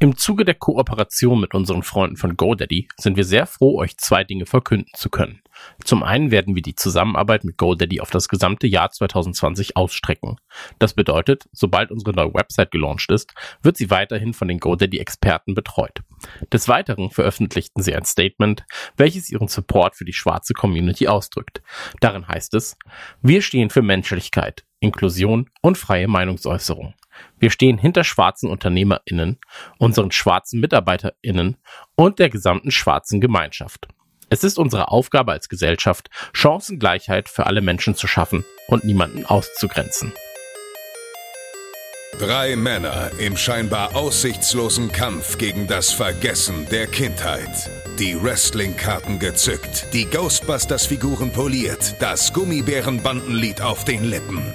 Im Zuge der Kooperation mit unseren Freunden von GoDaddy sind wir sehr froh, euch zwei Dinge verkünden zu können. Zum einen werden wir die Zusammenarbeit mit GoDaddy auf das gesamte Jahr 2020 ausstrecken. Das bedeutet, sobald unsere neue Website gelauncht ist, wird sie weiterhin von den GoDaddy-Experten betreut. Des Weiteren veröffentlichten sie ein Statement, welches ihren Support für die schwarze Community ausdrückt. Darin heißt es, wir stehen für Menschlichkeit, Inklusion und freie Meinungsäußerung. Wir stehen hinter schwarzen UnternehmerInnen, unseren schwarzen MitarbeiterInnen und der gesamten schwarzen Gemeinschaft. Es ist unsere Aufgabe als Gesellschaft, Chancengleichheit für alle Menschen zu schaffen und niemanden auszugrenzen. Drei Männer im scheinbar aussichtslosen Kampf gegen das Vergessen der Kindheit. Die Wrestling-Karten gezückt, die Ghostbusters-Figuren poliert, das Gummibärenbandenlied auf den Lippen.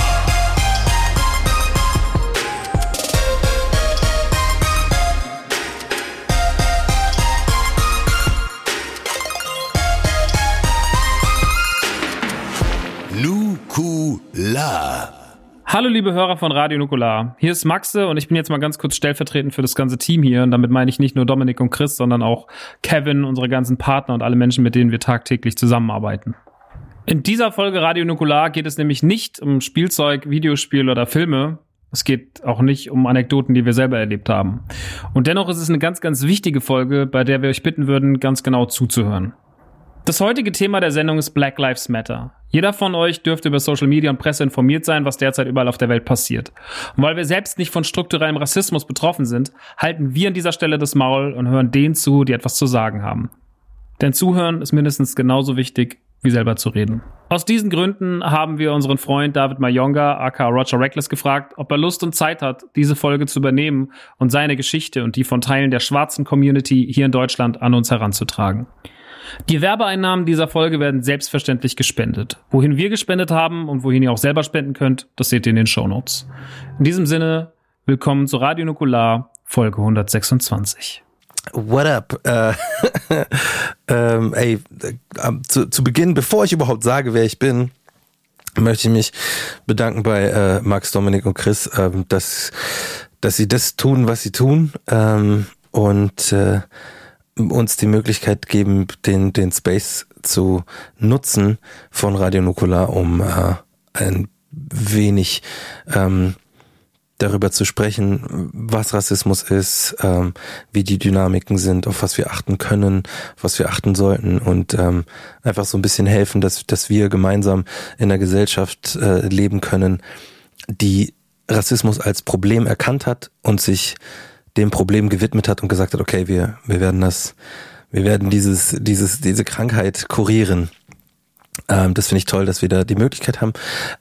Nukula. Hallo liebe Hörer von Radio Nukular. Hier ist Maxe und ich bin jetzt mal ganz kurz stellvertretend für das ganze Team hier. Und damit meine ich nicht nur Dominik und Chris, sondern auch Kevin, unsere ganzen Partner und alle Menschen, mit denen wir tagtäglich zusammenarbeiten. In dieser Folge Radio Nukular geht es nämlich nicht um Spielzeug, Videospiel oder Filme. Es geht auch nicht um Anekdoten, die wir selber erlebt haben. Und dennoch ist es eine ganz, ganz wichtige Folge, bei der wir euch bitten würden, ganz genau zuzuhören. Das heutige Thema der Sendung ist Black Lives Matter. Jeder von euch dürfte über Social Media und Presse informiert sein, was derzeit überall auf der Welt passiert. Und weil wir selbst nicht von strukturellem Rassismus betroffen sind, halten wir an dieser Stelle das Maul und hören denen zu, die etwas zu sagen haben. Denn Zuhören ist mindestens genauso wichtig, wie selber zu reden. Aus diesen Gründen haben wir unseren Freund David Mayonga, aka Roger Reckless, gefragt, ob er Lust und Zeit hat, diese Folge zu übernehmen und seine Geschichte und die von Teilen der schwarzen Community hier in Deutschland an uns heranzutragen. Die Werbeeinnahmen dieser Folge werden selbstverständlich gespendet. Wohin wir gespendet haben und wohin ihr auch selber spenden könnt, das seht ihr in den Shownotes. In diesem Sinne, willkommen zu Radio Nukular, Folge 126. What up? Äh, ähm, ey, äh, zu, zu Beginn, bevor ich überhaupt sage, wer ich bin, möchte ich mich bedanken bei äh, Max, Dominik und Chris, ähm, dass, dass sie das tun, was sie tun. Ähm, und äh, uns die Möglichkeit geben, den, den Space zu nutzen von Radio Nukular, um äh, ein wenig ähm, darüber zu sprechen, was Rassismus ist, ähm, wie die Dynamiken sind, auf was wir achten können, was wir achten sollten und ähm, einfach so ein bisschen helfen, dass, dass wir gemeinsam in einer Gesellschaft äh, leben können, die Rassismus als Problem erkannt hat und sich dem Problem gewidmet hat und gesagt hat, okay, wir, wir werden das, wir werden dieses, dieses, diese Krankheit kurieren. Ähm, das finde ich toll, dass wir da die Möglichkeit haben.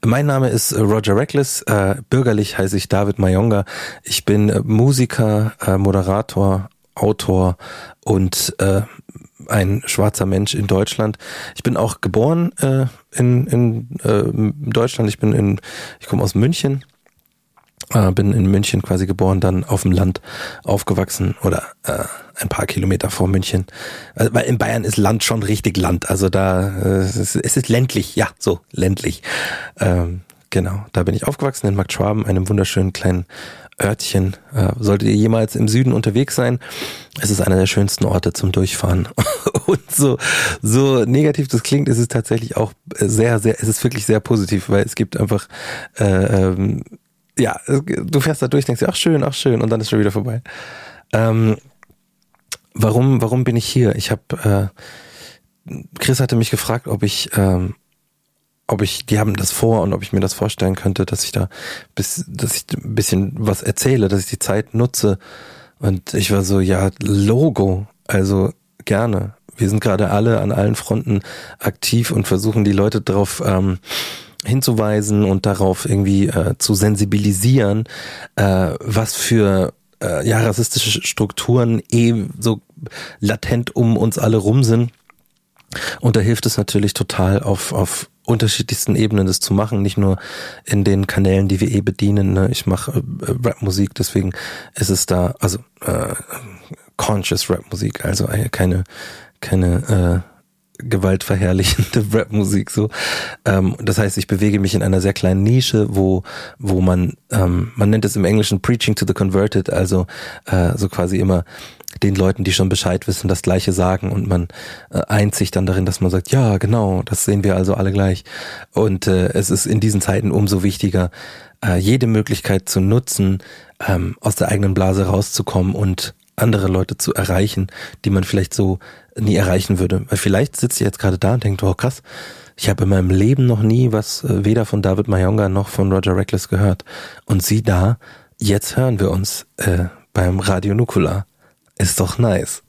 Mein Name ist Roger Reckless. Äh, bürgerlich heiße ich David Mayonga. Ich bin äh, Musiker, äh, Moderator, Autor und äh, ein schwarzer Mensch in Deutschland. Ich bin auch geboren äh, in, in äh, Deutschland. Ich bin in, ich komme aus München äh, bin in München quasi geboren, dann auf dem Land aufgewachsen oder äh, ein paar Kilometer vor München. Also, weil in Bayern ist Land schon richtig Land. Also da äh, es, ist, es ist ländlich, ja, so ländlich. Ähm, genau, da bin ich aufgewachsen in Marktschwaben, einem wunderschönen kleinen Örtchen. Äh, solltet ihr jemals im Süden unterwegs sein, es ist einer der schönsten Orte zum Durchfahren. Und so, so negativ das klingt, ist es tatsächlich auch sehr, sehr, es ist wirklich sehr positiv, weil es gibt einfach äh, ähm, ja, du fährst da durch, denkst dir, ach schön, ach schön, und dann ist schon wieder vorbei. Ähm, warum, warum bin ich hier? Ich habe, äh, Chris hatte mich gefragt, ob ich, ähm, ob ich, die haben das vor und ob ich mir das vorstellen könnte, dass ich da, bis, dass ich ein bisschen was erzähle, dass ich die Zeit nutze. Und ich war so, ja, Logo, also gerne. Wir sind gerade alle an allen Fronten aktiv und versuchen die Leute darauf ähm, hinzuweisen und darauf irgendwie äh, zu sensibilisieren, äh, was für äh, ja, rassistische Strukturen eh so latent um uns alle rum sind. Und da hilft es natürlich total, auf, auf unterschiedlichsten Ebenen das zu machen, nicht nur in den Kanälen, die wir eh bedienen. Ne? Ich mache äh, Rap-Musik, deswegen ist es da, also äh, Conscious Rap-Musik, also keine, keine äh, gewaltverherrlichende Rap-Musik so. Ähm, das heißt, ich bewege mich in einer sehr kleinen Nische, wo wo man ähm, man nennt es im Englischen Preaching to the Converted, also äh, so quasi immer den Leuten, die schon Bescheid wissen, das Gleiche sagen und man äh, eint sich dann darin, dass man sagt, ja, genau, das sehen wir also alle gleich. Und äh, es ist in diesen Zeiten umso wichtiger, äh, jede Möglichkeit zu nutzen, ähm, aus der eigenen Blase rauszukommen und andere Leute zu erreichen, die man vielleicht so nie erreichen würde. Weil vielleicht sitzt ihr jetzt gerade da und denkt, oh krass, ich habe in meinem Leben noch nie was äh, weder von David Mayonga noch von Roger Reckless gehört. Und sie da, jetzt hören wir uns äh, beim Radio Nukula. Ist doch nice.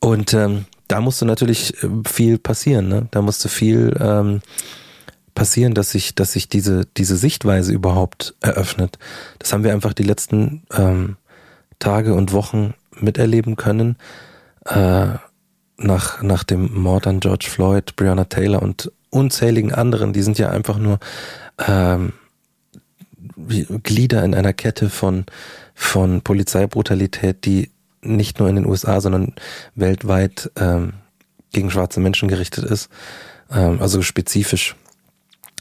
Und ähm, da musste natürlich äh, viel passieren. Ne? Da musste viel ähm, passieren, dass sich, dass sich diese diese Sichtweise überhaupt eröffnet. Das haben wir einfach die letzten ähm, Tage und Wochen miterleben können. Äh, nach, nach dem Mord an George Floyd, Breonna Taylor und unzähligen anderen, die sind ja einfach nur ähm, Glieder in einer Kette von, von Polizeibrutalität, die nicht nur in den USA, sondern weltweit ähm, gegen schwarze Menschen gerichtet ist. Ähm, also spezifisch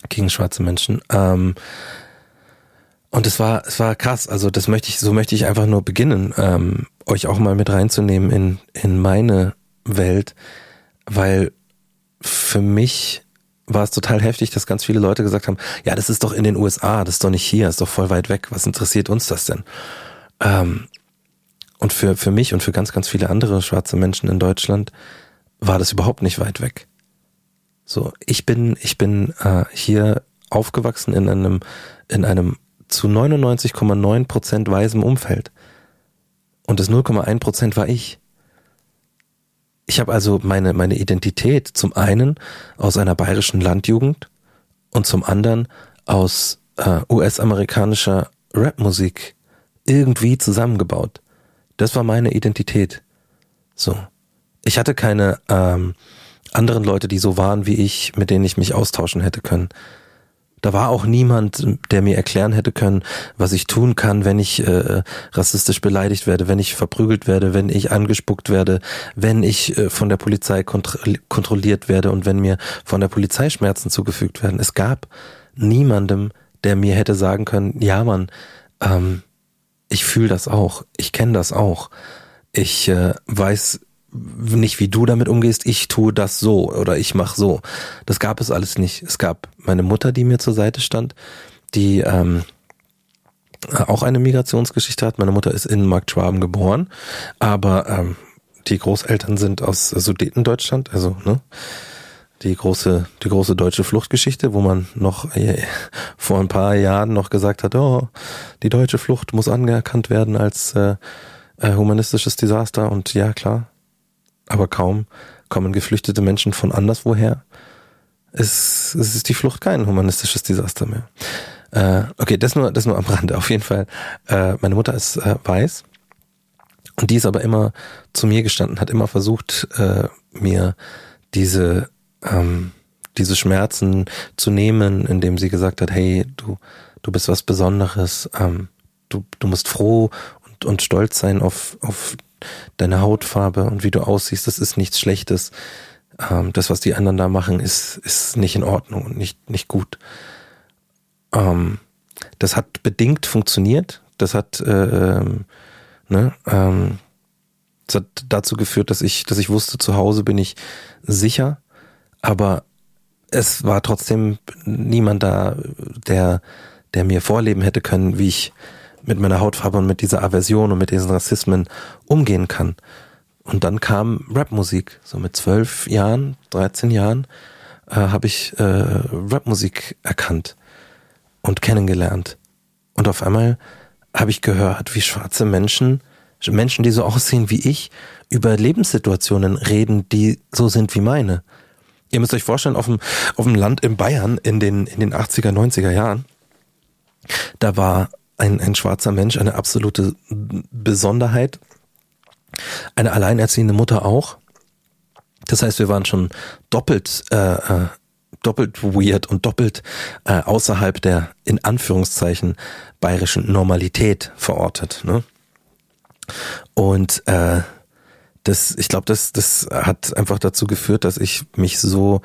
gegen schwarze Menschen. Ähm, und es war, es war krass. Also das möchte ich, so möchte ich einfach nur beginnen, ähm, euch auch mal mit reinzunehmen in, in meine Welt, weil für mich war es total heftig, dass ganz viele Leute gesagt haben, ja, das ist doch in den USA, das ist doch nicht hier, ist doch voll weit weg, was interessiert uns das denn? Ähm, und für, für mich und für ganz, ganz viele andere schwarze Menschen in Deutschland war das überhaupt nicht weit weg. So, ich bin, ich bin äh, hier aufgewachsen in einem, in einem zu 99,9 Prozent weißem Umfeld. Und das 0,1 Prozent war ich. Ich habe also meine, meine Identität zum einen aus einer bayerischen Landjugend und zum anderen aus äh, US-amerikanischer Rapmusik irgendwie zusammengebaut. Das war meine Identität. So. Ich hatte keine ähm, anderen Leute, die so waren wie ich, mit denen ich mich austauschen hätte können. Da war auch niemand, der mir erklären hätte können, was ich tun kann, wenn ich äh, rassistisch beleidigt werde, wenn ich verprügelt werde, wenn ich angespuckt werde, wenn ich äh, von der Polizei kontro kontrolliert werde und wenn mir von der Polizei Schmerzen zugefügt werden. Es gab niemandem, der mir hätte sagen können, ja Mann, ähm, ich fühle das auch, ich kenne das auch, ich äh, weiß nicht wie du damit umgehst, ich tue das so oder ich mache so. Das gab es alles nicht. Es gab meine Mutter, die mir zur Seite stand, die ähm, auch eine Migrationsgeschichte hat. Meine Mutter ist in Marktschwaben geboren, aber ähm, die Großeltern sind aus Sudetendeutschland, also ne, die große, die große deutsche Fluchtgeschichte, wo man noch äh, vor ein paar Jahren noch gesagt hat, oh, die deutsche Flucht muss anerkannt werden als äh, äh, humanistisches Desaster und ja klar, aber kaum kommen geflüchtete Menschen von anderswoher. Es, es ist die Flucht kein humanistisches Desaster mehr. Äh, okay, das nur, das nur am Rande. Auf jeden Fall, äh, meine Mutter ist äh, weiß und die ist aber immer zu mir gestanden, hat immer versucht, äh, mir diese ähm, diese Schmerzen zu nehmen, indem sie gesagt hat, hey, du du bist was Besonderes, ähm, du du musst froh und und stolz sein auf auf deine Hautfarbe und wie du aussiehst, das ist nichts Schlechtes. Ähm, das, was die anderen da machen, ist, ist nicht in Ordnung und nicht, nicht gut. Ähm, das hat bedingt funktioniert. Das hat, äh, ähm, ne, ähm, das hat dazu geführt, dass ich, dass ich wusste, zu Hause bin ich sicher, aber es war trotzdem niemand da, der, der mir vorleben hätte können, wie ich mit meiner Hautfarbe und mit dieser Aversion und mit diesen Rassismen umgehen kann. Und dann kam Rapmusik. So mit zwölf Jahren, 13 Jahren äh, habe ich äh, Rapmusik erkannt und kennengelernt. Und auf einmal habe ich gehört, wie schwarze Menschen, Menschen, die so aussehen wie ich, über Lebenssituationen reden, die so sind wie meine. Ihr müsst euch vorstellen, auf dem, auf dem Land in Bayern in den, in den 80er, 90er Jahren, da war ein, ein schwarzer Mensch, eine absolute Besonderheit. Eine alleinerziehende Mutter auch. Das heißt, wir waren schon doppelt äh, äh, doppelt weird und doppelt äh, außerhalb der in Anführungszeichen bayerischen Normalität verortet. Ne? Und äh, das, ich glaube, das, das hat einfach dazu geführt, dass ich mich so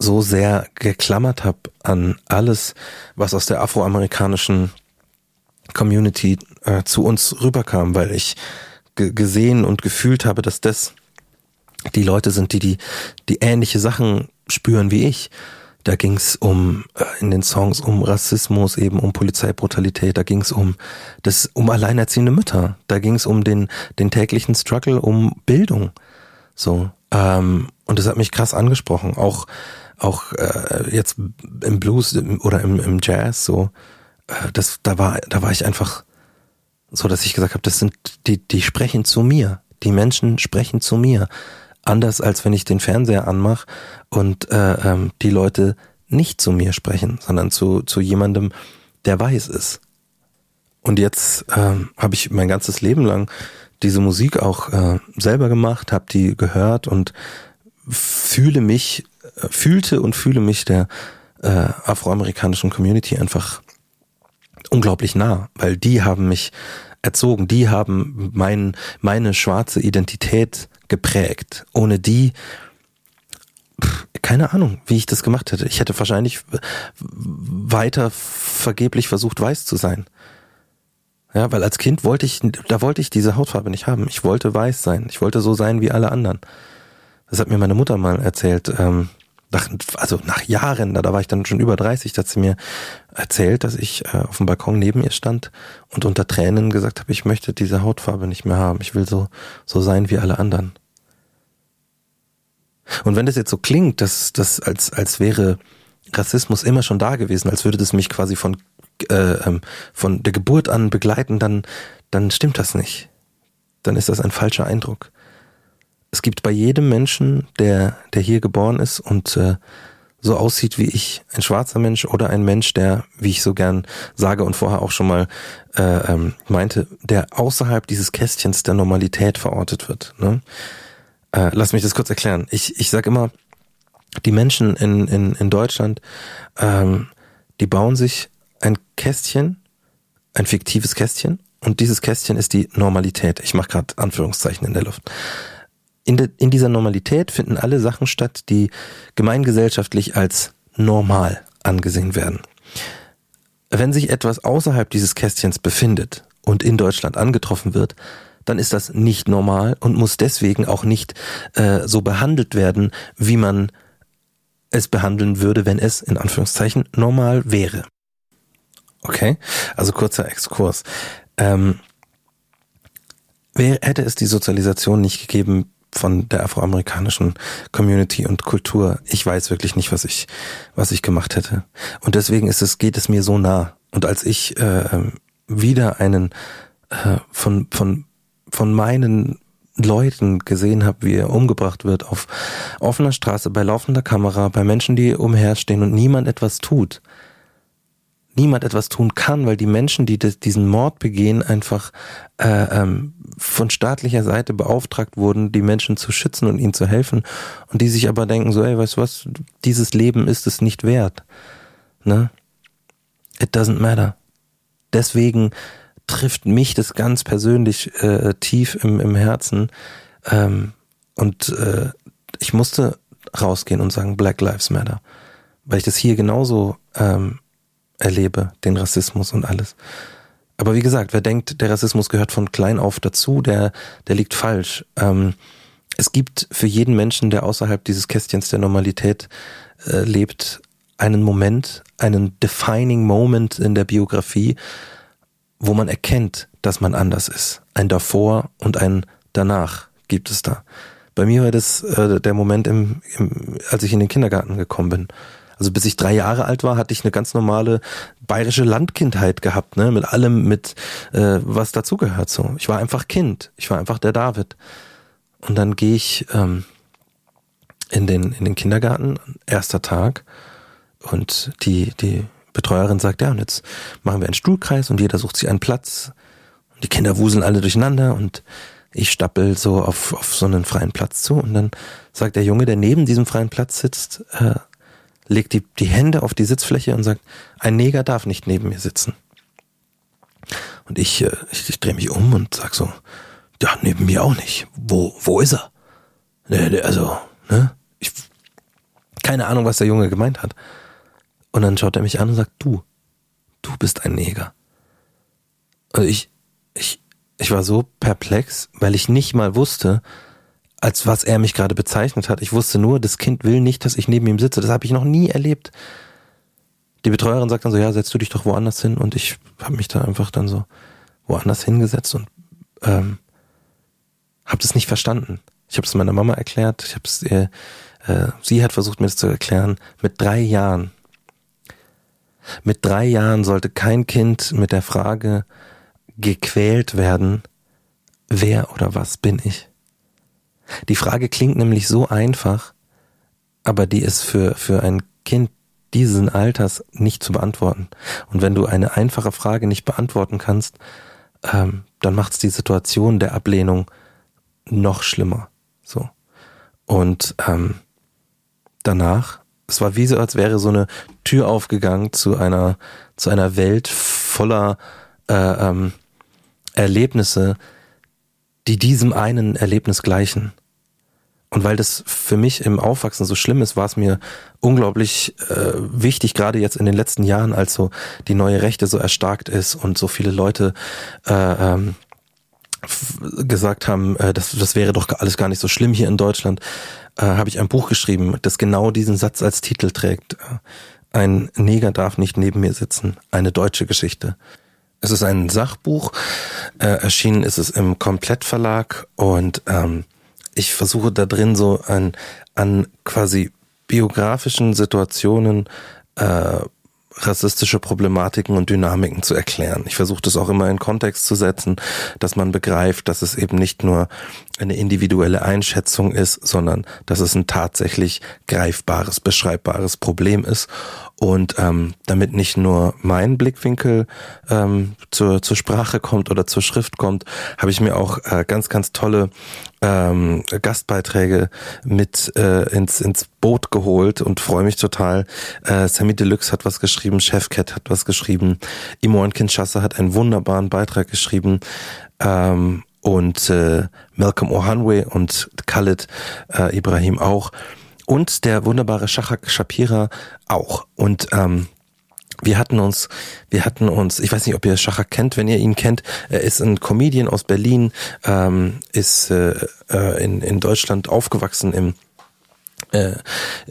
so sehr geklammert habe an alles, was aus der afroamerikanischen Community äh, zu uns rüberkam, weil ich gesehen und gefühlt habe, dass das die Leute sind, die die, die ähnliche Sachen spüren wie ich. Da ging es um äh, in den Songs um Rassismus, eben um Polizeibrutalität, da ging es um das um alleinerziehende Mütter, da ging es um den den täglichen Struggle, um Bildung. So ähm, und das hat mich krass angesprochen, auch auch äh, jetzt im Blues oder im, im Jazz so. Äh, das da war da war ich einfach so, dass ich gesagt habe, das sind die die sprechen zu mir, die Menschen sprechen zu mir Anders als wenn ich den Fernseher anmache und äh, ähm, die Leute nicht zu mir sprechen, sondern zu, zu jemandem, der weiß ist. Und jetzt ähm, habe ich mein ganzes Leben lang diese Musik auch äh, selber gemacht, habe die gehört und fühle mich, äh, fühlte und fühle mich der äh, afroamerikanischen Community einfach unglaublich nah, weil die haben mich erzogen, die haben mein, meine schwarze Identität geprägt. Ohne die, keine Ahnung, wie ich das gemacht hätte. Ich hätte wahrscheinlich weiter vergeblich versucht, weiß zu sein. Ja, weil als Kind wollte ich, da wollte ich diese Hautfarbe nicht haben. Ich wollte weiß sein. Ich wollte so sein wie alle anderen. Das hat mir meine Mutter mal erzählt. Ähm, nach, also nach Jahren, da, da war ich dann schon über 30, da hat sie mir erzählt, dass ich äh, auf dem Balkon neben ihr stand und unter Tränen gesagt habe, ich möchte diese Hautfarbe nicht mehr haben. Ich will so, so sein wie alle anderen. Und wenn das jetzt so klingt, dass das als, als wäre Rassismus immer schon da gewesen, als würde das mich quasi von, äh, ähm, von der Geburt an begleiten, dann, dann stimmt das nicht. Dann ist das ein falscher Eindruck es gibt bei jedem Menschen, der, der hier geboren ist und äh, so aussieht wie ich, ein schwarzer Mensch oder ein Mensch, der, wie ich so gern sage und vorher auch schon mal äh, ähm, meinte, der außerhalb dieses Kästchens der Normalität verortet wird. Ne? Äh, lass mich das kurz erklären. Ich, ich sag immer, die Menschen in, in, in Deutschland, ähm, die bauen sich ein Kästchen, ein fiktives Kästchen, und dieses Kästchen ist die Normalität. Ich mache gerade Anführungszeichen in der Luft in, de, in dieser Normalität finden alle Sachen statt, die gemeingesellschaftlich als normal angesehen werden. Wenn sich etwas außerhalb dieses Kästchens befindet und in Deutschland angetroffen wird, dann ist das nicht normal und muss deswegen auch nicht äh, so behandelt werden, wie man es behandeln würde, wenn es in Anführungszeichen normal wäre. Okay, also kurzer Exkurs. Ähm, wer hätte es die Sozialisation nicht gegeben, von der afroamerikanischen Community und Kultur. Ich weiß wirklich nicht, was ich, was ich gemacht hätte. Und deswegen ist es, geht es mir so nah. Und als ich äh, wieder einen äh, von, von, von meinen Leuten gesehen habe, wie er umgebracht wird auf offener Straße, bei laufender Kamera, bei Menschen, die umherstehen und niemand etwas tut, niemand etwas tun kann, weil die Menschen, die diesen Mord begehen, einfach äh, ähm, von staatlicher Seite beauftragt wurden, die Menschen zu schützen und ihnen zu helfen und die sich aber denken so, ey, weißt du was, dieses Leben ist es nicht wert. Ne? It doesn't matter. Deswegen trifft mich das ganz persönlich äh, tief im, im Herzen ähm, und äh, ich musste rausgehen und sagen Black Lives Matter, weil ich das hier genauso ähm, erlebe, den Rassismus und alles. Aber wie gesagt, wer denkt, der Rassismus gehört von klein auf dazu, der, der liegt falsch. Ähm, es gibt für jeden Menschen, der außerhalb dieses Kästchens der Normalität äh, lebt, einen Moment, einen defining Moment in der Biografie, wo man erkennt, dass man anders ist. Ein davor und ein danach gibt es da. Bei mir war das äh, der Moment, im, im, als ich in den Kindergarten gekommen bin. Also bis ich drei Jahre alt war, hatte ich eine ganz normale bayerische Landkindheit gehabt, ne, mit allem, mit äh, was dazugehört. So, ich war einfach Kind, ich war einfach der David. Und dann gehe ich ähm, in den in den Kindergarten, erster Tag, und die die Betreuerin sagt, ja, und jetzt machen wir einen Stuhlkreis und jeder sucht sich einen Platz. Und die Kinder wuseln alle durcheinander und ich stappel so auf, auf so einen freien Platz zu und dann sagt der Junge, der neben diesem freien Platz sitzt, äh, legt die, die Hände auf die Sitzfläche und sagt, ein Neger darf nicht neben mir sitzen. Und ich, äh, ich, ich drehe mich um und sag so, ja, neben mir auch nicht. Wo, wo ist er? Also, ne? Ich, keine Ahnung, was der Junge gemeint hat. Und dann schaut er mich an und sagt, du, du bist ein Neger. Und ich, ich, ich war so perplex, weil ich nicht mal wusste, als was er mich gerade bezeichnet hat. Ich wusste nur, das Kind will nicht, dass ich neben ihm sitze. Das habe ich noch nie erlebt. Die Betreuerin sagt dann so, ja, setz du dich doch woanders hin. Und ich habe mich da einfach dann so woanders hingesetzt und ähm, habe das nicht verstanden. Ich habe es meiner Mama erklärt. Ich habe es ihr, äh, sie hat versucht mir das zu erklären. Mit drei Jahren. Mit drei Jahren sollte kein Kind mit der Frage gequält werden, wer oder was bin ich? Die Frage klingt nämlich so einfach, aber die ist für, für ein Kind diesen Alters nicht zu beantworten. Und wenn du eine einfache Frage nicht beantworten kannst, ähm, dann macht es die Situation der Ablehnung noch schlimmer. So. Und ähm, danach, es war wie so, als wäre so eine Tür aufgegangen zu einer, zu einer Welt voller äh, ähm, Erlebnisse, die diesem einen Erlebnis gleichen. Und weil das für mich im Aufwachsen so schlimm ist, war es mir unglaublich äh, wichtig, gerade jetzt in den letzten Jahren, als so die neue Rechte so erstarkt ist und so viele Leute äh, ähm, gesagt haben, äh, das, das wäre doch alles gar nicht so schlimm hier in Deutschland, äh, habe ich ein Buch geschrieben, das genau diesen Satz als Titel trägt. Ein Neger darf nicht neben mir sitzen, eine deutsche Geschichte. Es ist ein Sachbuch, äh, erschienen ist es im Komplettverlag und ähm, ich versuche da drin so an, an quasi biografischen Situationen äh, rassistische Problematiken und Dynamiken zu erklären. Ich versuche das auch immer in Kontext zu setzen, dass man begreift, dass es eben nicht nur eine individuelle Einschätzung ist, sondern dass es ein tatsächlich greifbares, beschreibbares Problem ist. Und ähm, damit nicht nur mein Blickwinkel ähm, zur, zur Sprache kommt oder zur Schrift kommt, habe ich mir auch äh, ganz, ganz tolle ähm, Gastbeiträge mit äh, ins, ins Boot geholt und freue mich total. Äh, Sammy Deluxe hat was geschrieben, Chefcat hat was geschrieben, Imoan Kinshasa hat einen wunderbaren Beitrag geschrieben. Ähm, und äh, Malcolm Ohanwe und Khalid äh, Ibrahim auch und der wunderbare Shahak Shapira auch und ähm, wir hatten uns, wir hatten uns, ich weiß nicht, ob ihr Schachak kennt, wenn ihr ihn kennt, er ist ein Comedian aus Berlin, ähm, ist äh, äh, in, in Deutschland aufgewachsen im äh,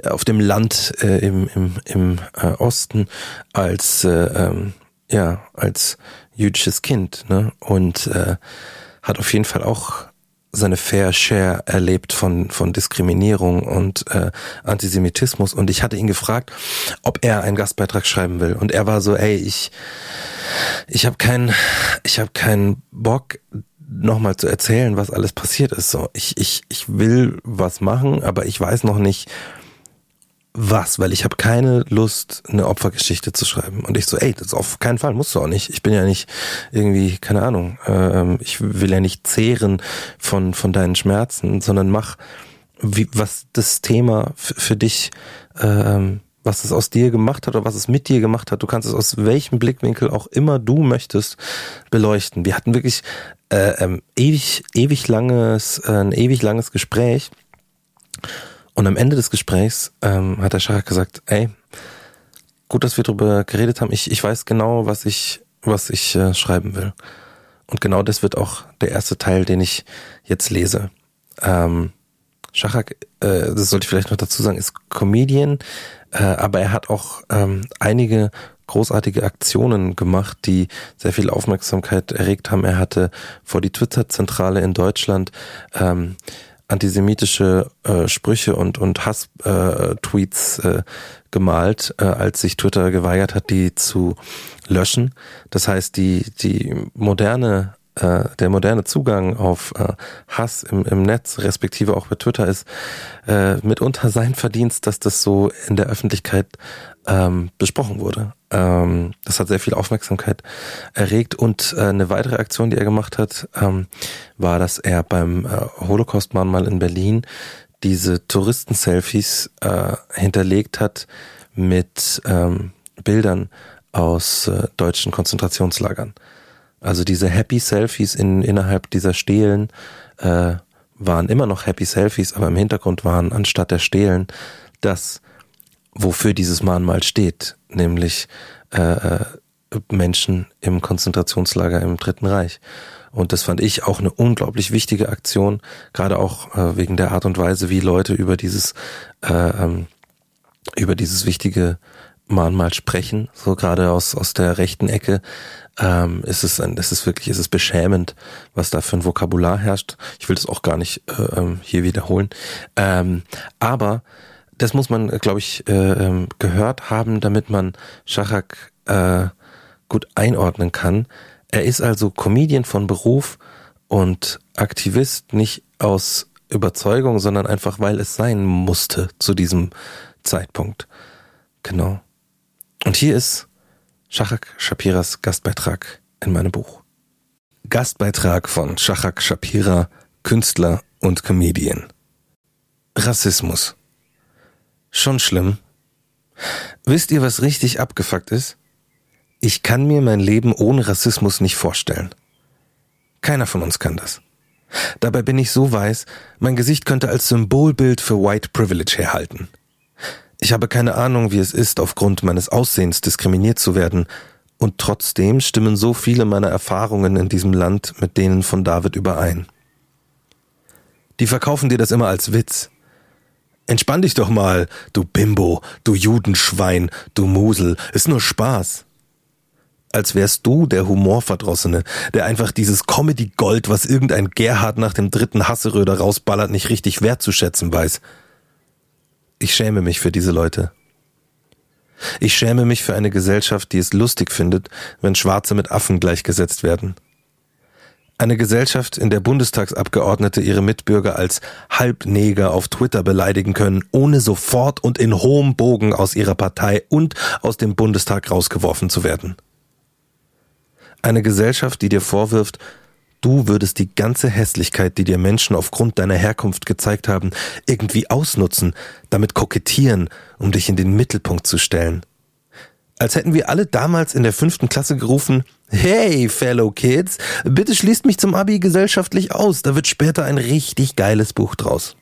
auf dem Land äh, im, im, im äh, Osten als äh, ähm, ja als jüdisches Kind ne? und äh, hat auf jeden Fall auch seine Fair Share erlebt von, von Diskriminierung und äh, Antisemitismus. Und ich hatte ihn gefragt, ob er einen Gastbeitrag schreiben will. Und er war so, ey, ich, ich habe keinen, ich habe keinen Bock, nochmal zu erzählen, was alles passiert ist. So, ich, ich, ich will was machen, aber ich weiß noch nicht, was, weil ich habe keine Lust, eine Opfergeschichte zu schreiben. Und ich so, ey, das auf keinen Fall, musst du auch nicht. Ich bin ja nicht irgendwie, keine Ahnung, äh, ich will ja nicht zehren von, von deinen Schmerzen, sondern mach, wie, was das Thema für dich, äh, was es aus dir gemacht hat oder was es mit dir gemacht hat. Du kannst es aus welchem Blickwinkel auch immer du möchtest beleuchten. Wir hatten wirklich äh, ähm, ewig, ewig langes, äh, ein ewig langes Gespräch. Und am Ende des Gesprächs ähm, hat der Schach gesagt, ey, gut, dass wir darüber geredet haben. Ich, ich weiß genau, was ich, was ich äh, schreiben will. Und genau das wird auch der erste Teil, den ich jetzt lese. Ähm, Schachak, äh, das sollte ich vielleicht noch dazu sagen, ist Comedian, äh, aber er hat auch ähm, einige großartige Aktionen gemacht, die sehr viel Aufmerksamkeit erregt haben. Er hatte vor die Twitter-Zentrale in Deutschland ähm, antisemitische äh, Sprüche und, und Hass-Tweets äh, äh, gemalt, äh, als sich Twitter geweigert hat, die zu löschen. Das heißt, die, die moderne äh, der moderne Zugang auf äh, Hass im, im Netz, respektive auch bei Twitter, ist äh, mitunter sein Verdienst, dass das so in der Öffentlichkeit ähm, besprochen wurde. Ähm, das hat sehr viel Aufmerksamkeit erregt und äh, eine weitere Aktion, die er gemacht hat, ähm, war, dass er beim äh, Holocaust-Mahnmal in Berlin diese Touristen-Selfies äh, hinterlegt hat mit ähm, Bildern aus äh, deutschen Konzentrationslagern. Also diese Happy Selfies in, innerhalb dieser Stelen äh, waren immer noch Happy Selfies, aber im Hintergrund waren anstatt der Stelen das, wofür dieses Mahnmal steht, nämlich äh, äh, Menschen im Konzentrationslager im Dritten Reich. Und das fand ich auch eine unglaublich wichtige Aktion, gerade auch äh, wegen der Art und Weise, wie Leute über dieses äh, ähm, über dieses wichtige Mahnmal sprechen, so gerade aus aus der rechten Ecke, ähm, ist es ein, ist es wirklich, ist es beschämend, was da für ein Vokabular herrscht. Ich will das auch gar nicht äh, ähm, hier wiederholen, ähm, aber das muss man, glaube ich, äh, ähm, gehört haben, damit man Schachak äh, gut einordnen kann. Er ist also Comedian von Beruf und Aktivist nicht aus Überzeugung, sondern einfach, weil es sein musste zu diesem Zeitpunkt. Genau. Und hier ist Shachak Shapiras Gastbeitrag in meinem Buch. Gastbeitrag von Shachak Shapira, Künstler und Comedian. Rassismus. Schon schlimm. Wisst ihr, was richtig abgefuckt ist? Ich kann mir mein Leben ohne Rassismus nicht vorstellen. Keiner von uns kann das. Dabei bin ich so weiß, mein Gesicht könnte als Symbolbild für White Privilege herhalten. Ich habe keine Ahnung, wie es ist, aufgrund meines Aussehens diskriminiert zu werden, und trotzdem stimmen so viele meiner Erfahrungen in diesem Land mit denen von David überein. Die verkaufen dir das immer als Witz. Entspann dich doch mal, du Bimbo, du Judenschwein, du Musel, ist nur Spaß als wärst du der Humorverdrossene, der einfach dieses Comedy-Gold, was irgendein Gerhard nach dem dritten Hasseröder rausballert, nicht richtig wertzuschätzen weiß. Ich schäme mich für diese Leute. Ich schäme mich für eine Gesellschaft, die es lustig findet, wenn Schwarze mit Affen gleichgesetzt werden. Eine Gesellschaft, in der Bundestagsabgeordnete ihre Mitbürger als Halbneger auf Twitter beleidigen können, ohne sofort und in hohem Bogen aus ihrer Partei und aus dem Bundestag rausgeworfen zu werden. Eine Gesellschaft, die dir vorwirft, du würdest die ganze Hässlichkeit, die dir Menschen aufgrund deiner Herkunft gezeigt haben, irgendwie ausnutzen, damit kokettieren, um dich in den Mittelpunkt zu stellen. Als hätten wir alle damals in der fünften Klasse gerufen, Hey, Fellow Kids, bitte schließt mich zum Abi gesellschaftlich aus, da wird später ein richtig geiles Buch draus.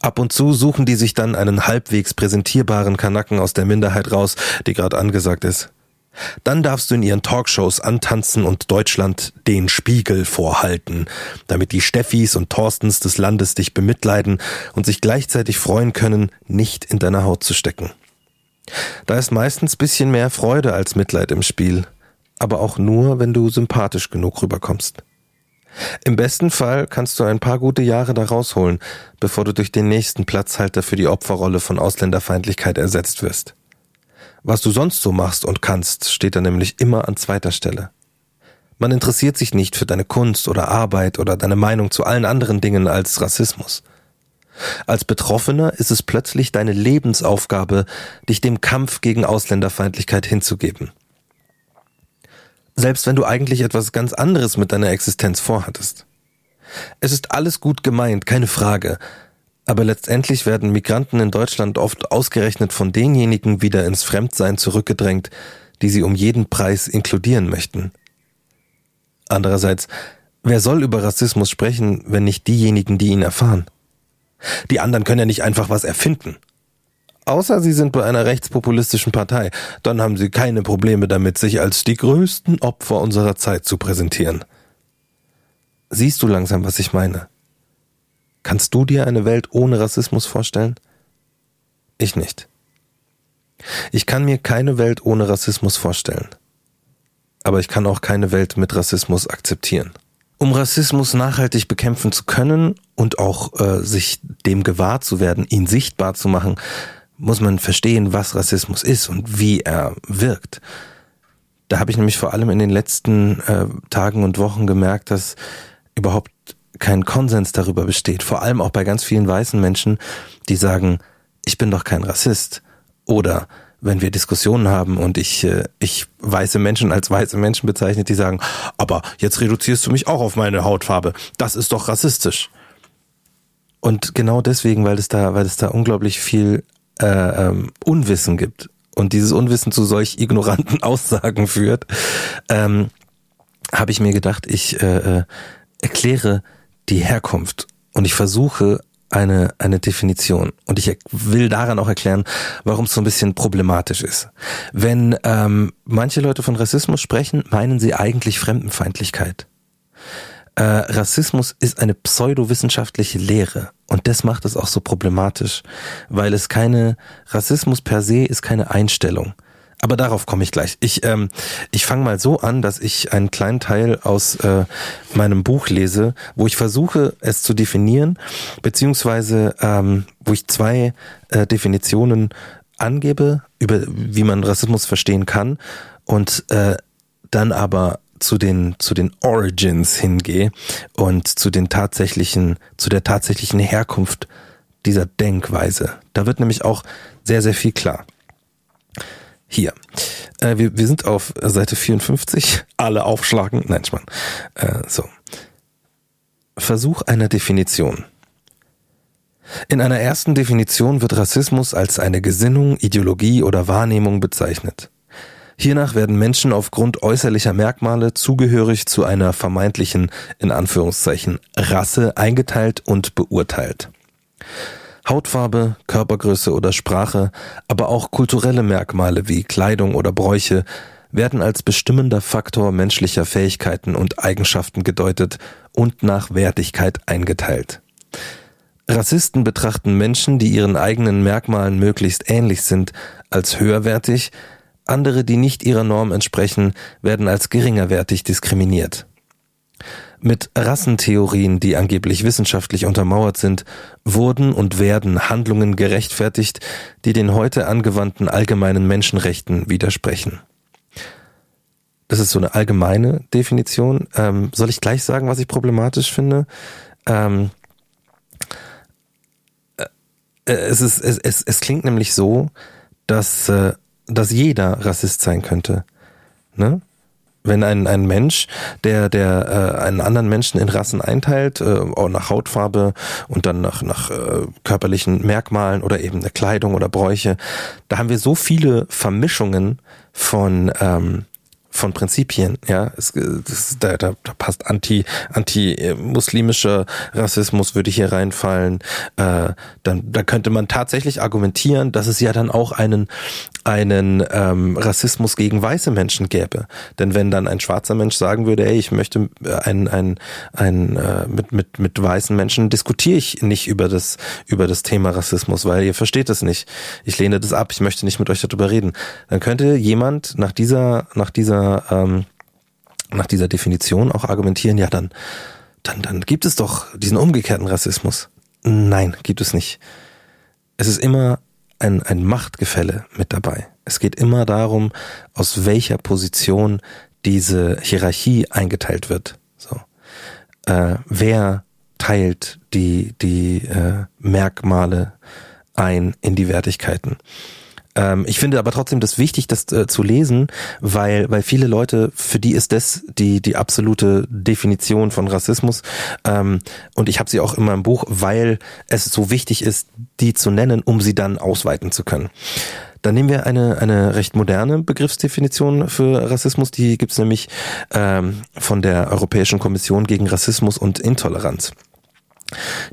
Ab und zu suchen die sich dann einen halbwegs präsentierbaren Kanacken aus der Minderheit raus, die gerade angesagt ist. Dann darfst du in ihren Talkshows antanzen und Deutschland den Spiegel vorhalten, damit die Steffis und Thorstens des Landes dich bemitleiden und sich gleichzeitig freuen können, nicht in deiner Haut zu stecken. Da ist meistens bisschen mehr Freude als Mitleid im Spiel, aber auch nur, wenn du sympathisch genug rüberkommst. Im besten Fall kannst du ein paar gute Jahre da rausholen, bevor du durch den nächsten Platzhalter für die Opferrolle von Ausländerfeindlichkeit ersetzt wirst. Was du sonst so machst und kannst, steht da nämlich immer an zweiter Stelle. Man interessiert sich nicht für deine Kunst oder Arbeit oder deine Meinung zu allen anderen Dingen als Rassismus. Als Betroffener ist es plötzlich deine Lebensaufgabe, dich dem Kampf gegen Ausländerfeindlichkeit hinzugeben. Selbst wenn du eigentlich etwas ganz anderes mit deiner Existenz vorhattest. Es ist alles gut gemeint, keine Frage, aber letztendlich werden Migranten in Deutschland oft ausgerechnet von denjenigen wieder ins Fremdsein zurückgedrängt, die sie um jeden Preis inkludieren möchten. Andererseits, wer soll über Rassismus sprechen, wenn nicht diejenigen, die ihn erfahren? Die anderen können ja nicht einfach was erfinden. Außer sie sind bei einer rechtspopulistischen Partei, dann haben sie keine Probleme damit, sich als die größten Opfer unserer Zeit zu präsentieren. Siehst du langsam, was ich meine? Kannst du dir eine Welt ohne Rassismus vorstellen? Ich nicht. Ich kann mir keine Welt ohne Rassismus vorstellen. Aber ich kann auch keine Welt mit Rassismus akzeptieren. Um Rassismus nachhaltig bekämpfen zu können und auch äh, sich dem gewahr zu werden, ihn sichtbar zu machen, muss man verstehen, was Rassismus ist und wie er wirkt. Da habe ich nämlich vor allem in den letzten äh, Tagen und Wochen gemerkt, dass überhaupt kein Konsens darüber besteht, vor allem auch bei ganz vielen weißen Menschen, die sagen, ich bin doch kein Rassist. Oder wenn wir Diskussionen haben und ich, äh, ich weiße Menschen als weiße Menschen bezeichne, die sagen, aber jetzt reduzierst du mich auch auf meine Hautfarbe. Das ist doch rassistisch. Und genau deswegen, weil es da, weil es da unglaublich viel äh, ähm, Unwissen gibt und dieses Unwissen zu solch ignoranten Aussagen führt, ähm, habe ich mir gedacht, ich äh, äh, erkläre die Herkunft und ich versuche eine, eine Definition. Und ich will daran auch erklären, warum es so ein bisschen problematisch ist. Wenn ähm, manche Leute von Rassismus sprechen, meinen sie eigentlich Fremdenfeindlichkeit. Äh, Rassismus ist eine pseudowissenschaftliche Lehre und das macht es auch so problematisch, weil es keine Rassismus per se ist keine Einstellung. Aber darauf komme ich gleich. Ich, ähm, ich fange mal so an, dass ich einen kleinen Teil aus äh, meinem Buch lese, wo ich versuche, es zu definieren, beziehungsweise ähm, wo ich zwei äh, Definitionen angebe, über wie man Rassismus verstehen kann und äh, dann aber zu den zu den Origins hingehe und zu den tatsächlichen zu der tatsächlichen Herkunft dieser Denkweise. Da wird nämlich auch sehr sehr viel klar. Hier. Äh, wir, wir sind auf Seite 54. Alle aufschlagen. Nein, Spann. Äh, so. Versuch einer Definition. In einer ersten Definition wird Rassismus als eine Gesinnung, Ideologie oder Wahrnehmung bezeichnet. Hiernach werden Menschen aufgrund äußerlicher Merkmale zugehörig zu einer vermeintlichen, in Anführungszeichen, Rasse eingeteilt und beurteilt. Hautfarbe, Körpergröße oder Sprache, aber auch kulturelle Merkmale wie Kleidung oder Bräuche werden als bestimmender Faktor menschlicher Fähigkeiten und Eigenschaften gedeutet und nach Wertigkeit eingeteilt. Rassisten betrachten Menschen, die ihren eigenen Merkmalen möglichst ähnlich sind, als höherwertig, andere, die nicht ihrer Norm entsprechen, werden als geringerwertig diskriminiert. Mit Rassentheorien, die angeblich wissenschaftlich untermauert sind, wurden und werden Handlungen gerechtfertigt, die den heute angewandten allgemeinen Menschenrechten widersprechen. Das ist so eine allgemeine Definition. Ähm, soll ich gleich sagen, was ich problematisch finde? Ähm, äh, es, ist, es, es, es klingt nämlich so, dass, äh, dass jeder Rassist sein könnte. Ne? Wenn ein, ein Mensch, der, der äh, einen anderen Menschen in Rassen einteilt, äh, auch nach Hautfarbe und dann nach, nach äh, körperlichen Merkmalen oder eben Kleidung oder Bräuche, da haben wir so viele Vermischungen von ähm, von Prinzipien, ja, es, das, da, da, da passt anti anti muslimischer Rassismus würde hier reinfallen. Äh, dann da könnte man tatsächlich argumentieren, dass es ja dann auch einen einen ähm, Rassismus gegen weiße Menschen gäbe. Denn wenn dann ein schwarzer Mensch sagen würde, ey, ich möchte ein, ein, ein äh, mit, mit, mit weißen Menschen diskutiere ich nicht über das, über das Thema Rassismus, weil ihr versteht es nicht. Ich lehne das ab, ich möchte nicht mit euch darüber reden. Dann könnte jemand nach dieser, nach dieser, ähm, nach dieser Definition auch argumentieren, ja, dann, dann, dann gibt es doch diesen umgekehrten Rassismus. Nein, gibt es nicht. Es ist immer ein, ein Machtgefälle mit dabei. Es geht immer darum, aus welcher Position diese Hierarchie eingeteilt wird. So, äh, wer teilt die die äh, Merkmale ein in die Wertigkeiten? Ähm, ich finde aber trotzdem das wichtig, das äh, zu lesen, weil, weil viele Leute, für die ist das die, die absolute Definition von Rassismus. Ähm, und ich habe sie auch in meinem Buch, weil es so wichtig ist, die zu nennen, um sie dann ausweiten zu können. Dann nehmen wir eine, eine recht moderne Begriffsdefinition für Rassismus. Die gibt's nämlich ähm, von der Europäischen Kommission gegen Rassismus und Intoleranz.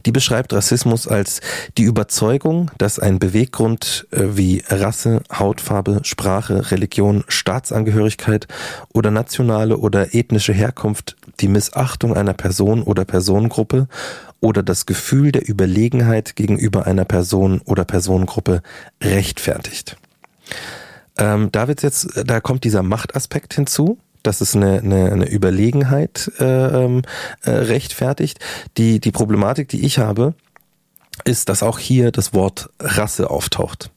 Die beschreibt Rassismus als die Überzeugung, dass ein Beweggrund äh, wie Rasse, Hautfarbe, Sprache, Religion, Staatsangehörigkeit oder nationale oder ethnische Herkunft die Missachtung einer Person oder Personengruppe oder das Gefühl der Überlegenheit gegenüber einer Person oder Personengruppe rechtfertigt. Ähm, da wird's jetzt, da kommt dieser Machtaspekt hinzu dass es eine, eine, eine Überlegenheit äh, ähm, äh, rechtfertigt. Die, die Problematik, die ich habe, ist, dass auch hier das Wort Rasse auftaucht.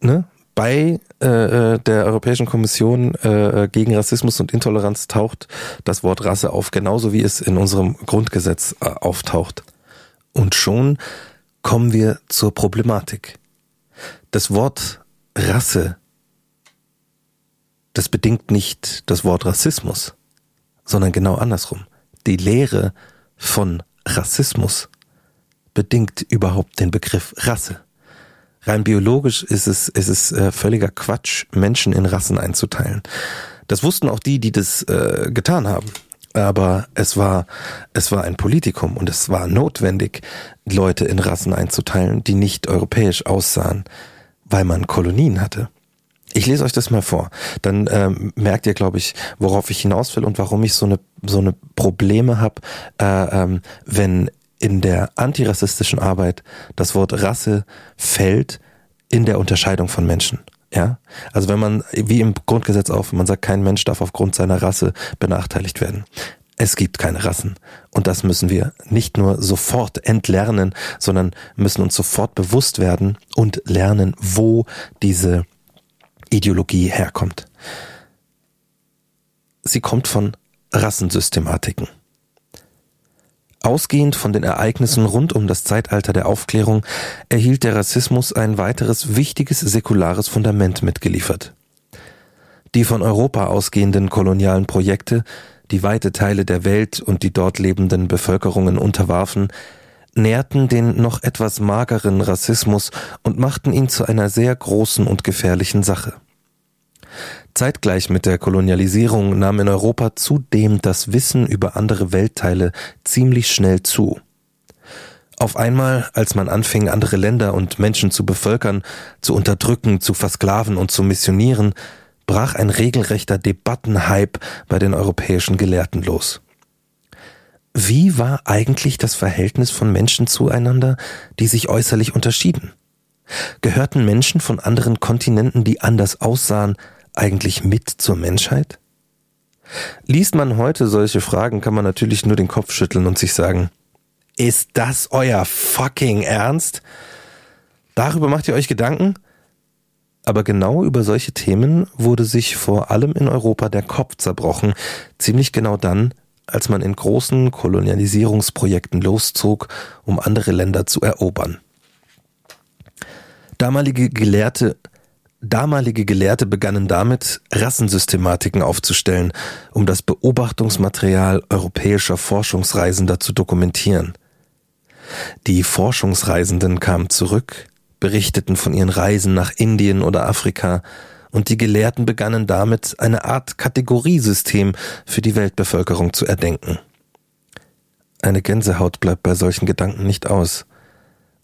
Ne? Bei äh, äh der Europäischen Kommission äh, gegen Rassismus und Intoleranz taucht das Wort Rasse auf, genauso wie es in unserem Grundgesetz äh, auftaucht. Und schon kommen wir zur Problematik. Das Wort Rasse das bedingt nicht das Wort Rassismus, sondern genau andersrum. Die Lehre von Rassismus bedingt überhaupt den Begriff Rasse. Rein biologisch ist es, ist es äh, völliger Quatsch, Menschen in Rassen einzuteilen. Das wussten auch die, die das äh, getan haben. Aber es war, es war ein Politikum und es war notwendig, Leute in Rassen einzuteilen, die nicht europäisch aussahen, weil man Kolonien hatte. Ich lese euch das mal vor. Dann ähm, merkt ihr, glaube ich, worauf ich hinaus will und warum ich so eine so eine Probleme habe, äh, ähm, wenn in der antirassistischen Arbeit das Wort Rasse fällt in der Unterscheidung von Menschen. Ja, also wenn man, wie im Grundgesetz auch, man sagt, kein Mensch darf aufgrund seiner Rasse benachteiligt werden. Es gibt keine Rassen. Und das müssen wir nicht nur sofort entlernen, sondern müssen uns sofort bewusst werden und lernen, wo diese Ideologie herkommt. Sie kommt von Rassensystematiken. Ausgehend von den Ereignissen rund um das Zeitalter der Aufklärung erhielt der Rassismus ein weiteres wichtiges säkulares Fundament mitgeliefert. Die von Europa ausgehenden kolonialen Projekte, die weite Teile der Welt und die dort lebenden Bevölkerungen unterwarfen, nährten den noch etwas mageren Rassismus und machten ihn zu einer sehr großen und gefährlichen Sache. Zeitgleich mit der Kolonialisierung nahm in Europa zudem das Wissen über andere Weltteile ziemlich schnell zu. Auf einmal, als man anfing, andere Länder und Menschen zu bevölkern, zu unterdrücken, zu versklaven und zu missionieren, brach ein regelrechter Debattenhype bei den europäischen Gelehrten los. Wie war eigentlich das Verhältnis von Menschen zueinander, die sich äußerlich unterschieden? Gehörten Menschen von anderen Kontinenten, die anders aussahen, eigentlich mit zur Menschheit? Liest man heute solche Fragen, kann man natürlich nur den Kopf schütteln und sich sagen, ist das euer fucking Ernst? Darüber macht ihr euch Gedanken? Aber genau über solche Themen wurde sich vor allem in Europa der Kopf zerbrochen, ziemlich genau dann, als man in großen Kolonialisierungsprojekten loszog, um andere Länder zu erobern. Damalige Gelehrte Damalige Gelehrte begannen damit, Rassensystematiken aufzustellen, um das Beobachtungsmaterial europäischer Forschungsreisender zu dokumentieren. Die Forschungsreisenden kamen zurück, berichteten von ihren Reisen nach Indien oder Afrika, und die Gelehrten begannen damit, eine Art Kategoriesystem für die Weltbevölkerung zu erdenken. Eine Gänsehaut bleibt bei solchen Gedanken nicht aus.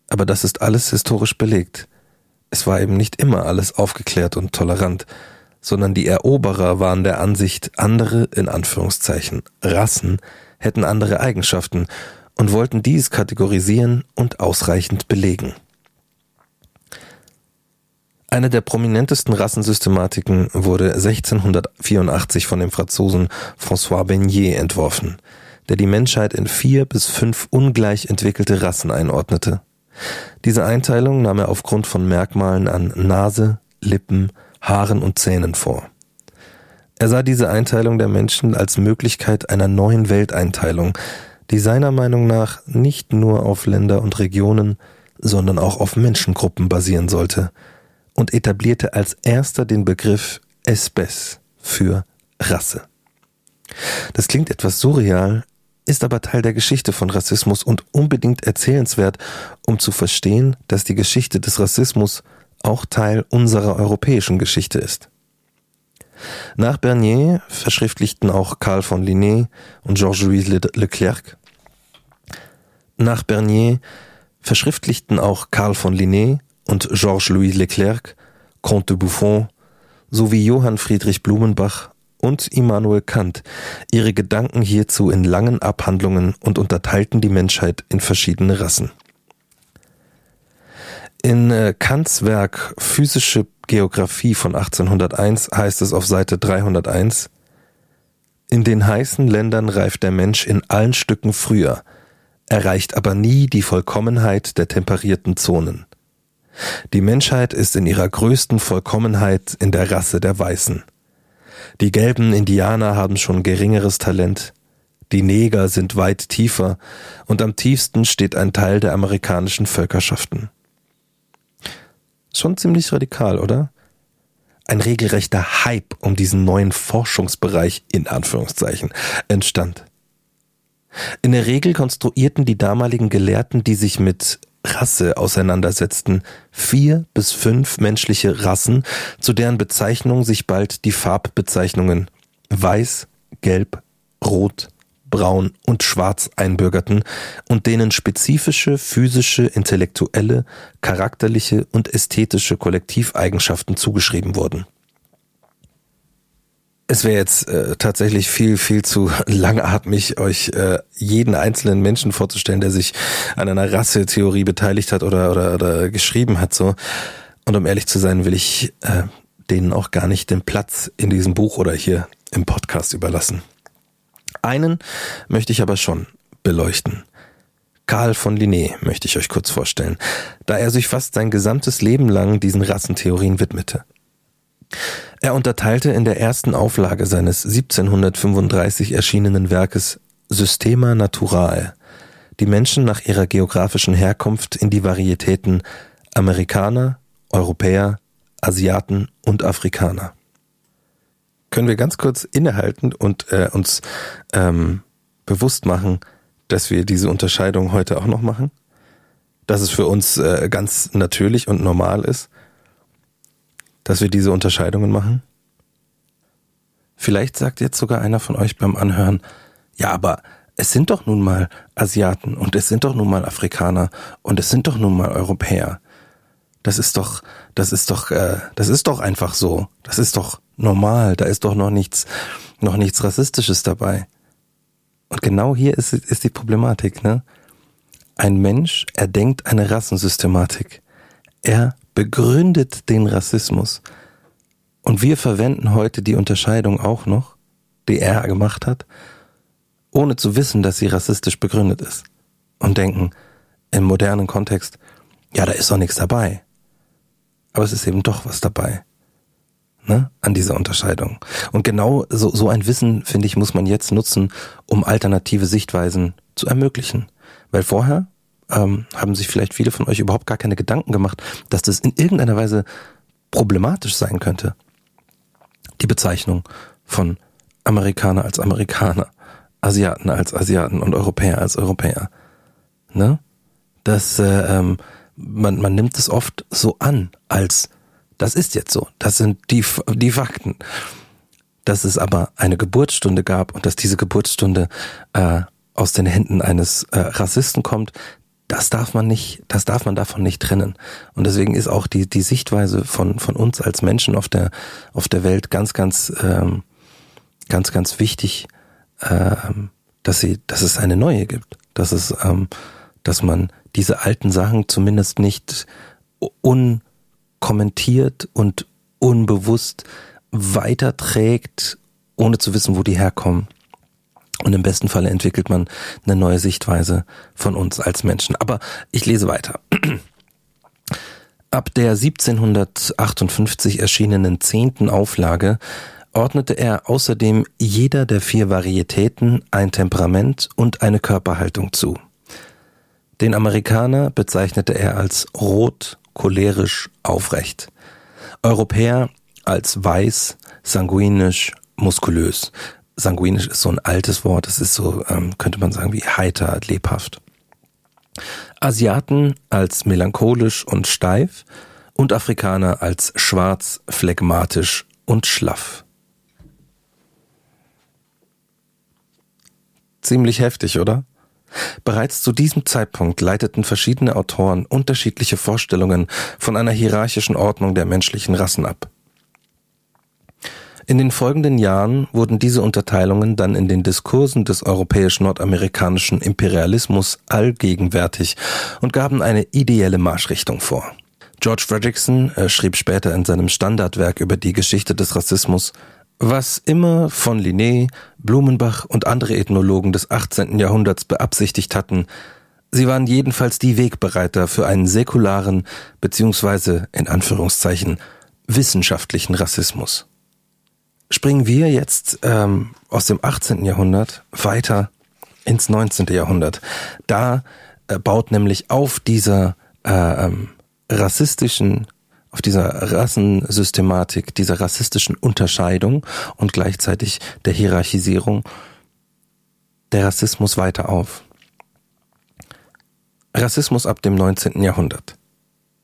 Aber das ist alles historisch belegt. Es war eben nicht immer alles aufgeklärt und tolerant, sondern die Eroberer waren der Ansicht, andere, in Anführungszeichen, Rassen hätten andere Eigenschaften und wollten dies kategorisieren und ausreichend belegen. Eine der prominentesten Rassensystematiken wurde 1684 von dem Franzosen François Beignet entworfen, der die Menschheit in vier bis fünf ungleich entwickelte Rassen einordnete. Diese Einteilung nahm er aufgrund von Merkmalen an Nase, Lippen, Haaren und Zähnen vor. Er sah diese Einteilung der Menschen als Möglichkeit einer neuen Welteinteilung, die seiner Meinung nach nicht nur auf Länder und Regionen, sondern auch auf Menschengruppen basieren sollte, und etablierte als erster den Begriff Espèce für Rasse. Das klingt etwas surreal, ist aber Teil der Geschichte von Rassismus und unbedingt erzählenswert, um zu verstehen, dass die Geschichte des Rassismus auch Teil unserer europäischen Geschichte ist. Nach Bernier verschriftlichten auch Karl von Linné und Georges-Louis Leclerc. Nach Bernier verschriftlichten auch Karl von Linné und Georges-Louis Leclerc Comte de Buffon sowie Johann Friedrich Blumenbach und Immanuel Kant ihre Gedanken hierzu in langen Abhandlungen und unterteilten die Menschheit in verschiedene Rassen. In äh, Kants Werk Physische Geographie von 1801 heißt es auf Seite 301 In den heißen Ländern reift der Mensch in allen Stücken früher, erreicht aber nie die Vollkommenheit der temperierten Zonen. Die Menschheit ist in ihrer größten Vollkommenheit in der Rasse der Weißen. Die gelben Indianer haben schon geringeres Talent. Die Neger sind weit tiefer und am tiefsten steht ein Teil der amerikanischen Völkerschaften. Schon ziemlich radikal, oder? Ein regelrechter Hype um diesen neuen Forschungsbereich in Anführungszeichen entstand. In der Regel konstruierten die damaligen Gelehrten, die sich mit Rasse auseinandersetzten, vier bis fünf menschliche Rassen, zu deren Bezeichnung sich bald die Farbbezeichnungen Weiß, Gelb, Rot, Braun und Schwarz einbürgerten und denen spezifische physische, intellektuelle, charakterliche und ästhetische Kollektiveigenschaften zugeschrieben wurden. Es wäre jetzt äh, tatsächlich viel, viel zu langatmig, euch äh, jeden einzelnen Menschen vorzustellen, der sich an einer Rassetheorie beteiligt hat oder, oder, oder geschrieben hat. So. Und um ehrlich zu sein, will ich äh, denen auch gar nicht den Platz in diesem Buch oder hier im Podcast überlassen. Einen möchte ich aber schon beleuchten. Karl von Linné möchte ich euch kurz vorstellen, da er sich fast sein gesamtes Leben lang diesen Rassentheorien widmete. Er unterteilte in der ersten Auflage seines 1735 erschienenen Werkes Systema Naturae die Menschen nach ihrer geografischen Herkunft in die Varietäten Amerikaner, Europäer, Asiaten und Afrikaner. Können wir ganz kurz innehalten und äh, uns ähm, bewusst machen, dass wir diese Unterscheidung heute auch noch machen? Dass es für uns äh, ganz natürlich und normal ist? Dass wir diese Unterscheidungen machen? Vielleicht sagt jetzt sogar einer von euch beim Anhören, ja, aber es sind doch nun mal Asiaten und es sind doch nun mal Afrikaner und es sind doch nun mal Europäer. Das ist doch, das ist doch, äh, das ist doch einfach so. Das ist doch normal. Da ist doch noch nichts, noch nichts Rassistisches dabei. Und genau hier ist, ist die Problematik, ne? Ein Mensch erdenkt eine Rassensystematik. Er begründet den Rassismus. Und wir verwenden heute die Unterscheidung auch noch, die er gemacht hat, ohne zu wissen, dass sie rassistisch begründet ist. Und denken, im modernen Kontext, ja, da ist doch nichts dabei. Aber es ist eben doch was dabei. Ne, an dieser Unterscheidung. Und genau so, so ein Wissen, finde ich, muss man jetzt nutzen, um alternative Sichtweisen zu ermöglichen. Weil vorher ähm, haben sich vielleicht viele von euch überhaupt gar keine Gedanken gemacht, dass das in irgendeiner Weise problematisch sein könnte. Die Bezeichnung von Amerikaner als Amerikaner, Asiaten als Asiaten und Europäer als Europäer. Ne? Das, äh, ähm, man, man nimmt es oft so an, als das ist jetzt so, das sind die, die Fakten. Dass es aber eine Geburtsstunde gab und dass diese Geburtsstunde äh, aus den Händen eines äh, Rassisten kommt, das darf man nicht, das darf man davon nicht trennen. Und deswegen ist auch die, die Sichtweise von, von uns als Menschen auf der, auf der Welt ganz, ganz, ähm, ganz, ganz wichtig, ähm, dass sie, dass es eine neue gibt. Dass es, ähm, dass man diese alten Sachen zumindest nicht unkommentiert und unbewusst weiterträgt, ohne zu wissen, wo die herkommen. Und im besten Falle entwickelt man eine neue Sichtweise von uns als Menschen. Aber ich lese weiter. Ab der 1758 erschienenen zehnten Auflage ordnete er außerdem jeder der vier Varietäten ein Temperament und eine Körperhaltung zu. Den Amerikaner bezeichnete er als rot, cholerisch, aufrecht. Europäer als weiß, sanguinisch, muskulös sanguinisch ist so ein altes Wort, es ist so, ähm, könnte man sagen, wie heiter, lebhaft. Asiaten als melancholisch und steif und Afrikaner als schwarz, phlegmatisch und schlaff. Ziemlich heftig, oder? Bereits zu diesem Zeitpunkt leiteten verschiedene Autoren unterschiedliche Vorstellungen von einer hierarchischen Ordnung der menschlichen Rassen ab. In den folgenden Jahren wurden diese Unterteilungen dann in den Diskursen des europäisch-nordamerikanischen Imperialismus allgegenwärtig und gaben eine ideelle Marschrichtung vor. George Fredrickson äh, schrieb später in seinem Standardwerk über die Geschichte des Rassismus, was immer von Linné, Blumenbach und andere Ethnologen des 18. Jahrhunderts beabsichtigt hatten, sie waren jedenfalls die Wegbereiter für einen säkularen beziehungsweise in Anführungszeichen wissenschaftlichen Rassismus springen wir jetzt ähm, aus dem 18. Jahrhundert weiter ins 19. Jahrhundert. Da äh, baut nämlich auf dieser äh, ähm, rassistischen auf dieser Rassensystematik, dieser rassistischen Unterscheidung und gleichzeitig der Hierarchisierung der Rassismus weiter auf. Rassismus ab dem 19. Jahrhundert.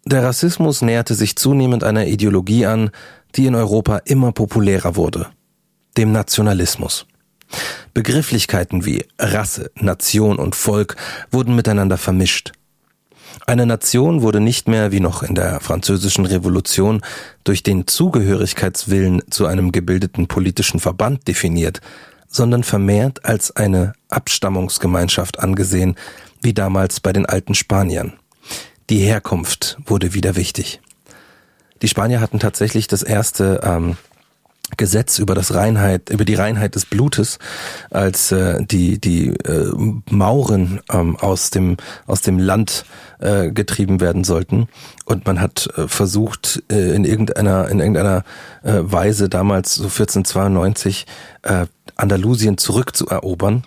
Der Rassismus näherte sich zunehmend einer Ideologie an, die in Europa immer populärer wurde, dem Nationalismus. Begrifflichkeiten wie Rasse, Nation und Volk wurden miteinander vermischt. Eine Nation wurde nicht mehr wie noch in der französischen Revolution durch den Zugehörigkeitswillen zu einem gebildeten politischen Verband definiert, sondern vermehrt als eine Abstammungsgemeinschaft angesehen, wie damals bei den alten Spaniern. Die Herkunft wurde wieder wichtig. Die Spanier hatten tatsächlich das erste ähm, Gesetz über das Reinheit, über die Reinheit des Blutes, als äh, die die äh, Mauren ähm, aus dem aus dem Land äh, getrieben werden sollten und man hat äh, versucht äh, in irgendeiner in irgendeiner äh, Weise damals so 1492 äh, Andalusien zurückzuerobern.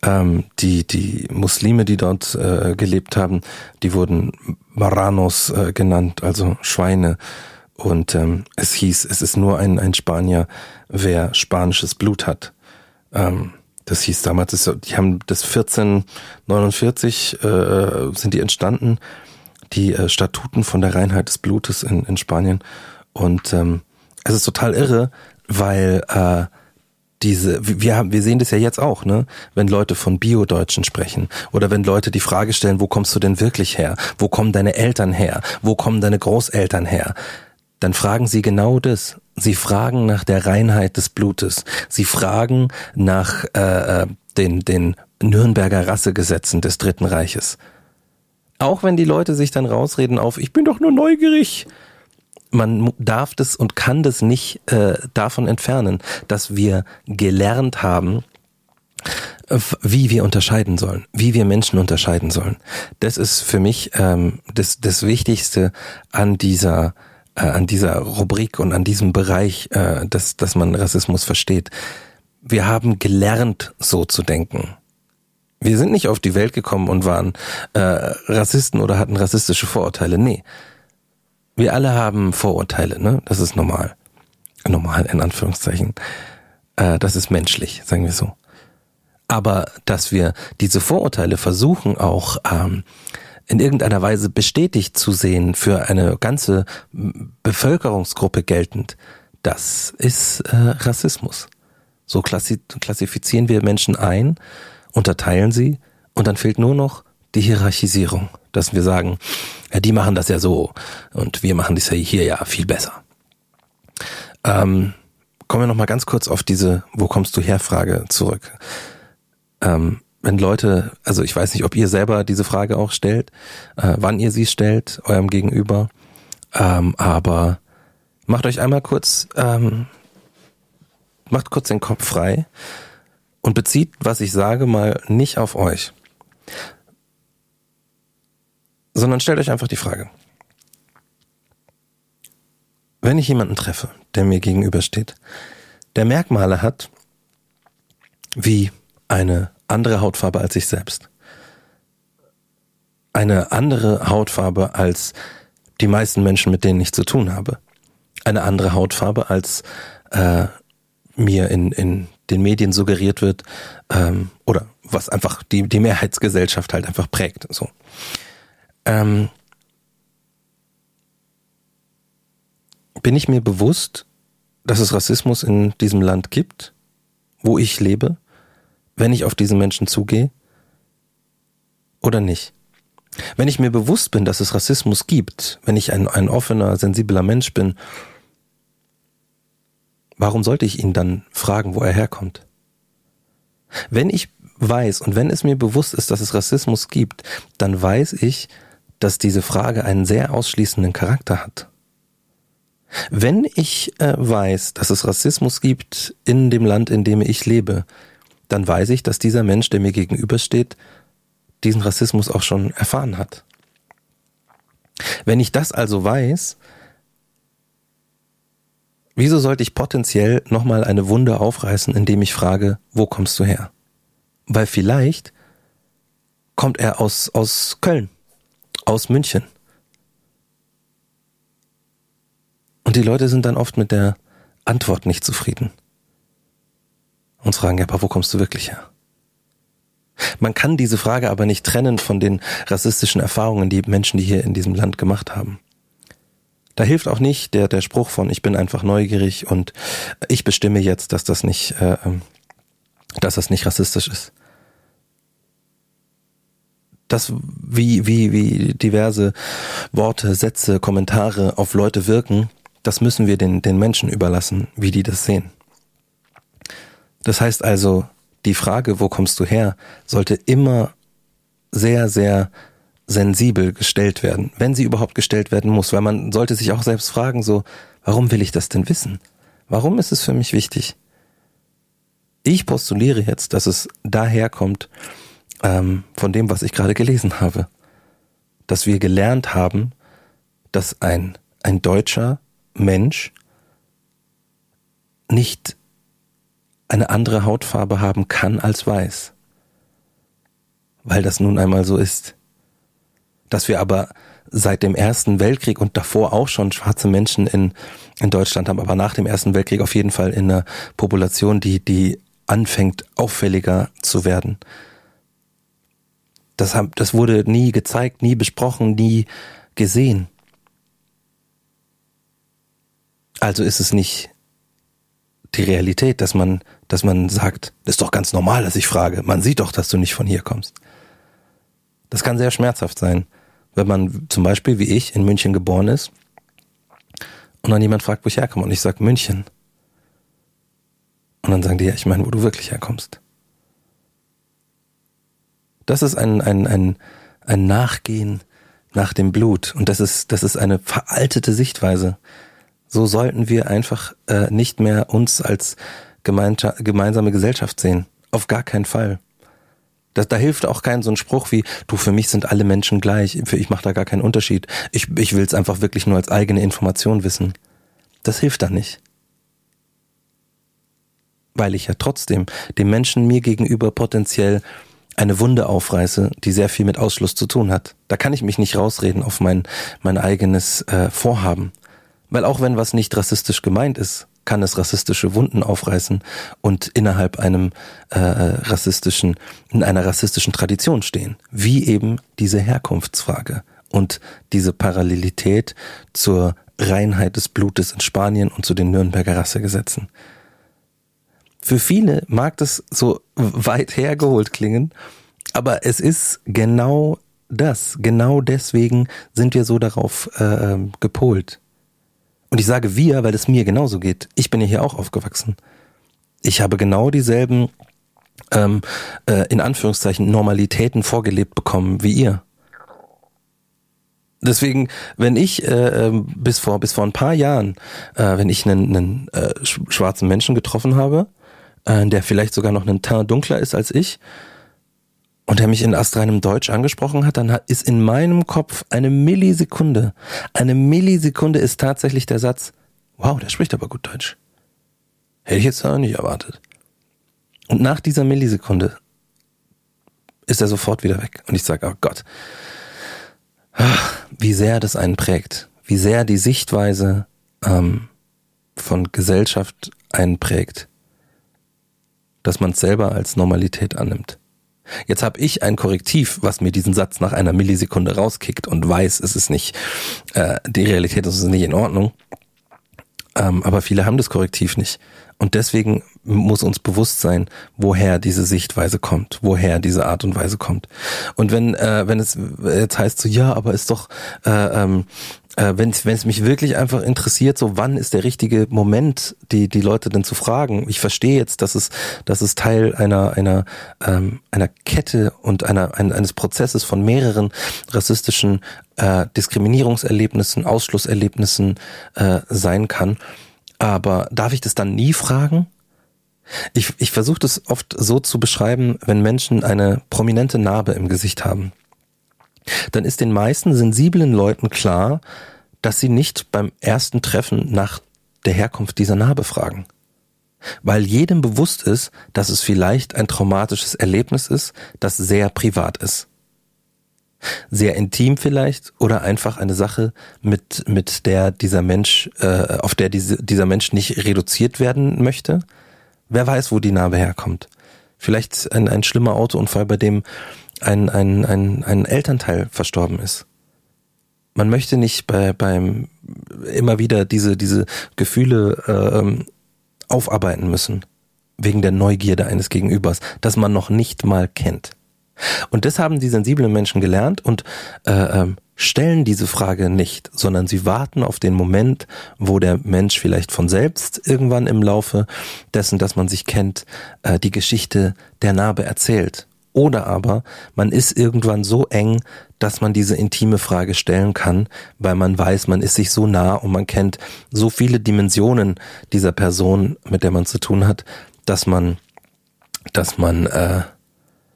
Ähm, die die Muslime, die dort äh, gelebt haben, die wurden Maranos äh, genannt, also Schweine und ähm, es hieß, es ist nur ein, ein Spanier, wer spanisches Blut hat. Ähm, das hieß damals, das, die haben das 1449 äh, sind die entstanden, die äh, Statuten von der Reinheit des Blutes in, in Spanien. Und ähm, es ist total irre, weil äh, diese, wir haben, wir sehen das ja jetzt auch, ne? Wenn Leute von Bio-Deutschen sprechen oder wenn Leute die Frage stellen, wo kommst du denn wirklich her? Wo kommen deine Eltern her? Wo kommen deine Großeltern her? dann fragen sie genau das. Sie fragen nach der Reinheit des Blutes. Sie fragen nach äh, äh, den, den Nürnberger Rassegesetzen des Dritten Reiches. Auch wenn die Leute sich dann rausreden auf, ich bin doch nur neugierig. Man darf das und kann das nicht äh, davon entfernen, dass wir gelernt haben, wie wir unterscheiden sollen, wie wir Menschen unterscheiden sollen. Das ist für mich ähm, das, das Wichtigste an dieser äh, an dieser Rubrik und an diesem Bereich, äh, dass, dass man Rassismus versteht. Wir haben gelernt, so zu denken. Wir sind nicht auf die Welt gekommen und waren äh, Rassisten oder hatten rassistische Vorurteile. Nee. Wir alle haben Vorurteile, ne? Das ist normal. Normal in Anführungszeichen. Äh, das ist menschlich, sagen wir so. Aber dass wir diese Vorurteile versuchen auch ähm, in irgendeiner Weise bestätigt zu sehen, für eine ganze Bevölkerungsgruppe geltend, das ist äh, Rassismus. So klassi klassifizieren wir Menschen ein, unterteilen sie und dann fehlt nur noch die Hierarchisierung, dass wir sagen, ja, die machen das ja so und wir machen das ja hier ja viel besser. Ähm, kommen wir noch mal ganz kurz auf diese Wo kommst du her Frage zurück. Ähm, wenn Leute, also ich weiß nicht, ob ihr selber diese Frage auch stellt, äh, wann ihr sie stellt, eurem Gegenüber, ähm, aber macht euch einmal kurz, ähm, macht kurz den Kopf frei und bezieht, was ich sage, mal nicht auf euch, sondern stellt euch einfach die Frage. Wenn ich jemanden treffe, der mir gegenübersteht, der Merkmale hat, wie eine andere Hautfarbe als ich selbst. Eine andere Hautfarbe als die meisten Menschen, mit denen ich zu tun habe. Eine andere Hautfarbe als äh, mir in, in den Medien suggeriert wird ähm, oder was einfach die, die Mehrheitsgesellschaft halt einfach prägt. So. Ähm, bin ich mir bewusst, dass es Rassismus in diesem Land gibt, wo ich lebe? wenn ich auf diesen Menschen zugehe oder nicht? Wenn ich mir bewusst bin, dass es Rassismus gibt, wenn ich ein, ein offener, sensibler Mensch bin, warum sollte ich ihn dann fragen, wo er herkommt? Wenn ich weiß und wenn es mir bewusst ist, dass es Rassismus gibt, dann weiß ich, dass diese Frage einen sehr ausschließenden Charakter hat. Wenn ich äh, weiß, dass es Rassismus gibt in dem Land, in dem ich lebe, dann weiß ich, dass dieser Mensch, der mir gegenübersteht, diesen Rassismus auch schon erfahren hat. Wenn ich das also weiß, wieso sollte ich potenziell nochmal eine Wunde aufreißen, indem ich frage, wo kommst du her? Weil vielleicht kommt er aus, aus Köln, aus München. Und die Leute sind dann oft mit der Antwort nicht zufrieden und fragen, ja, aber wo kommst du wirklich her? Man kann diese Frage aber nicht trennen von den rassistischen Erfahrungen, die Menschen, die hier in diesem Land gemacht haben. Da hilft auch nicht der, der Spruch von ich bin einfach neugierig und ich bestimme jetzt, dass das nicht, äh, ähm, dass das nicht rassistisch ist. Das, wie, wie, wie diverse Worte, Sätze, Kommentare auf Leute wirken, das müssen wir den, den Menschen überlassen, wie die das sehen. Das heißt also, die Frage, wo kommst du her, sollte immer sehr, sehr sensibel gestellt werden, wenn sie überhaupt gestellt werden muss, weil man sollte sich auch selbst fragen, so, warum will ich das denn wissen? Warum ist es für mich wichtig? Ich postuliere jetzt, dass es daherkommt ähm, von dem, was ich gerade gelesen habe, dass wir gelernt haben, dass ein, ein deutscher Mensch nicht eine andere Hautfarbe haben kann als weiß. Weil das nun einmal so ist dass wir aber seit dem Ersten Weltkrieg und davor auch schon schwarze Menschen in, in Deutschland haben, aber nach dem Ersten Weltkrieg auf jeden Fall in einer Population, die, die anfängt auffälliger zu werden. Das, das wurde nie gezeigt, nie besprochen, nie gesehen. Also ist es nicht die Realität, dass man, dass man sagt, das ist doch ganz normal, dass ich frage. Man sieht doch, dass du nicht von hier kommst. Das kann sehr schmerzhaft sein wenn man zum Beispiel wie ich in München geboren ist und dann jemand fragt, wo ich herkomme und ich sage München. Und dann sagen die, ja, ich meine, wo du wirklich herkommst. Das ist ein, ein, ein, ein Nachgehen nach dem Blut und das ist, das ist eine veraltete Sichtweise. So sollten wir einfach äh, nicht mehr uns als gemeinsame Gesellschaft sehen. Auf gar keinen Fall. Da, da hilft auch kein so ein Spruch wie, du, für mich sind alle Menschen gleich, für ich mache da gar keinen Unterschied. Ich, ich will es einfach wirklich nur als eigene Information wissen. Das hilft da nicht. Weil ich ja trotzdem dem Menschen mir gegenüber potenziell eine Wunde aufreiße, die sehr viel mit Ausschluss zu tun hat. Da kann ich mich nicht rausreden auf mein, mein eigenes äh, Vorhaben. Weil auch wenn was nicht rassistisch gemeint ist, kann es rassistische Wunden aufreißen und innerhalb einem äh, rassistischen, in einer rassistischen Tradition stehen. Wie eben diese Herkunftsfrage und diese Parallelität zur Reinheit des Blutes in Spanien und zu den Nürnberger Rassegesetzen. Für viele mag das so weit hergeholt klingen, aber es ist genau das. Genau deswegen sind wir so darauf äh, gepolt. Und ich sage wir, weil es mir genauso geht. Ich bin ja hier auch aufgewachsen. Ich habe genau dieselben, ähm, äh, in Anführungszeichen, Normalitäten vorgelebt bekommen wie ihr. Deswegen, wenn ich äh, ähm, bis vor bis vor ein paar Jahren, äh, wenn ich einen, einen äh, schwarzen Menschen getroffen habe, äh, der vielleicht sogar noch einen Teint dunkler ist als ich, und er mich in astreinem Deutsch angesprochen hat, dann ist in meinem Kopf eine Millisekunde, eine Millisekunde ist tatsächlich der Satz, wow, der spricht aber gut Deutsch. Hätte ich jetzt auch nicht erwartet. Und nach dieser Millisekunde ist er sofort wieder weg. Und ich sage, oh Gott, wie sehr das einen prägt, wie sehr die Sichtweise ähm, von Gesellschaft einen prägt, dass man es selber als Normalität annimmt. Jetzt habe ich ein Korrektiv, was mir diesen Satz nach einer Millisekunde rauskickt und weiß, es ist nicht, äh, die Realität ist nicht in Ordnung. Ähm, aber viele haben das Korrektiv nicht. Und deswegen muss uns bewusst sein, woher diese Sichtweise kommt, woher diese Art und Weise kommt. Und wenn, äh, wenn es jetzt heißt so, ja, aber ist doch, äh, ähm, äh, wenn es mich wirklich einfach interessiert, so wann ist der richtige Moment, die die Leute denn zu fragen. Ich verstehe jetzt, dass es dass es Teil einer einer ähm, einer Kette und einer ein, eines Prozesses von mehreren rassistischen äh, Diskriminierungserlebnissen, Ausschlusserlebnissen äh, sein kann. Aber darf ich das dann nie fragen? Ich, ich versuche das oft so zu beschreiben, wenn Menschen eine prominente Narbe im Gesicht haben dann ist den meisten sensiblen Leuten klar, dass sie nicht beim ersten Treffen nach der Herkunft dieser Narbe fragen. Weil jedem bewusst ist, dass es vielleicht ein traumatisches Erlebnis ist, das sehr privat ist. Sehr intim vielleicht oder einfach eine Sache, mit, mit der dieser Mensch, äh, auf der diese, dieser Mensch nicht reduziert werden möchte. Wer weiß, wo die Narbe herkommt. Vielleicht ein, ein schlimmer Autounfall, bei dem ein, ein, ein, ein Elternteil verstorben ist. Man möchte nicht bei, beim immer wieder diese, diese Gefühle äh, aufarbeiten müssen, wegen der Neugierde eines Gegenübers, das man noch nicht mal kennt. Und das haben die sensiblen Menschen gelernt und äh, ähm, stellen diese Frage nicht, sondern sie warten auf den Moment, wo der Mensch vielleicht von selbst irgendwann im Laufe dessen, dass man sich kennt, äh, die Geschichte der Narbe erzählt. Oder aber man ist irgendwann so eng, dass man diese intime Frage stellen kann, weil man weiß, man ist sich so nah und man kennt so viele Dimensionen dieser Person, mit der man zu tun hat, dass man, dass man, äh,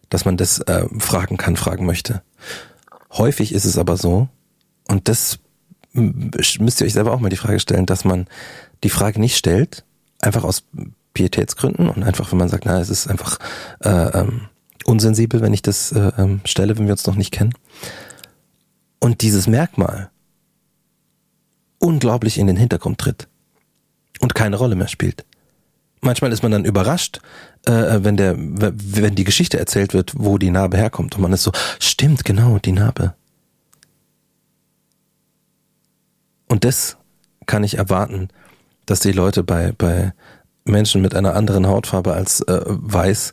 dass man das äh, fragen kann, fragen möchte. Häufig ist es aber so, und das müsst ihr euch selber auch mal die Frage stellen, dass man die Frage nicht stellt, einfach aus Pietätsgründen und einfach, wenn man sagt, na, es ist einfach äh, ähm, unsensibel, wenn ich das äh, ähm, stelle, wenn wir uns noch nicht kennen. Und dieses Merkmal unglaublich in den Hintergrund tritt und keine Rolle mehr spielt. Manchmal ist man dann überrascht, äh, wenn der, wenn die Geschichte erzählt wird, wo die Narbe herkommt und man ist so, stimmt, genau, die Narbe. Und das kann ich erwarten, dass die Leute bei, bei Menschen mit einer anderen Hautfarbe als äh, weiß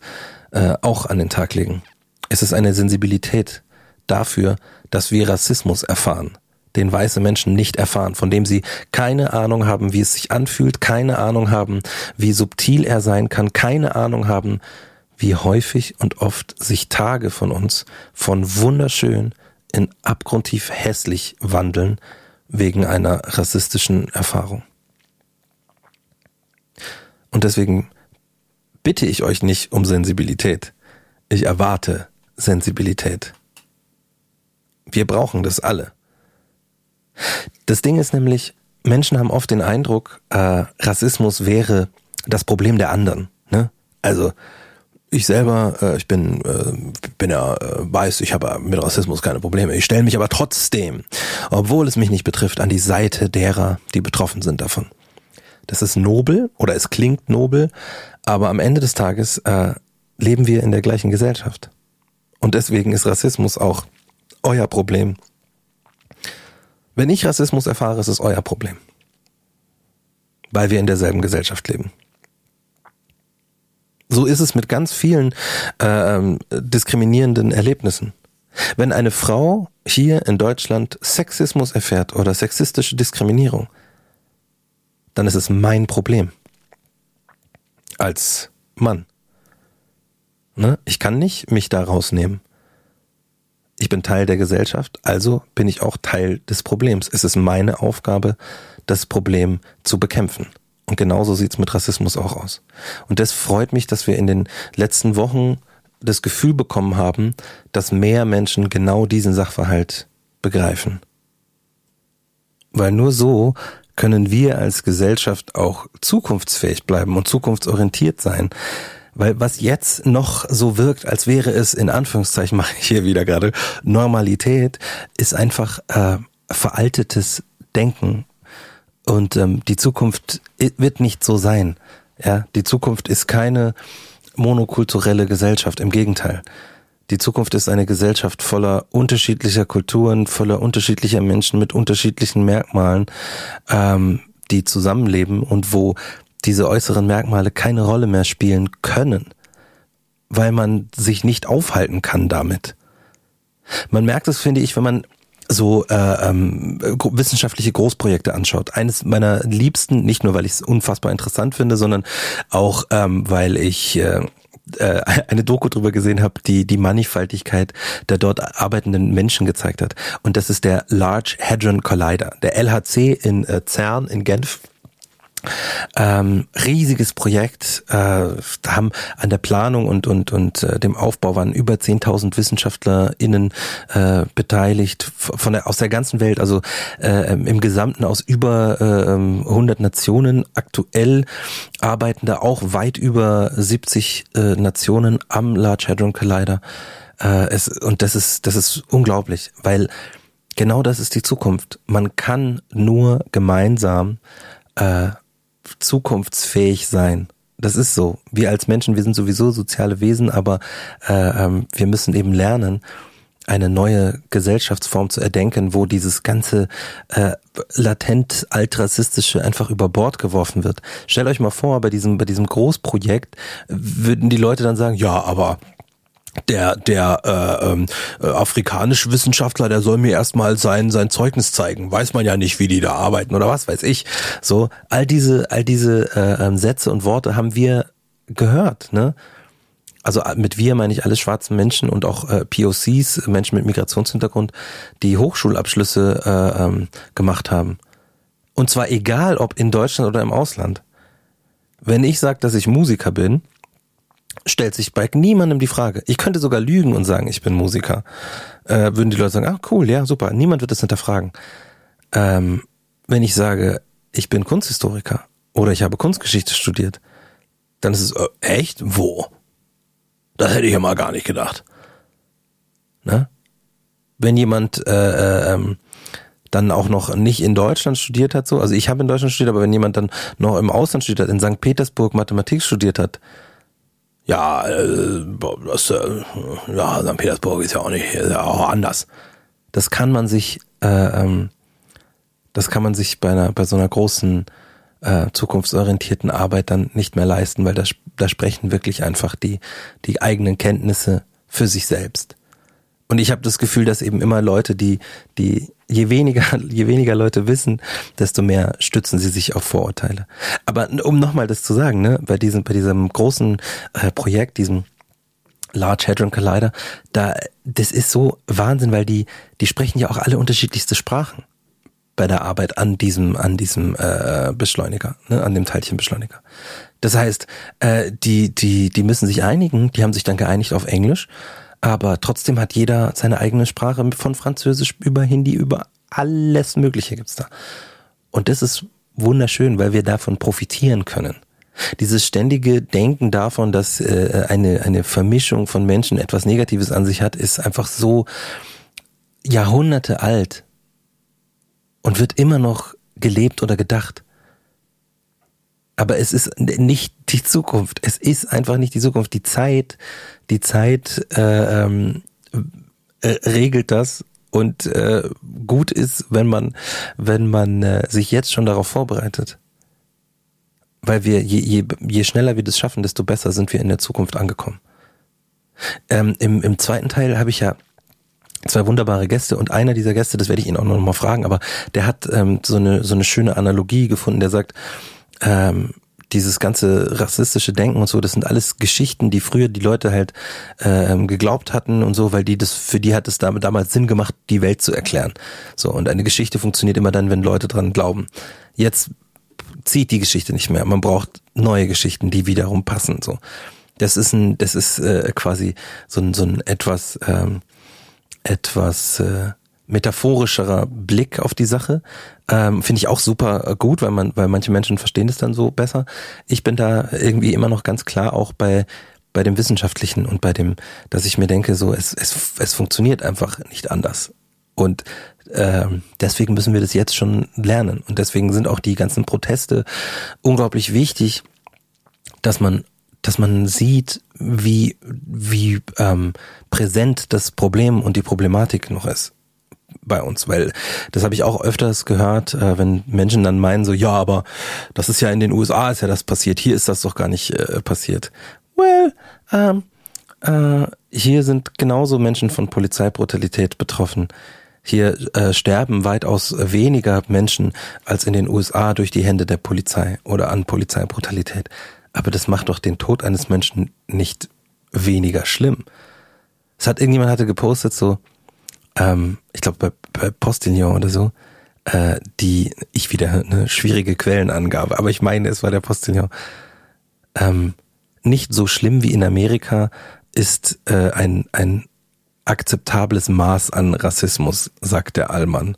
äh, auch an den Tag legen. Es ist eine Sensibilität dafür, dass wir Rassismus erfahren, den weiße Menschen nicht erfahren, von dem sie keine Ahnung haben, wie es sich anfühlt, keine Ahnung haben, wie subtil er sein kann, keine Ahnung haben, wie häufig und oft sich Tage von uns von wunderschön in abgrundtief hässlich wandeln wegen einer rassistischen Erfahrung. Und deswegen bitte ich euch nicht um Sensibilität. Ich erwarte Sensibilität. Wir brauchen das alle. Das Ding ist nämlich, Menschen haben oft den Eindruck, äh, Rassismus wäre das Problem der anderen. Ne? Also ich selber, äh, ich bin, äh, bin ja äh, weiß, ich habe mit Rassismus keine Probleme. Ich stelle mich aber trotzdem, obwohl es mich nicht betrifft, an die Seite derer, die betroffen sind davon. Das ist nobel oder es klingt nobel, aber am Ende des Tages äh, leben wir in der gleichen Gesellschaft. Und deswegen ist Rassismus auch euer Problem. Wenn ich Rassismus erfahre, ist es euer Problem. Weil wir in derselben Gesellschaft leben. So ist es mit ganz vielen äh, diskriminierenden Erlebnissen. Wenn eine Frau hier in Deutschland Sexismus erfährt oder sexistische Diskriminierung, dann ist es mein Problem. Als Mann. Ne? Ich kann nicht mich da rausnehmen ich bin Teil der Gesellschaft, also bin ich auch Teil des Problems. Es ist meine Aufgabe, das Problem zu bekämpfen. Und genauso sieht's mit Rassismus auch aus. Und das freut mich, dass wir in den letzten Wochen das Gefühl bekommen haben, dass mehr Menschen genau diesen Sachverhalt begreifen. Weil nur so können wir als Gesellschaft auch zukunftsfähig bleiben und zukunftsorientiert sein. Weil was jetzt noch so wirkt, als wäre es, in Anführungszeichen mache ich hier wieder gerade, Normalität, ist einfach äh, veraltetes Denken. Und ähm, die Zukunft wird nicht so sein. Ja, die Zukunft ist keine monokulturelle Gesellschaft, im Gegenteil. Die Zukunft ist eine Gesellschaft voller unterschiedlicher Kulturen, voller unterschiedlicher Menschen mit unterschiedlichen Merkmalen, ähm, die zusammenleben und wo diese äußeren Merkmale keine Rolle mehr spielen können, weil man sich nicht aufhalten kann damit. Man merkt es, finde ich, wenn man so äh, ähm, wissenschaftliche Großprojekte anschaut. Eines meiner liebsten, nicht nur weil ich es unfassbar interessant finde, sondern auch ähm, weil ich äh, äh eine Doku drüber gesehen habe, die die Mannigfaltigkeit der dort arbeitenden Menschen gezeigt hat. Und das ist der Large Hadron Collider, der LHC in äh, CERN in Genf ähm, riesiges Projekt. Äh, haben an der Planung und und und äh, dem Aufbau waren über 10.000 WissenschaftlerInnen äh, beteiligt von der aus der ganzen Welt, also äh, im Gesamten aus über äh, 100 Nationen. Aktuell arbeiten da auch weit über 70 äh, Nationen am Large Hadron Collider. Äh, es, und das ist das ist unglaublich, weil genau das ist die Zukunft. Man kann nur gemeinsam äh, zukunftsfähig sein. Das ist so. Wir als Menschen, wir sind sowieso soziale Wesen, aber äh, ähm, wir müssen eben lernen, eine neue Gesellschaftsform zu erdenken, wo dieses ganze äh, latent altrassistische einfach über Bord geworfen wird. Stellt euch mal vor, bei diesem bei diesem Großprojekt würden die Leute dann sagen, ja, aber der der äh, ähm, äh, afrikanische Wissenschaftler, der soll mir erstmal sein sein Zeugnis zeigen. Weiß man ja nicht, wie die da arbeiten oder was weiß ich. So all diese all diese äh, ähm, Sätze und Worte haben wir gehört, ne? Also äh, mit wir meine ich alle schwarzen Menschen und auch äh, POCs, Menschen mit Migrationshintergrund, die Hochschulabschlüsse äh, ähm, gemacht haben. Und zwar egal, ob in Deutschland oder im Ausland. Wenn ich sage, dass ich Musiker bin, stellt sich bei niemandem die Frage. Ich könnte sogar lügen und sagen, ich bin Musiker. Äh, würden die Leute sagen, ah cool, ja, super. Niemand wird das hinterfragen. Ähm, wenn ich sage, ich bin Kunsthistoriker oder ich habe Kunstgeschichte studiert, dann ist es äh, echt? Wo? Das hätte ich ja mal gar nicht gedacht. Ne? Wenn jemand äh, äh, ähm, dann auch noch nicht in Deutschland studiert hat, so, also ich habe in Deutschland studiert, aber wenn jemand dann noch im Ausland studiert hat, in St. Petersburg Mathematik studiert hat, ja, äh, das, äh, ja, St. Petersburg ist ja auch nicht, ist ja auch anders. Das kann man sich, äh, ähm, das kann man sich bei einer, bei so einer großen äh, zukunftsorientierten Arbeit dann nicht mehr leisten, weil da, da sprechen wirklich einfach die, die eigenen Kenntnisse für sich selbst. Und ich habe das Gefühl, dass eben immer Leute, die, die je weniger, je weniger Leute wissen, desto mehr stützen sie sich auf Vorurteile. Aber um nochmal das zu sagen, ne, bei diesem, bei diesem großen äh, Projekt, diesem Large Hadron Collider, da, das ist so Wahnsinn, weil die, die sprechen ja auch alle unterschiedlichste Sprachen bei der Arbeit an diesem, an diesem äh, Beschleuniger, ne, an dem Teilchenbeschleuniger. Das heißt, äh, die, die, die müssen sich einigen, die haben sich dann geeinigt auf Englisch, aber trotzdem hat jeder seine eigene Sprache von Französisch über Hindi, über alles Mögliche gibt's da. Und das ist wunderschön, weil wir davon profitieren können. Dieses ständige Denken davon, dass äh, eine, eine Vermischung von Menschen etwas Negatives an sich hat, ist einfach so Jahrhunderte alt und wird immer noch gelebt oder gedacht. Aber es ist nicht die Zukunft. Es ist einfach nicht die Zukunft. Die Zeit, die Zeit äh, ähm, äh, regelt das und äh, gut ist, wenn man, wenn man äh, sich jetzt schon darauf vorbereitet. Weil wir, je, je, je schneller wir das schaffen, desto besser sind wir in der Zukunft angekommen. Ähm, im, Im zweiten Teil habe ich ja zwei wunderbare Gäste und einer dieser Gäste, das werde ich ihn auch noch mal fragen, aber der hat ähm, so eine so eine schöne Analogie gefunden. Der sagt, ähm, dieses ganze rassistische Denken und so, das sind alles Geschichten, die früher die Leute halt ähm, geglaubt hatten und so, weil die das für die hat es damals Sinn gemacht, die Welt zu erklären. So und eine Geschichte funktioniert immer dann, wenn Leute dran glauben. Jetzt zieht die Geschichte nicht mehr. Man braucht neue Geschichten, die wiederum passen. So, das ist ein, das ist äh, quasi so ein so ein etwas ähm, etwas äh, metaphorischerer Blick auf die Sache. Ähm, Finde ich auch super äh, gut, weil man, weil manche Menschen verstehen es dann so besser. Ich bin da irgendwie immer noch ganz klar auch bei bei dem Wissenschaftlichen und bei dem, dass ich mir denke, so es es, es funktioniert einfach nicht anders. Und ähm, deswegen müssen wir das jetzt schon lernen. Und deswegen sind auch die ganzen Proteste unglaublich wichtig, dass man dass man sieht, wie, wie ähm, präsent das Problem und die Problematik noch ist bei uns, weil das habe ich auch öfters gehört, äh, wenn Menschen dann meinen so, ja, aber das ist ja in den USA ist ja das passiert, hier ist das doch gar nicht äh, passiert. Well, ähm, äh, hier sind genauso Menschen von Polizeibrutalität betroffen. Hier äh, sterben weitaus weniger Menschen als in den USA durch die Hände der Polizei oder an Polizeibrutalität. Aber das macht doch den Tod eines Menschen nicht weniger schlimm. Es hat irgendjemand hatte gepostet so, ähm, ich glaube bei, bei Postillon oder so, äh, die ich wieder eine schwierige Quellenangabe, aber ich meine, es war der Postillon. Ähm, nicht so schlimm wie in Amerika ist äh, ein ein akzeptables Maß an Rassismus, sagt der Allmann.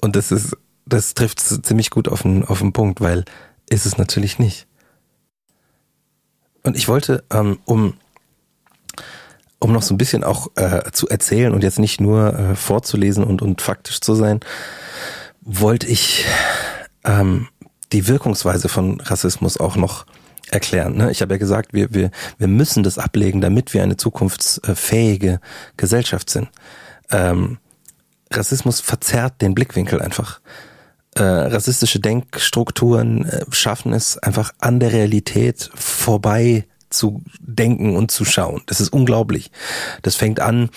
Und das ist, das trifft ziemlich gut auf den, auf den Punkt, weil ist es natürlich nicht. Und ich wollte, ähm, um, um noch so ein bisschen auch äh, zu erzählen und jetzt nicht nur äh, vorzulesen und, und faktisch zu sein, wollte ich ähm, die Wirkungsweise von Rassismus auch noch erklären. Ne? Ich habe ja gesagt, wir, wir, wir müssen das ablegen, damit wir eine zukunftsfähige Gesellschaft sind. Ähm, Rassismus verzerrt den Blickwinkel einfach. Äh, rassistische Denkstrukturen äh, schaffen es einfach an der Realität vorbei zu denken und zu schauen. Das ist unglaublich. Das fängt an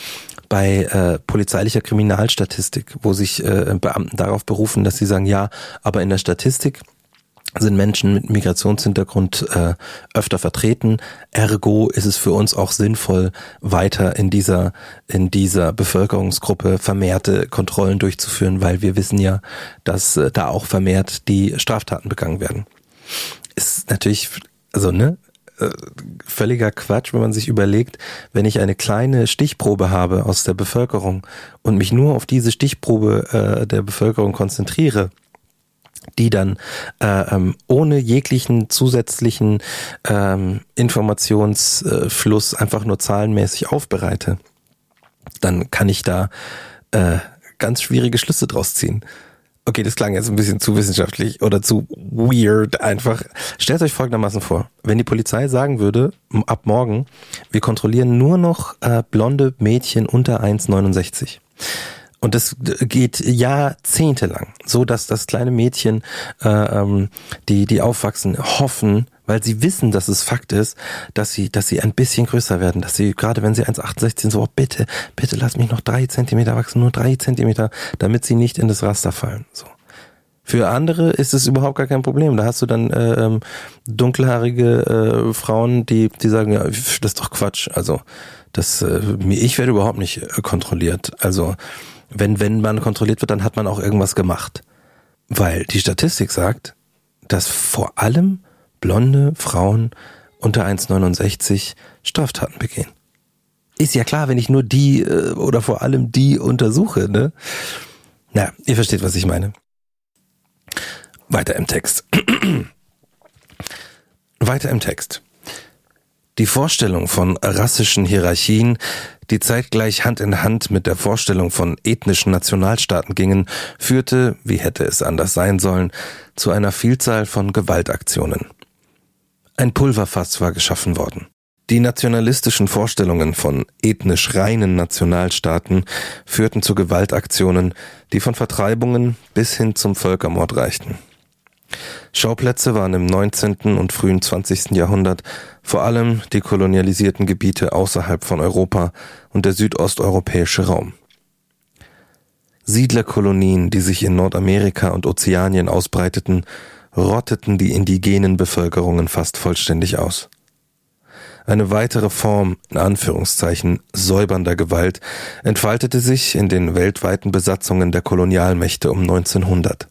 bei äh, polizeilicher Kriminalstatistik, wo sich äh, Beamten darauf berufen, dass sie sagen, ja, aber in der Statistik sind Menschen mit Migrationshintergrund äh, öfter vertreten. Ergo ist es für uns auch sinnvoll, weiter in dieser in dieser Bevölkerungsgruppe vermehrte Kontrollen durchzuführen, weil wir wissen ja, dass äh, da auch vermehrt die Straftaten begangen werden. Ist natürlich, also ne, äh, völliger Quatsch, wenn man sich überlegt, wenn ich eine kleine Stichprobe habe aus der Bevölkerung und mich nur auf diese Stichprobe äh, der Bevölkerung konzentriere die dann äh, ähm, ohne jeglichen zusätzlichen ähm, Informationsfluss einfach nur zahlenmäßig aufbereite, dann kann ich da äh, ganz schwierige Schlüsse draus ziehen. Okay, das klang jetzt ein bisschen zu wissenschaftlich oder zu weird einfach. Stellt euch folgendermaßen vor, wenn die Polizei sagen würde, ab morgen, wir kontrollieren nur noch äh, blonde Mädchen unter 1,69 und das geht jahrzehntelang, so dass das kleine Mädchen, äh, ähm, die die aufwachsen, hoffen, weil sie wissen, dass es Fakt ist, dass sie, dass sie ein bisschen größer werden, dass sie gerade wenn sie 1,68 sind, so oh, bitte, bitte lass mich noch drei Zentimeter wachsen, nur drei Zentimeter, damit sie nicht in das Raster fallen. So. Für andere ist es überhaupt gar kein Problem. Da hast du dann äh, ähm, dunkelhaarige äh, Frauen, die die sagen, ja, das ist doch Quatsch. Also das, äh, ich werde überhaupt nicht äh, kontrolliert. Also wenn, wenn man kontrolliert wird, dann hat man auch irgendwas gemacht. Weil die Statistik sagt, dass vor allem blonde Frauen unter 1,69 Straftaten begehen. Ist ja klar, wenn ich nur die äh, oder vor allem die untersuche, ne? Na, ihr versteht, was ich meine. Weiter im Text. Weiter im Text. Die Vorstellung von rassischen Hierarchien die zeitgleich Hand in Hand mit der Vorstellung von ethnischen Nationalstaaten gingen, führte, wie hätte es anders sein sollen, zu einer Vielzahl von Gewaltaktionen. Ein Pulverfass war geschaffen worden. Die nationalistischen Vorstellungen von ethnisch reinen Nationalstaaten führten zu Gewaltaktionen, die von Vertreibungen bis hin zum Völkermord reichten. Schauplätze waren im 19. und frühen 20. Jahrhundert vor allem die kolonialisierten Gebiete außerhalb von Europa und der südosteuropäische Raum. Siedlerkolonien, die sich in Nordamerika und Ozeanien ausbreiteten, rotteten die indigenen Bevölkerungen fast vollständig aus. Eine weitere Form, in Anführungszeichen, säubernder Gewalt entfaltete sich in den weltweiten Besatzungen der Kolonialmächte um 1900.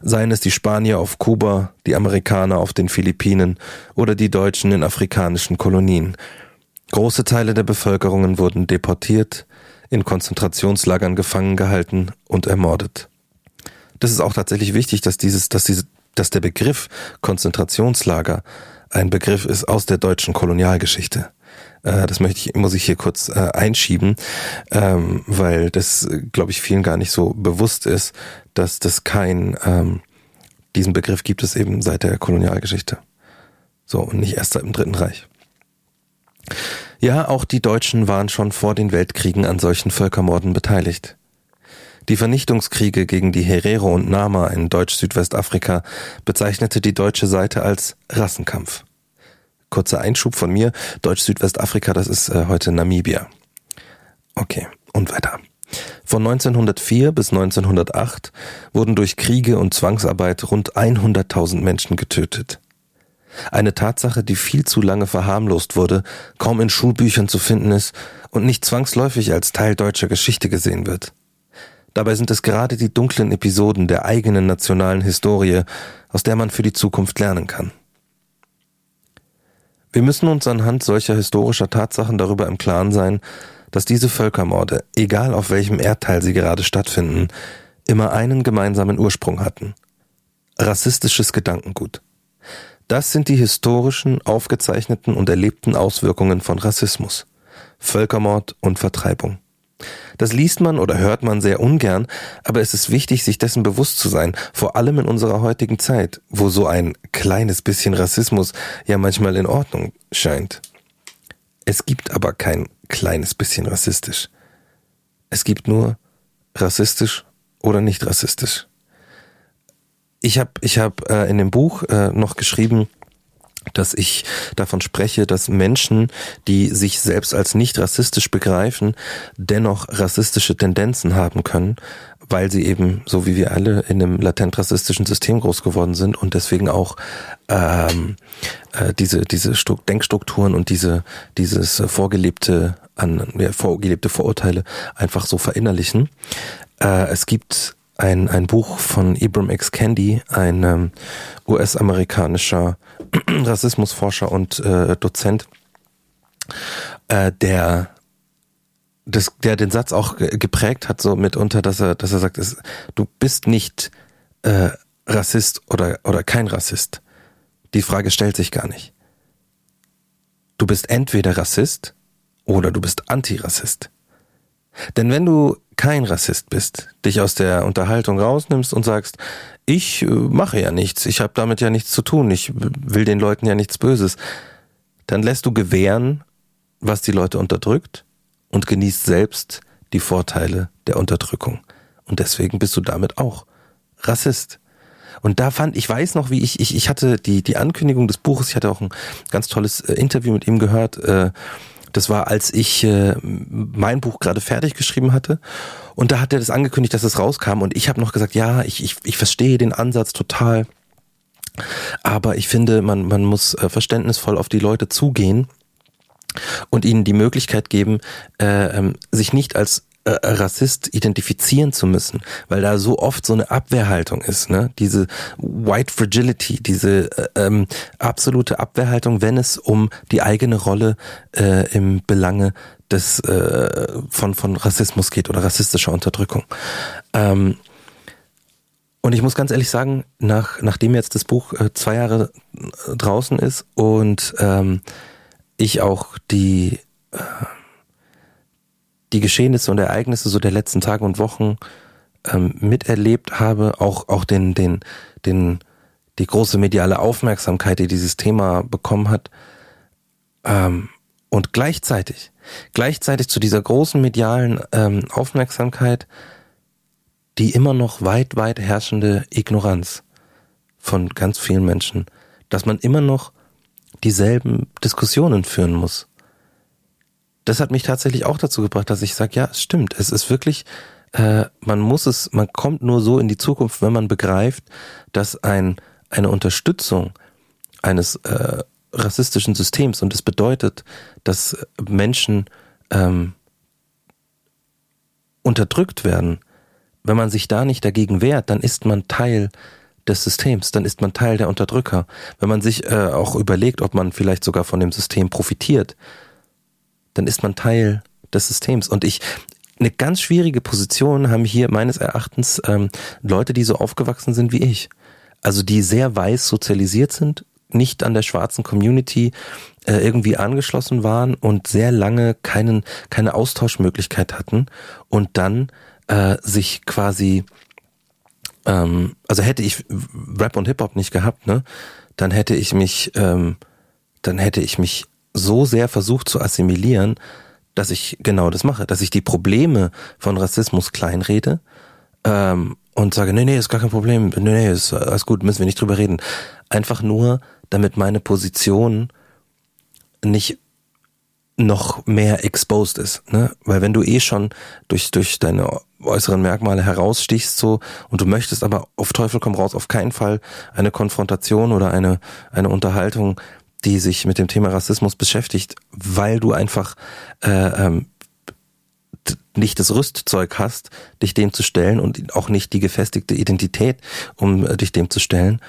Seien es die Spanier auf Kuba, die Amerikaner auf den Philippinen oder die Deutschen in afrikanischen Kolonien. Große Teile der Bevölkerungen wurden deportiert, in Konzentrationslagern gefangen gehalten und ermordet. Das ist auch tatsächlich wichtig, dass dieses, dass diese, dass der Begriff Konzentrationslager ein Begriff ist aus der deutschen Kolonialgeschichte. Äh, das möchte ich, muss ich hier kurz äh, einschieben, ähm, weil das, glaube ich, vielen gar nicht so bewusst ist, dass das kein, ähm, diesen Begriff gibt es eben seit der Kolonialgeschichte. So, und nicht erst seit dem Dritten Reich. Ja, auch die Deutschen waren schon vor den Weltkriegen an solchen Völkermorden beteiligt. Die Vernichtungskriege gegen die Herero und Nama in Deutsch-Südwestafrika bezeichnete die deutsche Seite als Rassenkampf. Kurzer Einschub von mir. Deutsch-Südwestafrika, das ist äh, heute Namibia. Okay, und weiter. Von 1904 bis 1908 wurden durch Kriege und Zwangsarbeit rund 100.000 Menschen getötet. Eine Tatsache, die viel zu lange verharmlost wurde, kaum in Schulbüchern zu finden ist und nicht zwangsläufig als Teil deutscher Geschichte gesehen wird. Dabei sind es gerade die dunklen Episoden der eigenen nationalen Historie, aus der man für die Zukunft lernen kann. Wir müssen uns anhand solcher historischer Tatsachen darüber im Klaren sein, dass diese Völkermorde, egal auf welchem Erdteil sie gerade stattfinden, immer einen gemeinsamen Ursprung hatten. Rassistisches Gedankengut. Das sind die historischen, aufgezeichneten und erlebten Auswirkungen von Rassismus, Völkermord und Vertreibung. Das liest man oder hört man sehr ungern, aber es ist wichtig, sich dessen bewusst zu sein, vor allem in unserer heutigen Zeit, wo so ein kleines bisschen Rassismus ja manchmal in Ordnung scheint. Es gibt aber kein kleines bisschen rassistisch. Es gibt nur rassistisch oder nicht rassistisch. Ich habe ich hab, äh, in dem Buch äh, noch geschrieben, dass ich davon spreche, dass Menschen, die sich selbst als nicht rassistisch begreifen, dennoch rassistische Tendenzen haben können, weil sie eben, so wie wir alle, in einem latent rassistischen System groß geworden sind und deswegen auch ähm, äh, diese, diese Denkstrukturen und diese, dieses vorgelebte, an, ja, vorgelebte Vorurteile einfach so verinnerlichen. Äh, es gibt ein, ein Buch von Ibram X. Kendi, ein ähm, US-amerikanischer Rassismusforscher und äh, Dozent, äh, der das, der den Satz auch geprägt hat, so mitunter, dass er, dass er sagt, es, du bist nicht äh, Rassist oder, oder kein Rassist. Die Frage stellt sich gar nicht. Du bist entweder Rassist oder du bist Antirassist. Denn wenn du kein Rassist bist, dich aus der Unterhaltung rausnimmst und sagst, ich äh, mache ja nichts, ich habe damit ja nichts zu tun, ich will den Leuten ja nichts Böses, dann lässt du gewähren, was die Leute unterdrückt und genießt selbst die Vorteile der Unterdrückung. Und deswegen bist du damit auch Rassist. Und da fand, ich weiß noch, wie ich, ich, ich hatte die, die Ankündigung des Buches, ich hatte auch ein ganz tolles äh, Interview mit ihm gehört, äh, das war, als ich äh, mein Buch gerade fertig geschrieben hatte. Und da hat er das angekündigt, dass es rauskam. Und ich habe noch gesagt, ja, ich, ich, ich verstehe den Ansatz total. Aber ich finde, man, man muss äh, verständnisvoll auf die Leute zugehen und ihnen die Möglichkeit geben, äh, ähm, sich nicht als Rassist identifizieren zu müssen, weil da so oft so eine Abwehrhaltung ist, ne? Diese White Fragility, diese äh, ähm, absolute Abwehrhaltung, wenn es um die eigene Rolle äh, im Belange des äh, von von Rassismus geht oder rassistischer Unterdrückung. Ähm, und ich muss ganz ehrlich sagen, nach, nachdem jetzt das Buch äh, zwei Jahre äh, draußen ist und ähm, ich auch die äh, die Geschehnisse und Ereignisse so der letzten Tage und Wochen ähm, miterlebt habe, auch auch den den den die große mediale Aufmerksamkeit, die dieses Thema bekommen hat, ähm, und gleichzeitig gleichzeitig zu dieser großen medialen ähm, Aufmerksamkeit die immer noch weit weit herrschende Ignoranz von ganz vielen Menschen, dass man immer noch dieselben Diskussionen führen muss das hat mich tatsächlich auch dazu gebracht, dass ich sage, ja, es stimmt. Es ist wirklich, äh, man muss es, man kommt nur so in die Zukunft, wenn man begreift, dass ein eine Unterstützung eines äh, rassistischen Systems und es das bedeutet, dass Menschen ähm, unterdrückt werden. Wenn man sich da nicht dagegen wehrt, dann ist man Teil des Systems, dann ist man Teil der Unterdrücker. Wenn man sich äh, auch überlegt, ob man vielleicht sogar von dem System profitiert, dann ist man Teil des Systems. Und ich, eine ganz schwierige Position haben hier meines Erachtens ähm, Leute, die so aufgewachsen sind wie ich. Also die sehr weiß sozialisiert sind, nicht an der schwarzen Community äh, irgendwie angeschlossen waren und sehr lange keinen, keine Austauschmöglichkeit hatten und dann äh, sich quasi, ähm, also hätte ich Rap und Hip-Hop nicht gehabt, ne, dann hätte ich mich, ähm, dann hätte ich mich so sehr versucht zu assimilieren, dass ich genau das mache, dass ich die Probleme von Rassismus kleinrede ähm, und sage, nee, nee, ist gar kein Problem, nee, nee, ist alles gut, müssen wir nicht drüber reden. Einfach nur, damit meine Position nicht noch mehr exposed ist, ne? Weil wenn du eh schon durch durch deine äußeren Merkmale herausstichst so und du möchtest aber auf Teufel komm raus auf keinen Fall eine Konfrontation oder eine eine Unterhaltung die sich mit dem Thema Rassismus beschäftigt, weil du einfach äh, ähm, nicht das Rüstzeug hast, dich dem zu stellen und auch nicht die gefestigte Identität, um äh, dich dem zu stellen.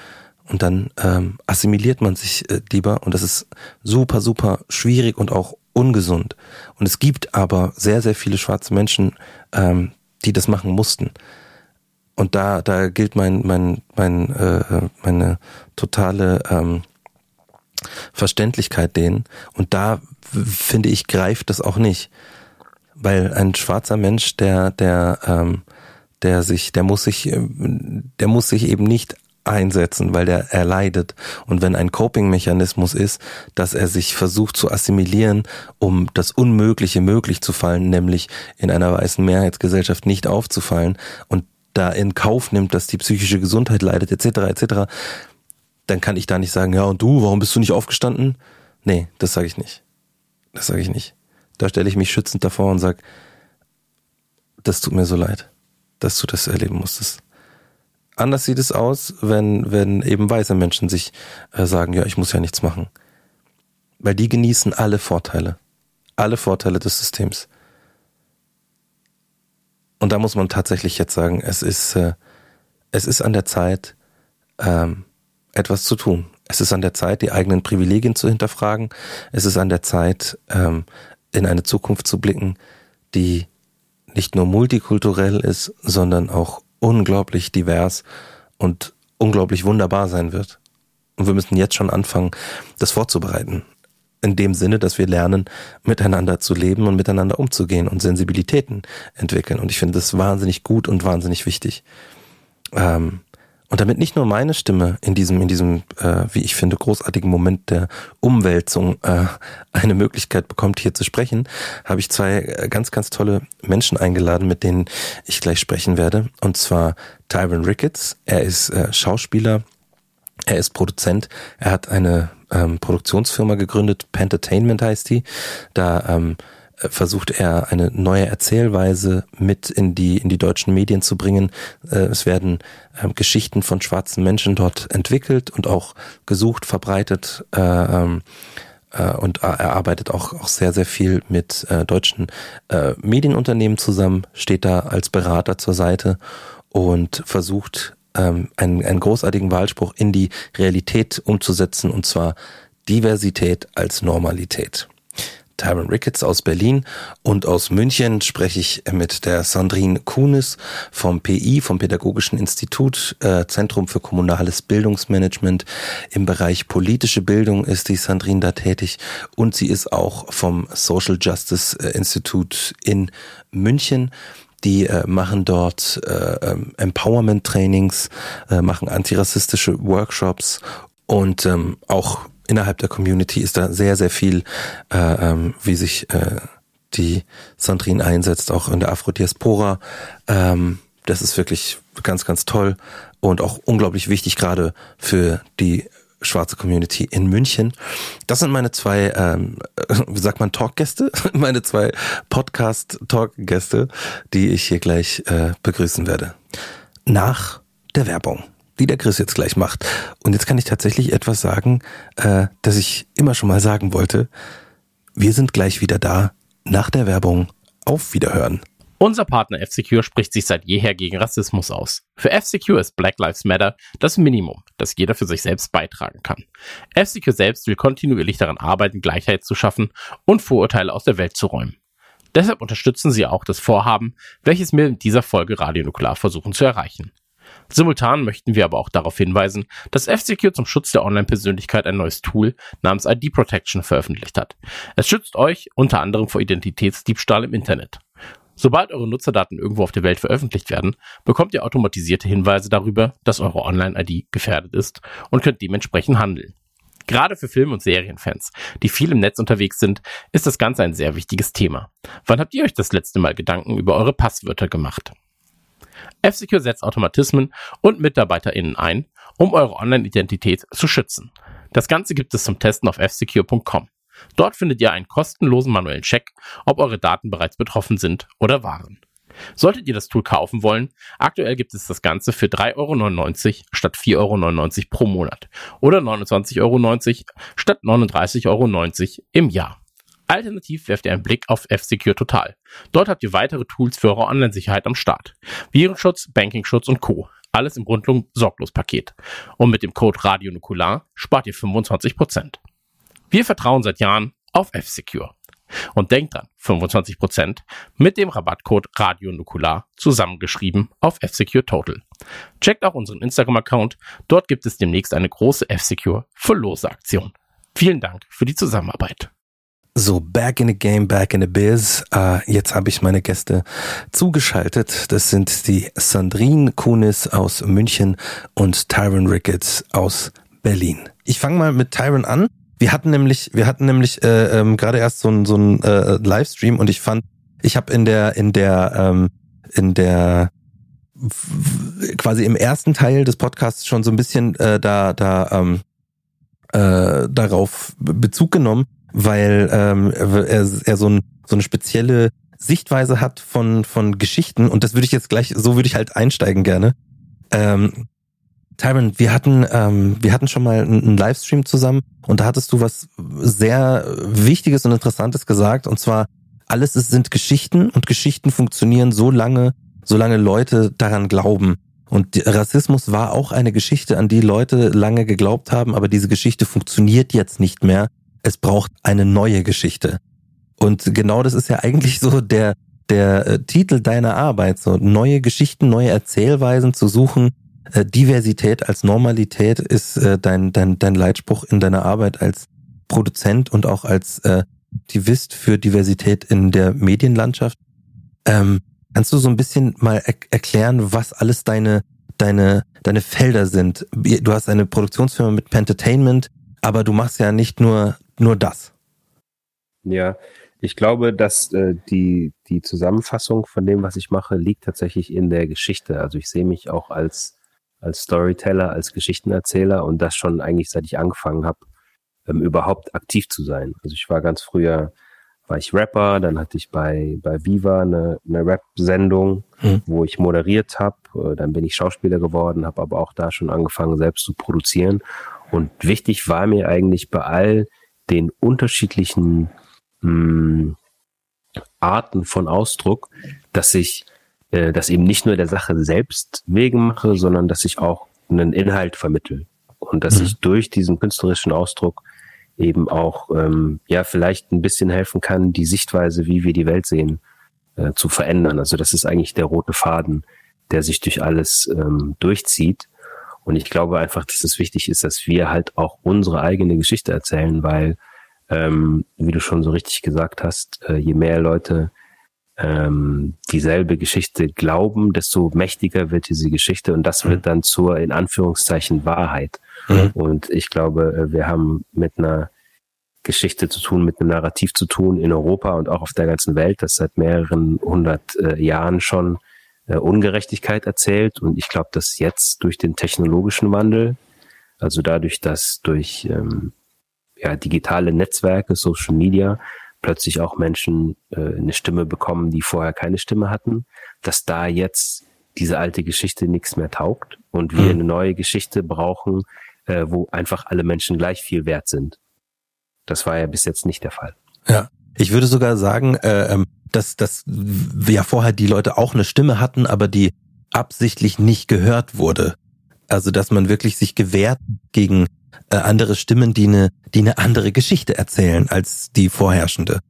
Und dann ähm, assimiliert man sich äh, lieber und das ist super, super schwierig und auch ungesund. Und es gibt aber sehr, sehr viele schwarze Menschen, ähm, die das machen mussten. Und da, da gilt mein, mein, mein, äh, meine totale ähm, Verständlichkeit denen. Und da finde ich, greift das auch nicht. weil ein schwarzer Mensch, der, der, ähm, der sich, der muss sich, ähm, der muss sich eben nicht einsetzen, weil der er leidet. Und wenn ein Coping-Mechanismus ist, dass er sich versucht zu assimilieren, um das Unmögliche möglich zu fallen, nämlich in einer weißen Mehrheitsgesellschaft nicht aufzufallen und da in Kauf nimmt, dass die psychische Gesundheit leidet, etc., etc., dann kann ich da nicht sagen, ja, und du, warum bist du nicht aufgestanden? Nee, das sage ich nicht. Das sage ich nicht. Da stelle ich mich schützend davor und sage, das tut mir so leid, dass du das erleben musstest. Anders sieht es aus, wenn, wenn eben weiße Menschen sich äh, sagen, ja, ich muss ja nichts machen. Weil die genießen alle Vorteile. Alle Vorteile des Systems. Und da muss man tatsächlich jetzt sagen, es ist, äh, es ist an der Zeit, ähm, etwas zu tun. Es ist an der Zeit, die eigenen Privilegien zu hinterfragen. Es ist an der Zeit, ähm, in eine Zukunft zu blicken, die nicht nur multikulturell ist, sondern auch unglaublich divers und unglaublich wunderbar sein wird. Und wir müssen jetzt schon anfangen, das vorzubereiten. In dem Sinne, dass wir lernen, miteinander zu leben und miteinander umzugehen und Sensibilitäten entwickeln. Und ich finde das wahnsinnig gut und wahnsinnig wichtig. Ähm, und damit nicht nur meine Stimme in diesem, in diesem, äh, wie ich finde, großartigen Moment der Umwälzung äh, eine Möglichkeit bekommt, hier zu sprechen, habe ich zwei äh, ganz, ganz tolle Menschen eingeladen, mit denen ich gleich sprechen werde. Und zwar Tyron Ricketts. Er ist äh, Schauspieler, er ist Produzent, er hat eine ähm, Produktionsfirma gegründet, Pentertainment heißt die. Da ähm, versucht er eine neue Erzählweise mit in die in die deutschen Medien zu bringen. Äh, es werden ähm, Geschichten von schwarzen Menschen dort entwickelt und auch gesucht, verbreitet. Äh, ähm, äh, und er arbeitet auch, auch sehr, sehr viel mit deutschen Medienunternehmen zusammen, steht da als Berater zur Seite und versucht ähm, einen, einen großartigen Wahlspruch in die Realität umzusetzen, und zwar Diversität als Normalität. Tyron Ricketts aus Berlin und aus München spreche ich mit der Sandrine Kunis vom PI, vom Pädagogischen Institut, äh, Zentrum für kommunales Bildungsmanagement. Im Bereich politische Bildung ist die Sandrine da tätig und sie ist auch vom Social Justice äh, Institute in München. Die äh, machen dort äh, ähm, Empowerment-Trainings, äh, machen antirassistische Workshops und ähm, auch innerhalb der Community ist da sehr, sehr viel, äh, ähm, wie sich äh, die Sandrine einsetzt, auch in der Afrodiaspora. Ähm, das ist wirklich ganz, ganz toll und auch unglaublich wichtig, gerade für die schwarze Community in München. Das sind meine zwei, ähm, wie sagt man, Talkgäste, meine zwei Podcast-Talkgäste, die ich hier gleich äh, begrüßen werde. Nach der Werbung die der Chris jetzt gleich macht. Und jetzt kann ich tatsächlich etwas sagen, äh, das ich immer schon mal sagen wollte. Wir sind gleich wieder da nach der Werbung. Auf Wiederhören. Unser Partner F-Secure spricht sich seit jeher gegen Rassismus aus. Für F-Secure ist Black Lives Matter das Minimum, das jeder für sich selbst beitragen kann. F-Secure selbst will kontinuierlich daran arbeiten, Gleichheit zu schaffen und Vorurteile aus der Welt zu räumen. Deshalb unterstützen sie auch das Vorhaben, welches wir in dieser Folge Radionuklear versuchen zu erreichen. Simultan möchten wir aber auch darauf hinweisen, dass F-Secure zum Schutz der Online-Persönlichkeit ein neues Tool namens ID Protection veröffentlicht hat. Es schützt euch unter anderem vor Identitätsdiebstahl im Internet. Sobald eure Nutzerdaten irgendwo auf der Welt veröffentlicht werden, bekommt ihr automatisierte Hinweise darüber, dass eure Online-ID gefährdet ist und könnt dementsprechend handeln. Gerade für Film- und Serienfans, die viel im Netz unterwegs sind, ist das Ganze ein sehr wichtiges Thema. Wann habt ihr euch das letzte Mal Gedanken über eure Passwörter gemacht? F-Secure setzt Automatismen und MitarbeiterInnen ein, um eure Online-Identität zu schützen. Das Ganze gibt es zum Testen auf fsecure.com. Dort findet ihr einen kostenlosen manuellen Check, ob eure Daten bereits betroffen sind oder waren. Solltet ihr das Tool kaufen wollen, aktuell gibt es das Ganze für 3,99 Euro statt 4,99 Euro pro Monat oder 29,90 Euro statt 39,90 Euro im Jahr. Alternativ werft ihr einen Blick auf F-Secure Total. Dort habt ihr weitere Tools für eure Online-Sicherheit am Start. Virenschutz, Bankingschutz und Co. Alles im rundum sorglos Paket. Und mit dem Code Radio Nukular spart ihr 25%. Wir vertrauen seit Jahren auf F-Secure. Und denkt dran, 25% mit dem Rabattcode Radio Nukular zusammengeschrieben auf F-Secure Total. Checkt auch unseren Instagram-Account. Dort gibt es demnächst eine große F-Secure Verlose Aktion. Vielen Dank für die Zusammenarbeit. So, back in the game, back in the biz. Uh, jetzt habe ich meine Gäste zugeschaltet. Das sind die Sandrine Kunis aus München und Tyron Ricketts aus Berlin. Ich fange mal mit Tyron an. Wir hatten nämlich, wir hatten nämlich äh, ähm, gerade erst so ein so ein äh, Livestream und ich fand, ich habe in der in der ähm, in der quasi im ersten Teil des Podcasts schon so ein bisschen äh, da da ähm, äh, darauf Bezug genommen weil ähm, er, er so, ein, so eine spezielle Sichtweise hat von, von Geschichten und das würde ich jetzt gleich, so würde ich halt einsteigen gerne. Ähm, Tyron, wir hatten, ähm, wir hatten schon mal einen Livestream zusammen und da hattest du was sehr Wichtiges und Interessantes gesagt und zwar alles ist, sind Geschichten und Geschichten funktionieren so lange, solange Leute daran glauben. Und Rassismus war auch eine Geschichte, an die Leute lange geglaubt haben, aber diese Geschichte funktioniert jetzt nicht mehr, es braucht eine neue Geschichte. Und genau das ist ja eigentlich so der, der äh, Titel deiner Arbeit, so neue Geschichten, neue Erzählweisen zu suchen. Äh, Diversität als Normalität ist äh, dein, dein, dein Leitspruch in deiner Arbeit als Produzent und auch als äh, Aktivist für Diversität in der Medienlandschaft. Ähm, kannst du so ein bisschen mal er erklären, was alles deine, deine, deine Felder sind? Du hast eine Produktionsfirma mit Pentertainment, aber du machst ja nicht nur nur das. Ja, ich glaube, dass äh, die, die Zusammenfassung von dem, was ich mache, liegt tatsächlich in der Geschichte. Also ich sehe mich auch als, als Storyteller, als Geschichtenerzähler und das schon eigentlich seit ich angefangen habe, ähm, überhaupt aktiv zu sein. Also ich war ganz früher, war ich Rapper, dann hatte ich bei, bei Viva eine, eine Rap-Sendung, hm. wo ich moderiert habe. Äh, dann bin ich Schauspieler geworden, habe aber auch da schon angefangen, selbst zu produzieren. Und wichtig war mir eigentlich bei all den unterschiedlichen mh, hm, Arten von Ausdruck, dass ich äh, das eben nicht nur der Sache selbst wegen mache, sondern dass ich auch einen Inhalt vermittel und dass mhm. ich durch diesen künstlerischen Ausdruck eben auch ähm, ja vielleicht ein bisschen helfen kann, die Sichtweise, wie wir die Welt sehen, äh, zu verändern. Also das ist eigentlich der rote Faden, der sich durch alles ähm, durchzieht. Und ich glaube einfach, dass es wichtig ist, dass wir halt auch unsere eigene Geschichte erzählen, weil, ähm, wie du schon so richtig gesagt hast, äh, je mehr Leute ähm, dieselbe Geschichte glauben, desto mächtiger wird diese Geschichte und das mhm. wird dann zur, in Anführungszeichen, Wahrheit. Mhm. Und ich glaube, äh, wir haben mit einer Geschichte zu tun, mit einem Narrativ zu tun in Europa und auch auf der ganzen Welt, das seit mehreren hundert äh, Jahren schon äh, Ungerechtigkeit erzählt. Und ich glaube, dass jetzt durch den technologischen Wandel, also dadurch, dass durch ähm, ja, digitale Netzwerke, Social Media, plötzlich auch Menschen äh, eine Stimme bekommen, die vorher keine Stimme hatten, dass da jetzt diese alte Geschichte nichts mehr taugt und wir mhm. eine neue Geschichte brauchen, äh, wo einfach alle Menschen gleich viel wert sind. Das war ja bis jetzt nicht der Fall. Ja, ich würde sogar sagen, äh, ähm, dass, dass ja vorher die Leute auch eine Stimme hatten, aber die absichtlich nicht gehört wurde. Also dass man wirklich sich gewehrt gegen äh, andere Stimmen, die eine, die eine andere Geschichte erzählen als die vorherrschende.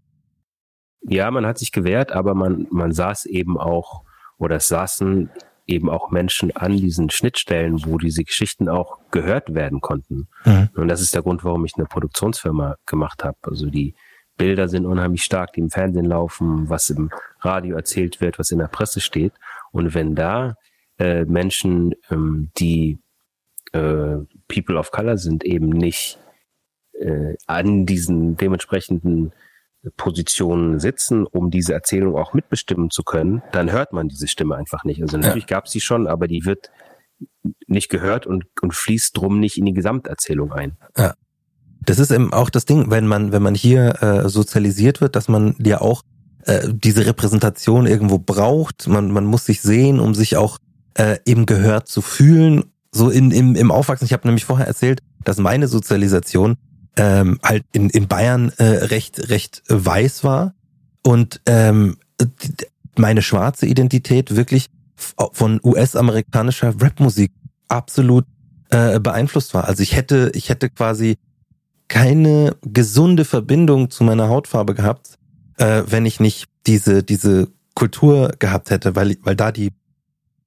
Ja, man hat sich gewehrt, aber man, man saß eben auch, oder es saßen eben auch Menschen an diesen Schnittstellen, wo diese Geschichten auch gehört werden konnten. Mhm. Und das ist der Grund, warum ich eine Produktionsfirma gemacht habe. Also die, Bilder sind unheimlich stark, die im Fernsehen laufen, was im Radio erzählt wird, was in der Presse steht. Und wenn da äh, Menschen, ähm, die äh, People of Color sind, eben nicht äh, an diesen dementsprechenden Positionen sitzen, um diese Erzählung auch mitbestimmen zu können, dann hört man diese Stimme einfach nicht. Also natürlich ja. gab es sie schon, aber die wird nicht gehört und, und fließt drum nicht in die Gesamterzählung ein. Ja. Das ist eben auch das Ding, wenn man, wenn man hier äh, sozialisiert wird, dass man ja auch äh, diese Repräsentation irgendwo braucht. Man, man muss sich sehen, um sich auch äh, eben gehört zu fühlen. So in, im, im Aufwachsen, ich habe nämlich vorher erzählt, dass meine Sozialisation ähm, halt in, in Bayern äh, recht, recht weiß war und ähm, meine schwarze Identität wirklich von US-amerikanischer Rapmusik absolut äh, beeinflusst war. Also ich hätte, ich hätte quasi keine gesunde Verbindung zu meiner Hautfarbe gehabt, äh, wenn ich nicht diese, diese Kultur gehabt hätte, weil, weil da die,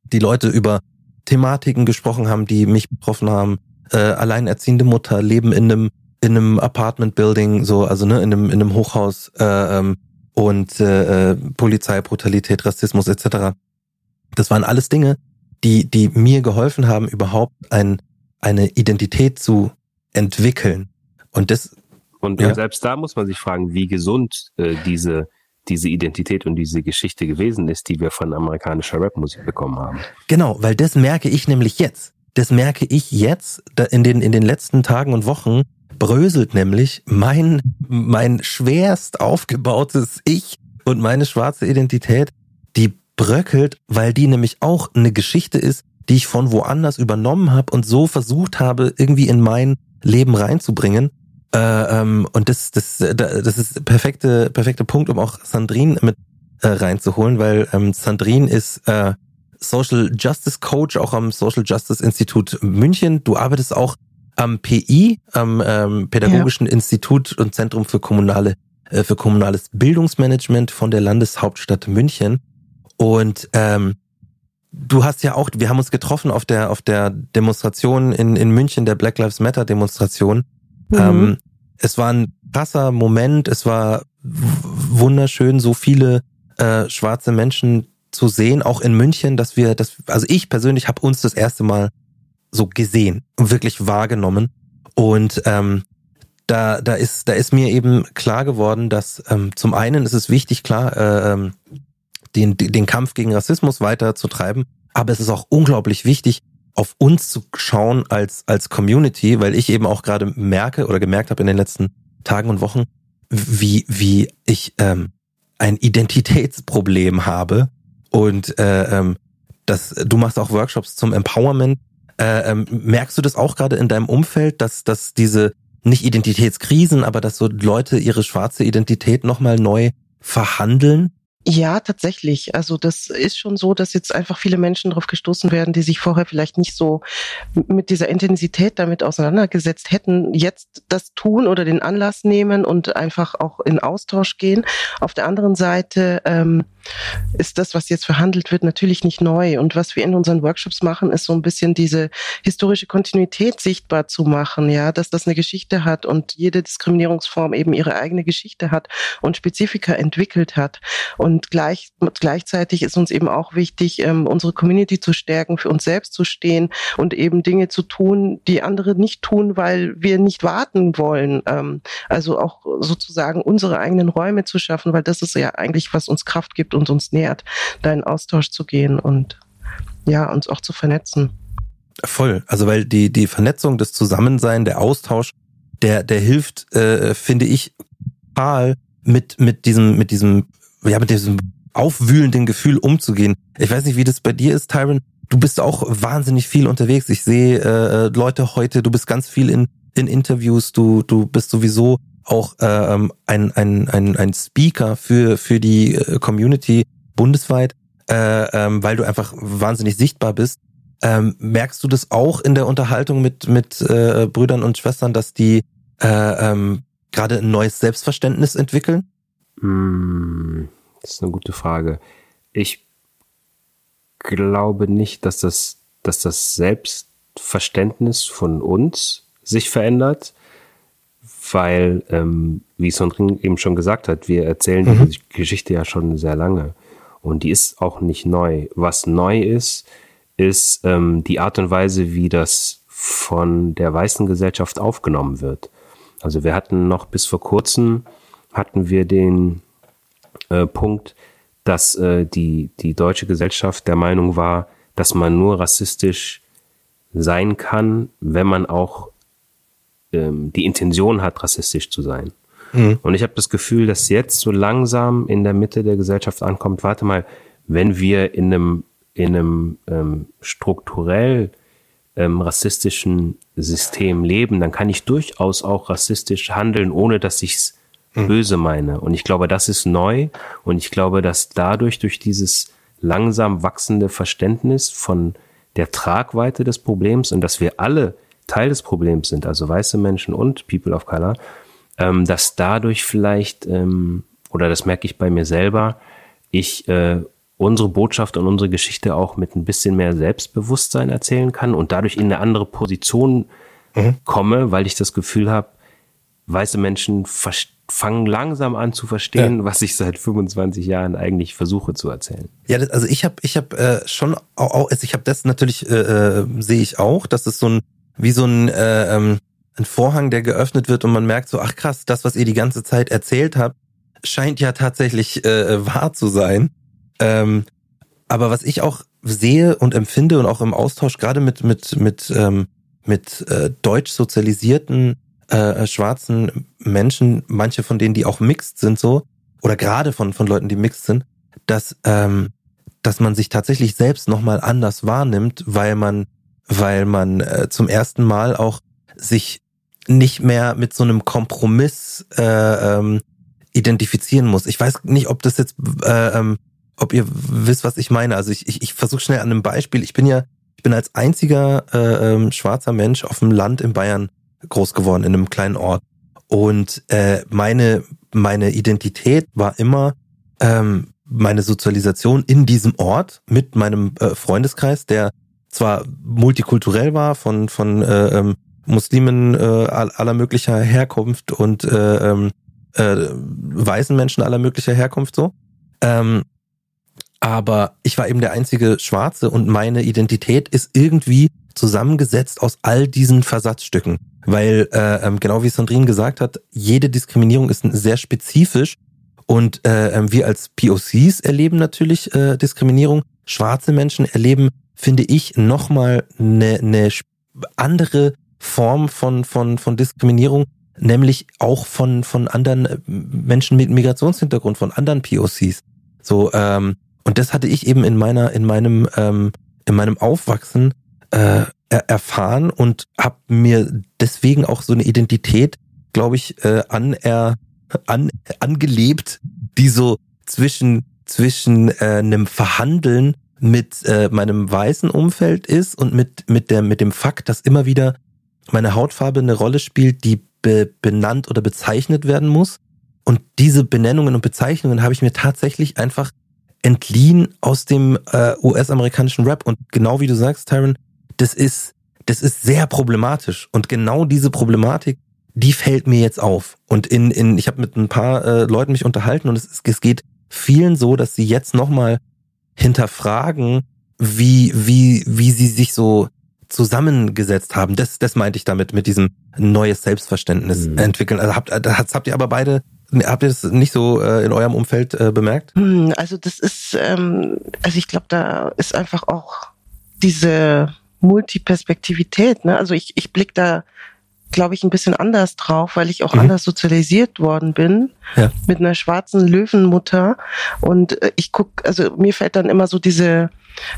die Leute über Thematiken gesprochen haben, die mich betroffen haben. Äh, alleinerziehende Mutter, Leben in einem in einem Apartment Building, so, also ne, in einem, in einem Hochhaus äh, ähm, und äh, äh, Polizei, Brutalität, Rassismus etc. Das waren alles Dinge, die, die mir geholfen haben, überhaupt ein, eine Identität zu entwickeln. Und das. Und, ja. selbst da muss man sich fragen, wie gesund äh, diese diese Identität und diese Geschichte gewesen ist, die wir von amerikanischer Rapmusik bekommen haben. Genau, weil das merke ich nämlich jetzt. Das merke ich jetzt in den, in den letzten Tagen und Wochen, bröselt nämlich mein, mein schwerst aufgebautes Ich und meine schwarze Identität, die bröckelt, weil die nämlich auch eine Geschichte ist, die ich von woanders übernommen habe und so versucht habe, irgendwie in mein Leben reinzubringen. Äh, ähm, und das, das, das ist perfekte, perfekte Punkt, um auch Sandrine mit äh, reinzuholen, weil ähm, Sandrine ist äh, Social Justice Coach auch am Social Justice Institut München. Du arbeitest auch am PI, am ähm, Pädagogischen ja. Institut und Zentrum für kommunale äh, für kommunales Bildungsmanagement von der Landeshauptstadt München. Und ähm, du hast ja auch, wir haben uns getroffen auf der auf der Demonstration in in München, der Black Lives Matter Demonstration. Mhm. Ähm, es war ein krasser Moment, es war wunderschön, so viele äh, schwarze Menschen zu sehen, auch in München, dass wir, das, also ich persönlich habe uns das erste Mal so gesehen wirklich wahrgenommen. Und ähm, da, da ist, da ist mir eben klar geworden, dass ähm, zum einen ist es wichtig, klar, äh, ähm, den, den Kampf gegen Rassismus weiterzutreiben, aber es ist auch unglaublich wichtig, auf uns zu schauen als, als Community, weil ich eben auch gerade merke oder gemerkt habe in den letzten Tagen und Wochen, wie, wie ich ähm, ein Identitätsproblem habe und äh, ähm, das, du machst auch Workshops zum Empowerment äh, ähm, merkst du das auch gerade in deinem Umfeld, dass, dass diese nicht Identitätskrisen, aber dass so Leute ihre schwarze Identität nochmal neu verhandeln? Ja, tatsächlich. Also das ist schon so, dass jetzt einfach viele Menschen darauf gestoßen werden, die sich vorher vielleicht nicht so mit dieser Intensität damit auseinandergesetzt hätten, jetzt das tun oder den Anlass nehmen und einfach auch in Austausch gehen. Auf der anderen Seite ähm, ist das, was jetzt verhandelt wird, natürlich nicht neu. Und was wir in unseren Workshops machen, ist so ein bisschen diese historische Kontinuität sichtbar zu machen, ja, dass das eine Geschichte hat und jede Diskriminierungsform eben ihre eigene Geschichte hat und Spezifika entwickelt hat. Und gleich, gleichzeitig ist uns eben auch wichtig, ähm, unsere Community zu stärken, für uns selbst zu stehen und eben Dinge zu tun, die andere nicht tun, weil wir nicht warten wollen. Ähm, also auch sozusagen unsere eigenen Räume zu schaffen, weil das ist ja eigentlich, was uns Kraft gibt und uns nährt, da in Austausch zu gehen und ja, uns auch zu vernetzen. Voll. Also weil die, die Vernetzung, das Zusammensein, der Austausch, der, der hilft, äh, finde ich, total mit, mit diesem, mit diesem, ja, mit diesem aufwühlenden Gefühl umzugehen. Ich weiß nicht, wie das bei dir ist, Tyron. Du bist auch wahnsinnig viel unterwegs. Ich sehe äh, Leute heute, du bist ganz viel in, in Interviews, du, du bist sowieso auch äh, ähm, ein, ein, ein, ein Speaker für, für die äh, Community bundesweit, äh, ähm, weil du einfach wahnsinnig sichtbar bist. Ähm, merkst du das auch in der Unterhaltung mit, mit äh, Brüdern und Schwestern, dass die äh, ähm, gerade ein neues Selbstverständnis entwickeln? Hm, das ist eine gute Frage. Ich glaube nicht, dass das, dass das Selbstverständnis von uns sich verändert weil, ähm, wie Sondrin eben schon gesagt hat, wir erzählen mhm. diese Geschichte ja schon sehr lange und die ist auch nicht neu. Was neu ist, ist ähm, die Art und Weise, wie das von der weißen Gesellschaft aufgenommen wird. Also wir hatten noch bis vor kurzem hatten wir den äh, Punkt, dass äh, die, die deutsche Gesellschaft der Meinung war, dass man nur rassistisch sein kann, wenn man auch ähm, die Intention hat, rassistisch zu sein. Mhm. Und ich habe das Gefühl, dass jetzt so langsam in der Mitte der Gesellschaft ankommt, warte mal, wenn wir in einem, in einem ähm, strukturell ähm, rassistischen System leben, dann kann ich durchaus auch rassistisch handeln, ohne dass ich's mhm. böse meine. Und ich glaube, das ist neu. Und ich glaube, dass dadurch, durch dieses langsam wachsende Verständnis von der Tragweite des Problems und dass wir alle Teil des Problems sind, also weiße Menschen und People of Color, ähm, dass dadurch vielleicht, ähm, oder das merke ich bei mir selber, ich äh, unsere Botschaft und unsere Geschichte auch mit ein bisschen mehr Selbstbewusstsein erzählen kann und dadurch in eine andere Position mhm. komme, weil ich das Gefühl habe, weiße Menschen fangen langsam an zu verstehen, ja. was ich seit 25 Jahren eigentlich versuche zu erzählen. Ja, also ich habe ich habe äh, schon auch, also ich habe das natürlich äh, äh, sehe ich auch, dass es so ein wie so ein äh, ähm, ein Vorhang, der geöffnet wird und man merkt so, ach krass, das, was ihr die ganze Zeit erzählt habt, scheint ja tatsächlich äh, wahr zu sein. Ähm, aber was ich auch sehe und empfinde und auch im Austausch gerade mit mit mit ähm, mit äh, deutsch sozialisierten äh, schwarzen Menschen, manche von denen, die auch mixed sind, so oder gerade von von Leuten, die mixed sind, dass ähm, dass man sich tatsächlich selbst nochmal anders wahrnimmt, weil man weil man äh, zum ersten Mal auch sich nicht mehr mit so einem Kompromiss äh, ähm, identifizieren muss. Ich weiß nicht, ob das jetzt, äh, ähm, ob ihr wisst, was ich meine. Also ich, ich, ich versuche schnell an einem Beispiel. Ich bin ja, ich bin als einziger äh, ähm, schwarzer Mensch auf dem Land in Bayern groß geworden, in einem kleinen Ort. Und äh, meine, meine Identität war immer ähm, meine Sozialisation in diesem Ort mit meinem äh, Freundeskreis, der zwar multikulturell war, von, von äh, ähm, Muslimen äh, aller möglicher Herkunft und äh, ähm, äh, weißen Menschen aller möglicher Herkunft so. Ähm, aber ich war eben der einzige Schwarze und meine Identität ist irgendwie zusammengesetzt aus all diesen Versatzstücken. Weil, äh, ähm, genau wie Sandrine gesagt hat, jede Diskriminierung ist sehr spezifisch und äh, ähm, wir als POCs erleben natürlich äh, Diskriminierung. Schwarze Menschen erleben, finde ich, nochmal eine, eine andere Form von, von, von Diskriminierung, nämlich auch von, von anderen äh, Menschen mit Migrationshintergrund, von anderen POCs. So, ähm, und das hatte ich eben in meiner, in meinem, ähm, in meinem Aufwachsen äh, erfahren und habe mir deswegen auch so eine Identität, glaube ich, äh, aner, an, angelebt, die so zwischen zwischen äh, einem Verhandeln mit äh, meinem weißen Umfeld ist und mit mit der mit dem Fakt, dass immer wieder meine Hautfarbe eine Rolle spielt, die be benannt oder bezeichnet werden muss. Und diese Benennungen und Bezeichnungen habe ich mir tatsächlich einfach entliehen aus dem äh, US-amerikanischen Rap. Und genau wie du sagst, Tyron, das ist, das ist sehr problematisch. Und genau diese Problematik, die fällt mir jetzt auf. Und in, in ich habe mit ein paar äh, Leuten mich unterhalten und es, es geht vielen so, dass sie jetzt nochmal hinterfragen, wie, wie, wie sie sich so zusammengesetzt haben. Das, das meinte ich damit, mit diesem neues Selbstverständnis mhm. entwickeln. Also habt, das habt ihr aber beide Habt ihr das nicht so äh, in eurem Umfeld äh, bemerkt? Hm, also das ist, ähm, also ich glaube, da ist einfach auch diese Multiperspektivität. Ne? Also ich, ich blick da, glaube ich, ein bisschen anders drauf, weil ich auch mhm. anders sozialisiert worden bin ja. mit einer schwarzen Löwenmutter. Und äh, ich guck, also mir fällt dann immer so diese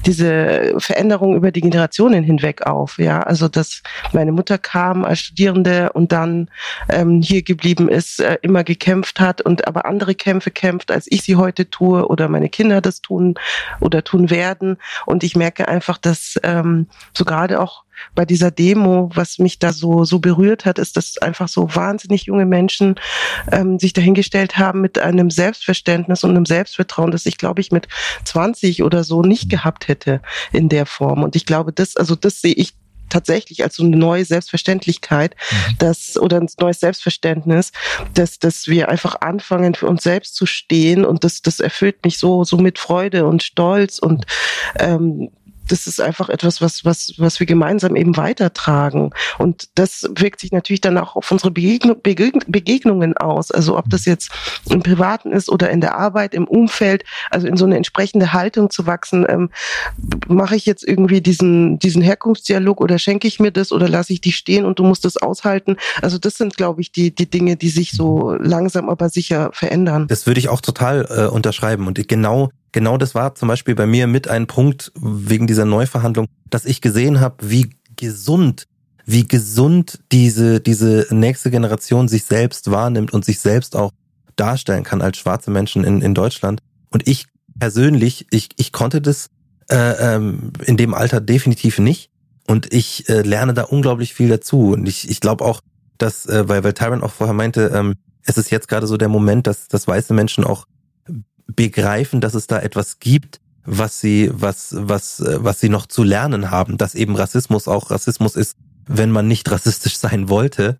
diese Veränderung über die Generationen hinweg auf. Ja, also dass meine Mutter kam als Studierende und dann ähm, hier geblieben ist, äh, immer gekämpft hat und aber andere Kämpfe kämpft, als ich sie heute tue oder meine Kinder das tun oder tun werden. Und ich merke einfach, dass ähm, so gerade auch bei dieser Demo, was mich da so, so berührt hat, ist, dass einfach so wahnsinnig junge Menschen ähm, sich dahingestellt haben mit einem Selbstverständnis und einem Selbstvertrauen, das ich, glaube ich, mit 20 oder so nicht gehabt hätte in der Form. Und ich glaube, das, also das sehe ich tatsächlich als so eine neue Selbstverständlichkeit, mhm. dass oder ein neues Selbstverständnis, dass dass wir einfach anfangen für uns selbst zu stehen und das das erfüllt mich so so mit Freude und Stolz und ähm, das ist einfach etwas, was, was, was wir gemeinsam eben weitertragen. Und das wirkt sich natürlich dann auch auf unsere Begegnung, Begegnungen aus. Also ob das jetzt im Privaten ist oder in der Arbeit, im Umfeld, also in so eine entsprechende Haltung zu wachsen. Ähm, Mache ich jetzt irgendwie diesen, diesen Herkunftsdialog oder schenke ich mir das oder lasse ich dich stehen und du musst das aushalten? Also das sind, glaube ich, die, die Dinge, die sich so langsam aber sicher verändern. Das würde ich auch total äh, unterschreiben. Und genau genau das war zum Beispiel bei mir mit ein Punkt wegen dieser Neuverhandlung, dass ich gesehen habe, wie gesund, wie gesund diese, diese nächste Generation sich selbst wahrnimmt und sich selbst auch darstellen kann als schwarze Menschen in, in Deutschland. Und ich persönlich, ich, ich konnte das äh, ähm, in dem Alter definitiv nicht. Und ich äh, lerne da unglaublich viel dazu. Und ich, ich glaube auch, dass, äh, weil, weil Tyron auch vorher meinte, ähm, es ist jetzt gerade so der Moment, dass, dass weiße Menschen auch begreifen, dass es da etwas gibt, was sie, was, was, was sie noch zu lernen haben, dass eben Rassismus auch Rassismus ist, wenn man nicht rassistisch sein wollte.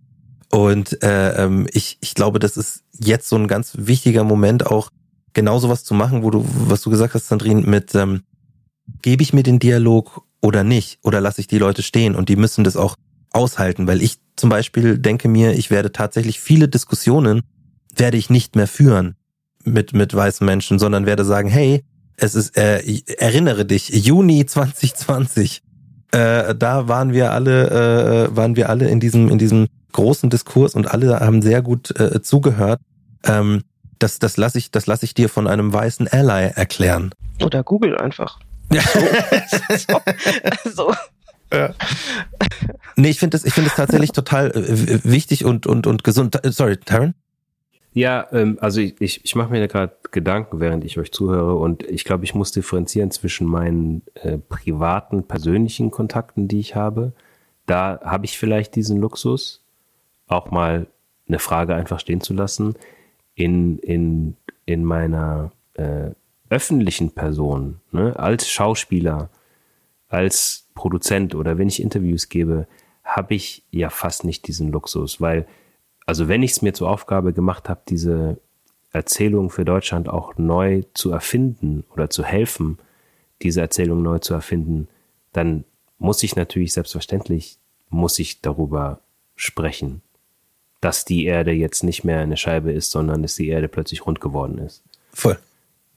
Und äh, ähm, ich, ich glaube, das ist jetzt so ein ganz wichtiger Moment auch, genau sowas zu machen, wo du, was du gesagt hast, Sandrine, mit ähm, gebe ich mir den Dialog oder nicht? Oder lasse ich die Leute stehen? Und die müssen das auch aushalten, weil ich zum Beispiel denke mir, ich werde tatsächlich viele Diskussionen werde ich nicht mehr führen mit, mit weißen Menschen, sondern werde sagen, hey, es ist, äh, erinnere dich, Juni 2020, äh, da waren wir alle, äh, waren wir alle in diesem, in diesem großen Diskurs und alle haben sehr gut äh, zugehört. Ähm, das, das lasse ich, das lasse ich dir von einem weißen Ally erklären. Oder Google einfach. Ja. So, also, Ja. Nee, ich finde es, ich finde es tatsächlich total äh, wichtig und, und, und gesund. Äh, Sorry, Taryn? Ja, ähm, also ich, ich, ich mache mir gerade Gedanken, während ich euch zuhöre und ich glaube, ich muss differenzieren zwischen meinen äh, privaten, persönlichen Kontakten, die ich habe. Da habe ich vielleicht diesen Luxus, auch mal eine Frage einfach stehen zu lassen. In, in, in meiner äh, öffentlichen Person, ne, als Schauspieler, als Produzent oder wenn ich Interviews gebe, habe ich ja fast nicht diesen Luxus, weil, also wenn ich es mir zur Aufgabe gemacht habe, diese Erzählung für Deutschland auch neu zu erfinden oder zu helfen, diese Erzählung neu zu erfinden, dann muss ich natürlich selbstverständlich, muss ich darüber sprechen, dass die Erde jetzt nicht mehr eine Scheibe ist, sondern dass die Erde plötzlich rund geworden ist. Voll.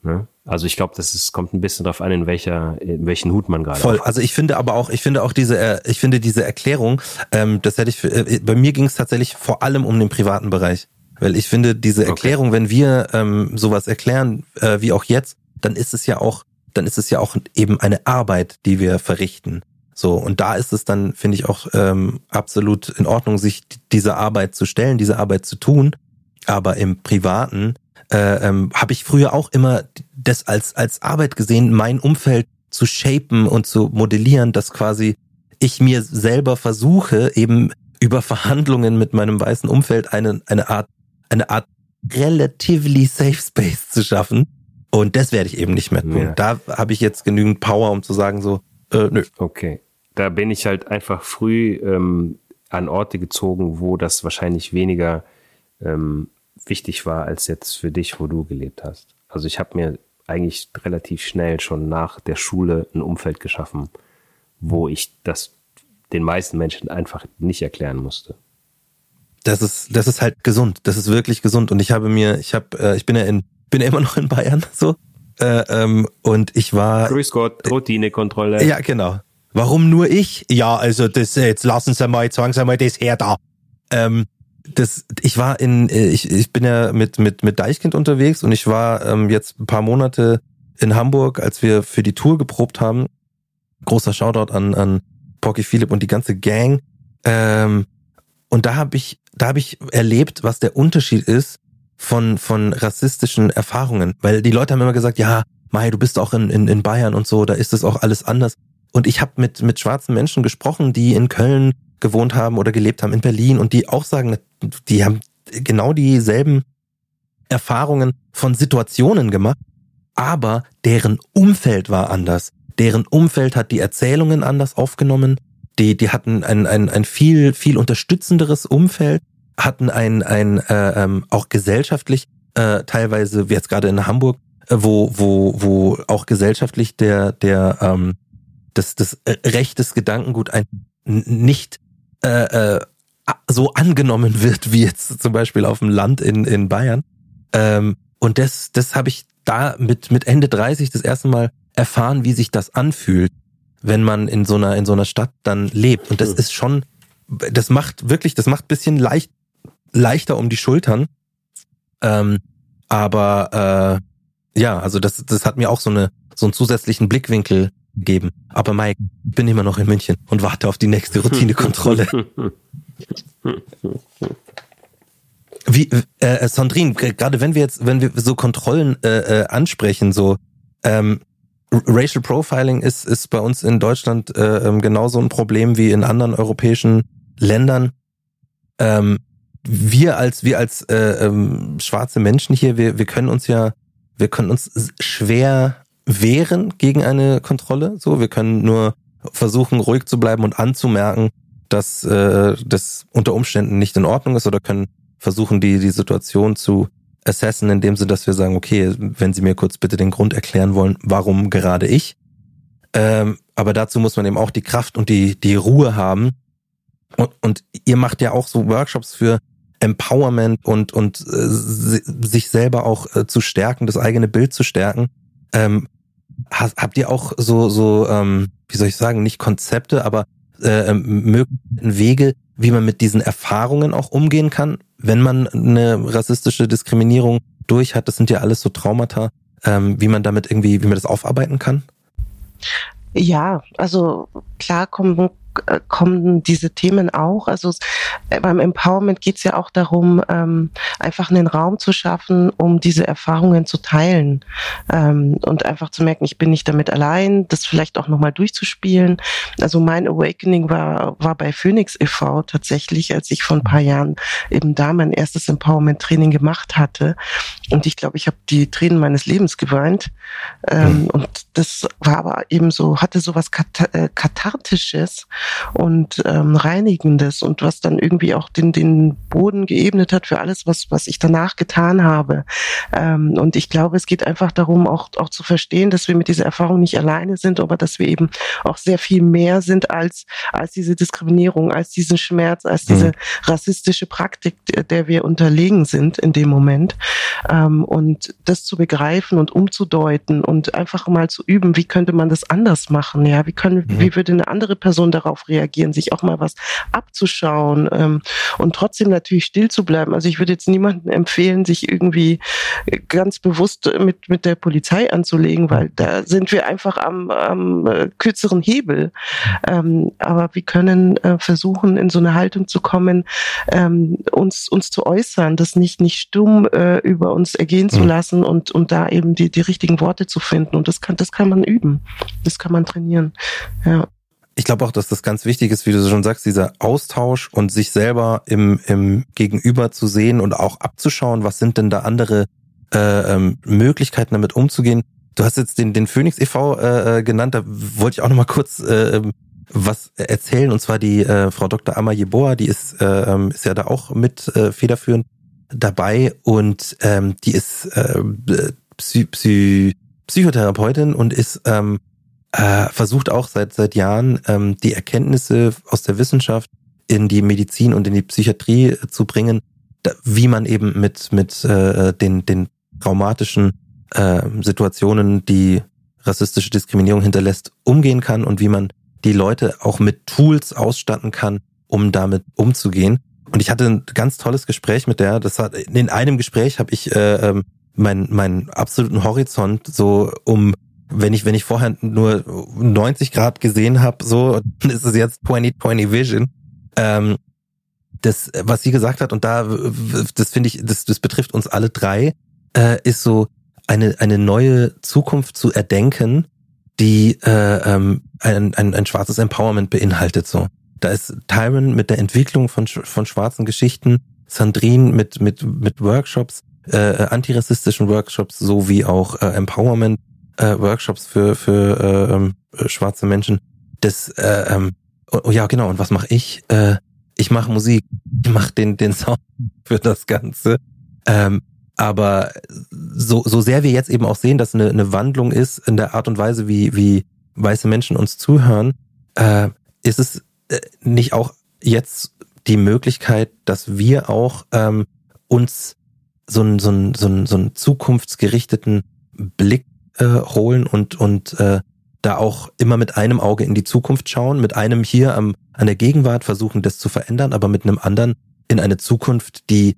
Ne? Also ich glaube, das ist, kommt ein bisschen darauf an, in welcher, in welchen Hut man gerade Voll. auf- Also ich finde aber auch, ich finde auch diese, äh, ich finde diese Erklärung, ähm, das hätte ich, äh, bei mir ging es tatsächlich vor allem um den privaten Bereich. Weil ich finde, diese Okay. Erklärung, wenn wir ähm, sowas erklären, äh, wie auch jetzt, dann ist es ja auch, dann ist es ja auch eben eine Arbeit, die wir verrichten. So, und da ist es dann, finde ich, auch ähm, absolut in Ordnung, sich diese Arbeit zu stellen, diese Arbeit zu tun. Aber im Privaten äh, ähm, habe ich früher auch immer das als, als Arbeit gesehen, mein Umfeld zu shapen und zu modellieren, dass quasi ich mir selber versuche, eben über Verhandlungen mit meinem weißen Umfeld eine, eine Art, eine Art relatively safe space zu schaffen. Und das werde ich eben nicht mehr tun. Ja. Da habe ich jetzt genügend Power, um zu sagen so, äh, nö. Okay. Da bin ich halt einfach früh ähm, an Orte gezogen, wo das wahrscheinlich weniger ähm, wichtig war als jetzt für dich, wo du gelebt hast. Also ich habe mir eigentlich relativ schnell schon nach der Schule ein Umfeld geschaffen, wo ich das den meisten Menschen einfach nicht erklären musste. das ist das ist halt gesund. Das ist wirklich gesund. Und ich habe mir, ich habe, äh, ich bin ja in, bin ja immer noch in Bayern so. Äh, ähm, und ich war Grüß Gott, Routinekontrolle. ja genau. Warum nur ich? Ja, also das äh, jetzt lassen Sie mal, jetzt sagen Sie mal das her da. Ähm, das, ich war in, äh, ich, ich bin ja mit mit mit Deichkind unterwegs und ich war ähm, jetzt ein paar Monate in Hamburg, als wir für die Tour geprobt haben. Großer Shoutout an an Porky Philipp und die ganze Gang. Ähm, und da habe ich, da habe ich erlebt, was der Unterschied ist von von rassistischen Erfahrungen, weil die Leute haben immer gesagt, ja, Mai, du bist auch in in, in Bayern und so, da ist das auch alles anders. Und ich habe mit mit schwarzen Menschen gesprochen, die in Köln gewohnt haben oder gelebt haben, in Berlin und die auch sagen, die haben genau dieselben Erfahrungen von Situationen gemacht, aber deren Umfeld war anders. Deren Umfeld hat die Erzählungen anders aufgenommen. Die, die hatten ein, ein, ein viel, viel unterstützenderes Umfeld, hatten ein, ein äh, ähm, auch gesellschaftlich, äh, teilweise, wie jetzt gerade in Hamburg, äh, wo, wo, wo auch gesellschaftlich der, der, ähm, das, das äh, Recht des Gedankengut ein, nicht äh, äh, so angenommen wird, wie jetzt zum Beispiel auf dem Land in, in Bayern. Ähm, und das, das habe ich da mit, mit Ende 30 das erste Mal erfahren, wie sich das anfühlt, wenn man in so einer, in so einer Stadt dann lebt. Und das ist schon, das macht wirklich, das macht bisschen leicht, leichter um die Schultern. Ähm, aber äh, ja, also das, das hat mir auch so eine, so einen zusätzlichen Blickwinkel gegeben. Aber Mike, ich bin immer noch in München und warte auf die nächste Routinekontrolle. Wie, äh, Sandrine, g- gerade wenn wir jetzt, wenn wir so Kontrollen äh, äh, ansprechen, so ähm, Racial Profiling ist, ist bei uns in Deutschland äh, ähm, genauso ein Problem wie in anderen europäischen Ländern. Ähm, wir als wir als äh, ähm, schwarze Menschen hier, wir, wir können uns ja, wir können uns schwer wehren gegen eine Kontrolle. So, wir können nur versuchen, ruhig zu bleiben und anzumerken, dass äh, das unter Umständen nicht in Ordnung ist oder können versuchen, die, die Situation zu assessen, indem sie, dass wir sagen, okay, wenn Sie mir kurz bitte den Grund erklären wollen, warum gerade ich. Ähm, aber dazu muss man eben auch die Kraft und die, die Ruhe haben. Und, und ihr macht ja auch so Workshops für Empowerment und, und äh, sich selber auch äh, zu stärken, das eigene Bild zu stärken. Ähm, habt ihr auch so, so ähm, wie soll ich sagen, nicht Konzepte, aber äh, möglichen Wege, wie man mit diesen Erfahrungen auch umgehen kann, wenn man eine rassistische Diskriminierung durch hat. Das sind ja alles so Traumata, ähm, wie man damit irgendwie, wie man das aufarbeiten kann? Ja, also klar kommen kommen diese Themen auch. Also äh, beim Empowerment geht es ja auch darum, ähm, einfach einen Raum zu schaffen, um diese Erfahrungen zu teilen ähm, und einfach zu merken, ich bin nicht damit allein, das vielleicht auch nochmal durchzuspielen. Also mein Awakening war, war bei Phoenix e.V. tatsächlich, als ich vor ein paar Jahren eben da mein erstes Empowerment-Training gemacht hatte. Und ich glaube, ich habe die Tränen meines Lebens geweint. Ähm, mhm. Und das war aber eben so, hatte so was äh, Kathartisches und ähm, Reinigendes und was dann irgendwie auch den, den Boden geebnet hat für alles, was, was ich danach getan habe. Ähm, und ich glaube, es geht einfach darum, auch, auch zu verstehen, dass wir mit dieser Erfahrung nicht alleine sind, aber dass wir eben auch sehr viel mehr sind als, als diese Diskriminierung, als diesen Schmerz, als mhm. diese rassistische Praktik, der wir unterlegen sind in dem Moment. Ähm, und das zu begreifen und umzudeuten und einfach mal zu üben, wie könnte man das anders machen? Ja, wie können, mhm. wie würde eine andere Person darauf reagieren, sich auch mal was abzuschauen ähm, und trotzdem natürlich still zu bleiben. Also ich würde jetzt niemandem empfehlen, sich irgendwie ganz bewusst mit, mit der Polizei anzulegen, weil da sind wir einfach am, am äh, kürzeren Hebel. Ähm, aber wir können äh, versuchen, in so eine Haltung zu kommen, ähm, uns, uns zu äußern, das nicht, nicht stumm äh, über uns ergehen zu mhm. lassen und, und da eben die, die richtigen Worte zu finden. Und das kann, das kann man üben. Das kann man trainieren. Ja ich glaube auch, dass das ganz wichtig ist, wie du schon sagst, dieser Austausch und sich selber im, im Gegenüber zu sehen und auch abzuschauen, was sind denn da andere äh, ähm, Möglichkeiten damit umzugehen. Du hast jetzt den, den Phoenix e.V. Äh, äh, genannt, da wollte ich auch nochmal kurz äh, ähm, was erzählen, und zwar die äh, Frau Dr. Amma Jeboa, die ist, äh, ähm, ist ja da auch mit äh, federführend dabei und ähm, die ist äh, Psy Psy Psychotherapeutin und ist ähm, äh, versucht auch seit, seit Jahren ähm, die Erkenntnisse aus der Wissenschaft in die Medizin und in die Psychiatrie zu bringen, da, wie man eben mit, mit äh, den, den traumatischen äh, Situationen, die rassistische Diskriminierung hinterlässt, umgehen kann und wie man die Leute auch mit Tools ausstatten kann, um damit umzugehen. Und ich hatte ein ganz tolles Gespräch mit der. Das hat in einem Gespräch habe ich äh, ähm, meinen meinen absoluten Horizont so um wenn ich, wenn ich vorher nur 90 Grad gesehen habe, so, dann ist es jetzt 2020 Vision. Ähm, das, was sie gesagt hat, und da, das finde ich, das, das betrifft uns alle drei, äh, ist so eine, eine neue Zukunft zu erdenken, die äh, ähm, ein, ein, ein schwarzes Empowerment beinhaltet. So, da ist Tyron mit der Entwicklung von von schwarzen Geschichten, Sandrine mit mit mit Workshops, äh, antirassistischen Workshops sowie auch äh, Empowerment äh, Workshops für für äh, ähm, schwarze Menschen. Das äh, ähm, oh, oh, ja genau. Und was mache ich? Äh, ich mache Musik. Ich mache den den Sound für das Ganze. Ähm, aber so so sehr wir jetzt eben auch sehen, dass eine, eine Wandlung ist in der Art und Weise, wie wie weiße Menschen uns zuhören, äh, ist es äh, nicht auch jetzt die Möglichkeit, dass wir auch ähm, uns so einen so einen so einen, so einen zukunftsgerichteten Blick äh, holen und, und äh, da auch immer mit einem Auge in die Zukunft schauen, mit einem hier am, an der Gegenwart versuchen, das zu verändern, aber mit einem anderen in eine Zukunft, die,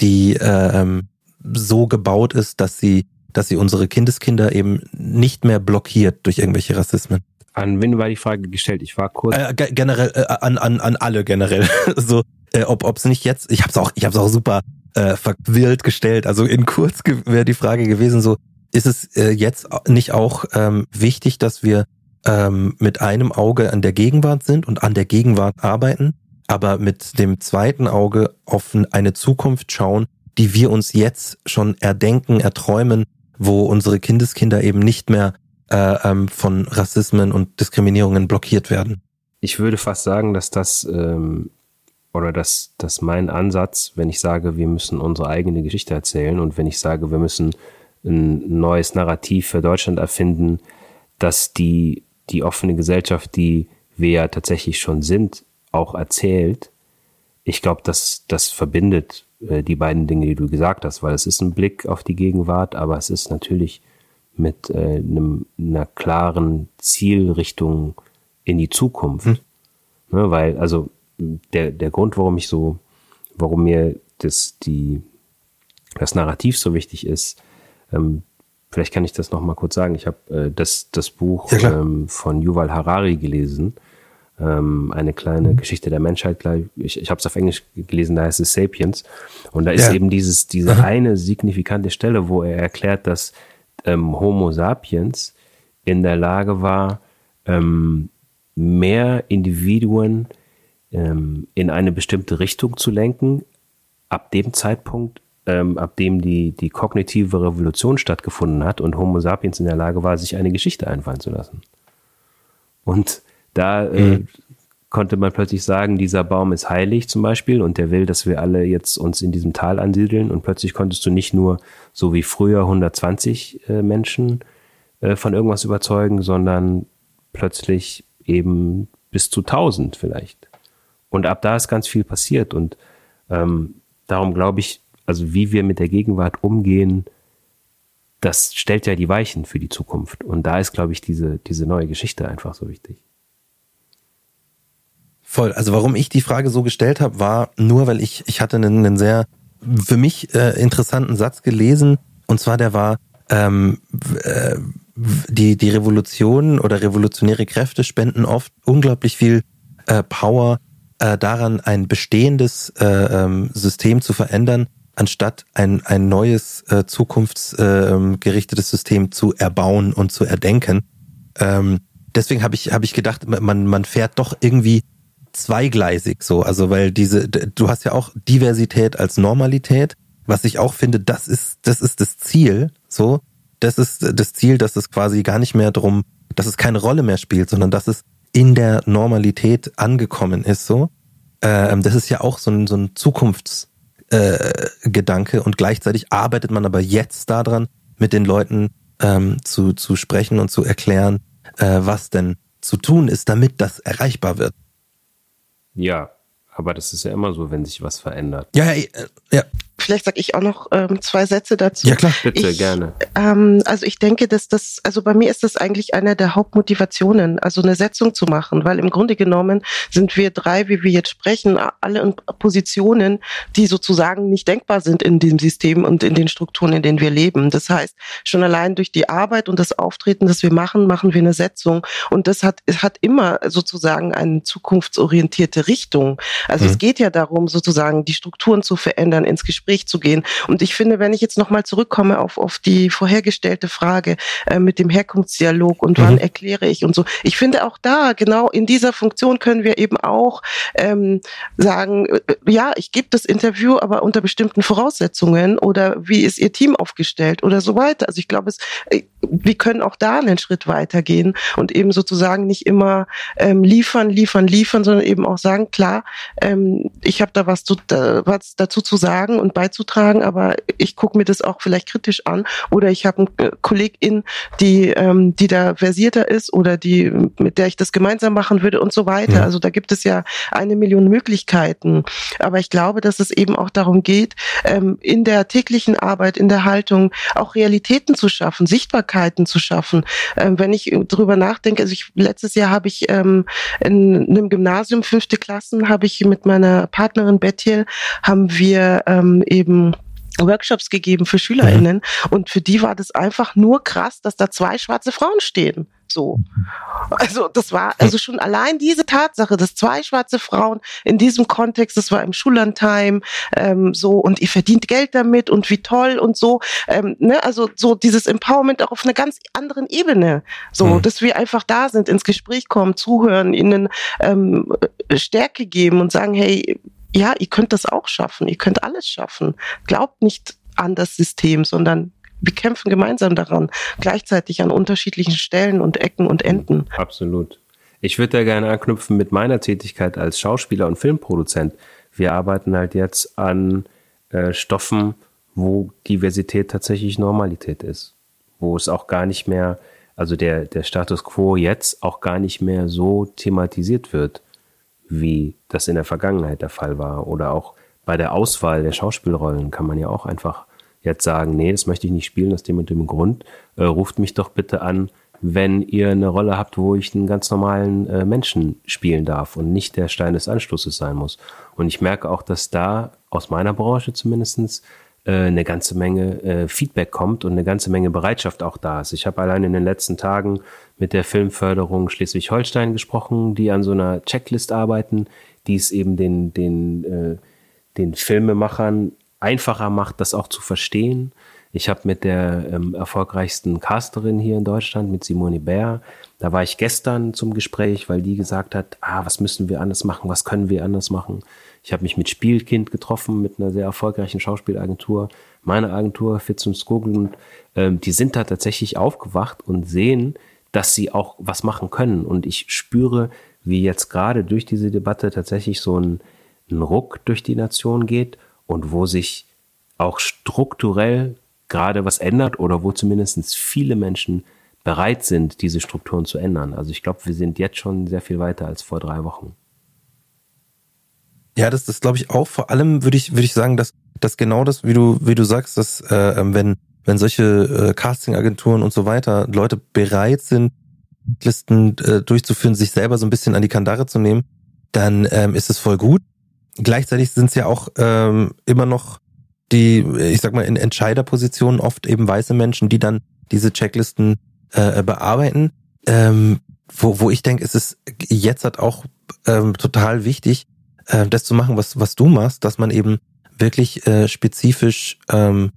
die äh, ähm, so gebaut ist, dass sie, dass sie unsere Kindeskinder eben nicht mehr blockiert durch irgendwelche Rassismen. An wen war die Frage gestellt? Ich war kurz. Äh, generell äh, an, an, an alle generell. so, äh, ob ob's nicht jetzt. Ich hab's auch, ich hab's auch super äh, verwirrt gestellt. Also in kurz wäre die Frage gewesen so, ist es äh, jetzt nicht auch ähm, wichtig, dass wir ähm, mit einem Auge an der Gegenwart sind und an der Gegenwart arbeiten, aber mit dem zweiten Auge auf eine Zukunft schauen, die wir uns jetzt schon erdenken, erträumen, wo unsere Kindeskinder eben nicht mehr äh, ähm, von Rassismen und Diskriminierungen blockiert werden. ich würde fast sagen, dass das ähm, oder dass, dass mein Ansatz, wenn ich sage, wir müssen unsere eigene Geschichte erzählen und wenn ich sage, wir müssen ein neues Narrativ für Deutschland erfinden, dass die, die offene Gesellschaft, die wir ja tatsächlich schon sind, auch erzählt. Ich glaube, dass das verbindet äh, die beiden Dinge, die du gesagt hast, weil es ist ein Blick auf die Gegenwart, aber es ist natürlich mit äh, einem, einer klaren Zielrichtung in die Zukunft. Hm. Ne, weil, also der, der Grund, warum ich so, warum mir das, die, das Narrativ so wichtig ist, ähm, vielleicht kann ich das noch mal kurz sagen. Ich habe äh, das, das Buch ja, ähm, von Yuval Harari gelesen, ähm, eine kleine mhm. Geschichte der Menschheit. Ich, ich habe es auf Englisch gelesen, da heißt es Sapiens. Und da ist ja. eben dieses, diese eine signifikante Stelle, wo er erklärt, dass ähm, Homo sapiens in der Lage war, ähm, mehr Individuen ähm, in eine bestimmte Richtung zu lenken, ab dem Zeitpunkt, ähm, ab dem die, die kognitive Revolution stattgefunden hat und Homo sapiens in der Lage war, sich eine Geschichte einfallen zu lassen. Und da äh, mhm. Konnte man plötzlich sagen, dieser Baum ist heilig zum Beispiel und der will, dass wir alle jetzt uns in diesem Tal ansiedeln und plötzlich konntest du nicht nur so wie früher 120 äh, Menschen äh, von irgendwas überzeugen, sondern plötzlich eben bis zu 1000 vielleicht. Und ab da ist ganz viel passiert. Und ähm, darum glaube ich, also wie wir mit der Gegenwart umgehen, das stellt ja die Weichen für die Zukunft. Und da ist, glaube ich, diese, diese neue Geschichte einfach so wichtig. Voll. Also warum ich die Frage so gestellt habe, war nur, weil ich, ich hatte einen, einen sehr für mich äh, interessanten Satz gelesen. Und zwar der war, ähm, äh, die, die Revolution oder revolutionäre Kräfte spenden oft unglaublich viel äh, Power äh, daran, ein bestehendes äh, ähm, System zu verändern, anstatt ein, ein neues, äh, zukunftsgerichtetes äh, System zu erbauen und zu erdenken. Ähm, deswegen habe ich, hab ich gedacht, man, man fährt doch irgendwie zweigleisig so. Also weil diese, du hast ja auch Diversität als Normalität, was ich auch finde, das ist, das ist das Ziel, so. Das ist das Ziel, dass es quasi gar nicht mehr drum, dass es keine Rolle mehr spielt, sondern dass es in der Normalität angekommen ist, so. Ähm, das ist ja auch so ein, so ein Zukunftsgedanke äh, und gleichzeitig arbeitet man aber jetzt daran, mit den Leuten ähm, zu, zu sprechen und zu erklären, äh, was denn zu tun ist, damit das erreichbar wird. Ja, aber das ist ja immer so, wenn sich was verändert. Ja, ja, ja. Vielleicht sage ich auch noch ähm, zwei Sätze dazu. Ja, klar. Bitte, ich, gerne. Ähm, also ich denke, dass das, also bei mir ist das eigentlich eine der Hauptmotivationen, also eine Setzung zu machen, weil im Grunde genommen sind wir drei, wie wir jetzt sprechen, alle in Positionen, die sozusagen nicht denkbar sind in dem System und in den Strukturen, in denen wir leben. Das heißt, schon allein durch die Arbeit und das Auftreten, das wir machen, machen wir eine Setzung. Und das hat, es hat immer sozusagen eine zukunftsorientierte Richtung. Also mhm. es geht ja darum, sozusagen die Strukturen zu verändern, ins Gespräch Gespräch zu gehen. Und ich finde, wenn ich jetzt nochmal zurückkomme auf, auf die vorhergestellte Frage äh, mit dem Herkunftsdialog und mhm. wann erkläre ich und so, ich finde auch da, genau in dieser Funktion können wir eben auch ähm, sagen, äh, ja, ich gebe das Interview, aber unter bestimmten Voraussetzungen oder wie ist Ihr Team aufgestellt oder so weiter. Also ich glaube, es, äh, wir können auch da einen Schritt weitergehen und eben sozusagen nicht immer ähm, liefern, liefern, liefern, sondern eben auch sagen, klar, ähm, ich habe da was, zu, da, was dazu zu sagen und beizutragen, aber ich gucke mir das auch vielleicht kritisch an oder ich habe eine äh, Kollegin, die, ähm, die da versierter ist oder die, mit der ich das gemeinsam machen würde und so weiter. Ja. Also da gibt es ja eine Million Möglichkeiten. Aber ich glaube, dass es eben auch darum geht, ähm, in der täglichen Arbeit, in der Haltung auch Realitäten zu schaffen, Sichtbarkeiten zu schaffen. Ähm, wenn ich drüber nachdenke, also ich, letztes Jahr habe ich ähm, in einem Gymnasium, fünfte Klassen, habe ich mit meiner Partnerin Bettiel, haben wir ähm, eben Workshops gegeben für SchülerInnen mhm. und für die war das einfach nur krass, dass da zwei schwarze Frauen stehen. So. Also das war also schon allein diese Tatsache, dass zwei schwarze Frauen in diesem Kontext, das war im Schullandheim, ähm, so und ihr verdient Geld damit und wie toll und so, ähm, ne, also so dieses Empowerment auch auf einer ganz anderen Ebene, so, mhm. dass wir einfach da sind, ins Gespräch kommen, zuhören, ihnen ähm, Stärke geben und sagen, hey, ja, ihr könnt das auch schaffen, ihr könnt alles schaffen. Glaubt nicht an das System, sondern wir kämpfen gemeinsam daran, gleichzeitig an unterschiedlichen Stellen und Ecken und Enden. Absolut. Ich würde da gerne anknüpfen mit meiner Tätigkeit als Schauspieler und Filmproduzent. Wir arbeiten halt jetzt an äh, Stoffen, wo Diversität tatsächlich Normalität ist. Wo es auch gar nicht mehr, also der, der Status quo jetzt auch gar nicht mehr so thematisiert wird, wie das in der Vergangenheit der Fall war. Oder auch bei der Auswahl der Schauspielrollen kann man ja auch einfach jetzt sagen, nee, das möchte ich nicht spielen aus dem und dem Grund. Äh, ruft mich doch bitte an, wenn ihr eine Rolle habt, wo ich einen ganz normalen äh, Menschen spielen darf und nicht der Stein des Anstoßes sein muss. Und ich merke auch, dass da aus meiner Branche zumindestens eine ganze Menge äh, Feedback kommt und eine ganze Menge Bereitschaft auch da ist. Ich habe allein in den letzten Tagen mit der Filmförderung Schleswig-Holstein gesprochen, die an so einer Checklist arbeiten, die es eben den, den, äh, den Filmemachern einfacher macht, das auch zu verstehen ich habe mit der ähm, erfolgreichsten Casterin hier in Deutschland, mit Simone Bär, da war ich gestern zum Gespräch, weil die gesagt hat, ah, was müssen wir anders machen, was können wir anders machen. Ich habe mich mit Spielkind getroffen, mit einer sehr erfolgreichen Schauspielagentur, meine Agentur, Fitz und Skogel, und ähm, die sind da tatsächlich aufgewacht und sehen, dass sie auch was machen können. Und ich spüre, wie jetzt gerade durch diese Debatte tatsächlich so ein, ein Ruck durch die Nation geht und wo sich auch strukturell gerade was ändert oder wo zumindest viele Menschen bereit sind, diese Strukturen zu ändern. Also ich glaube, wir sind jetzt schon sehr viel weiter als vor drei Wochen. Ja, das, das glaube ich auch. Vor allem würde ich, würde ich sagen, dass, dass genau das, wie du, wie du sagst, dass äh, ähm, wenn, wenn solche äh, Casting-Agenturen und so weiter Leute bereit sind, Listen äh, durchzuführen, sich selber so ein bisschen an die Kandare zu nehmen, dann ähm, ist es voll gut. Gleichzeitig sind es ja auch ähm, immer noch die, ich sag mal, in Entscheiderpositionen oft eben weiße Menschen, die dann diese Checklisten äh, bearbeiten. Ähm, wo, wo ich denke, es ist jetzt halt auch ähm, total wichtig, äh, das zu machen, was, was du machst, dass man eben wirklich äh, spezifisch ähm,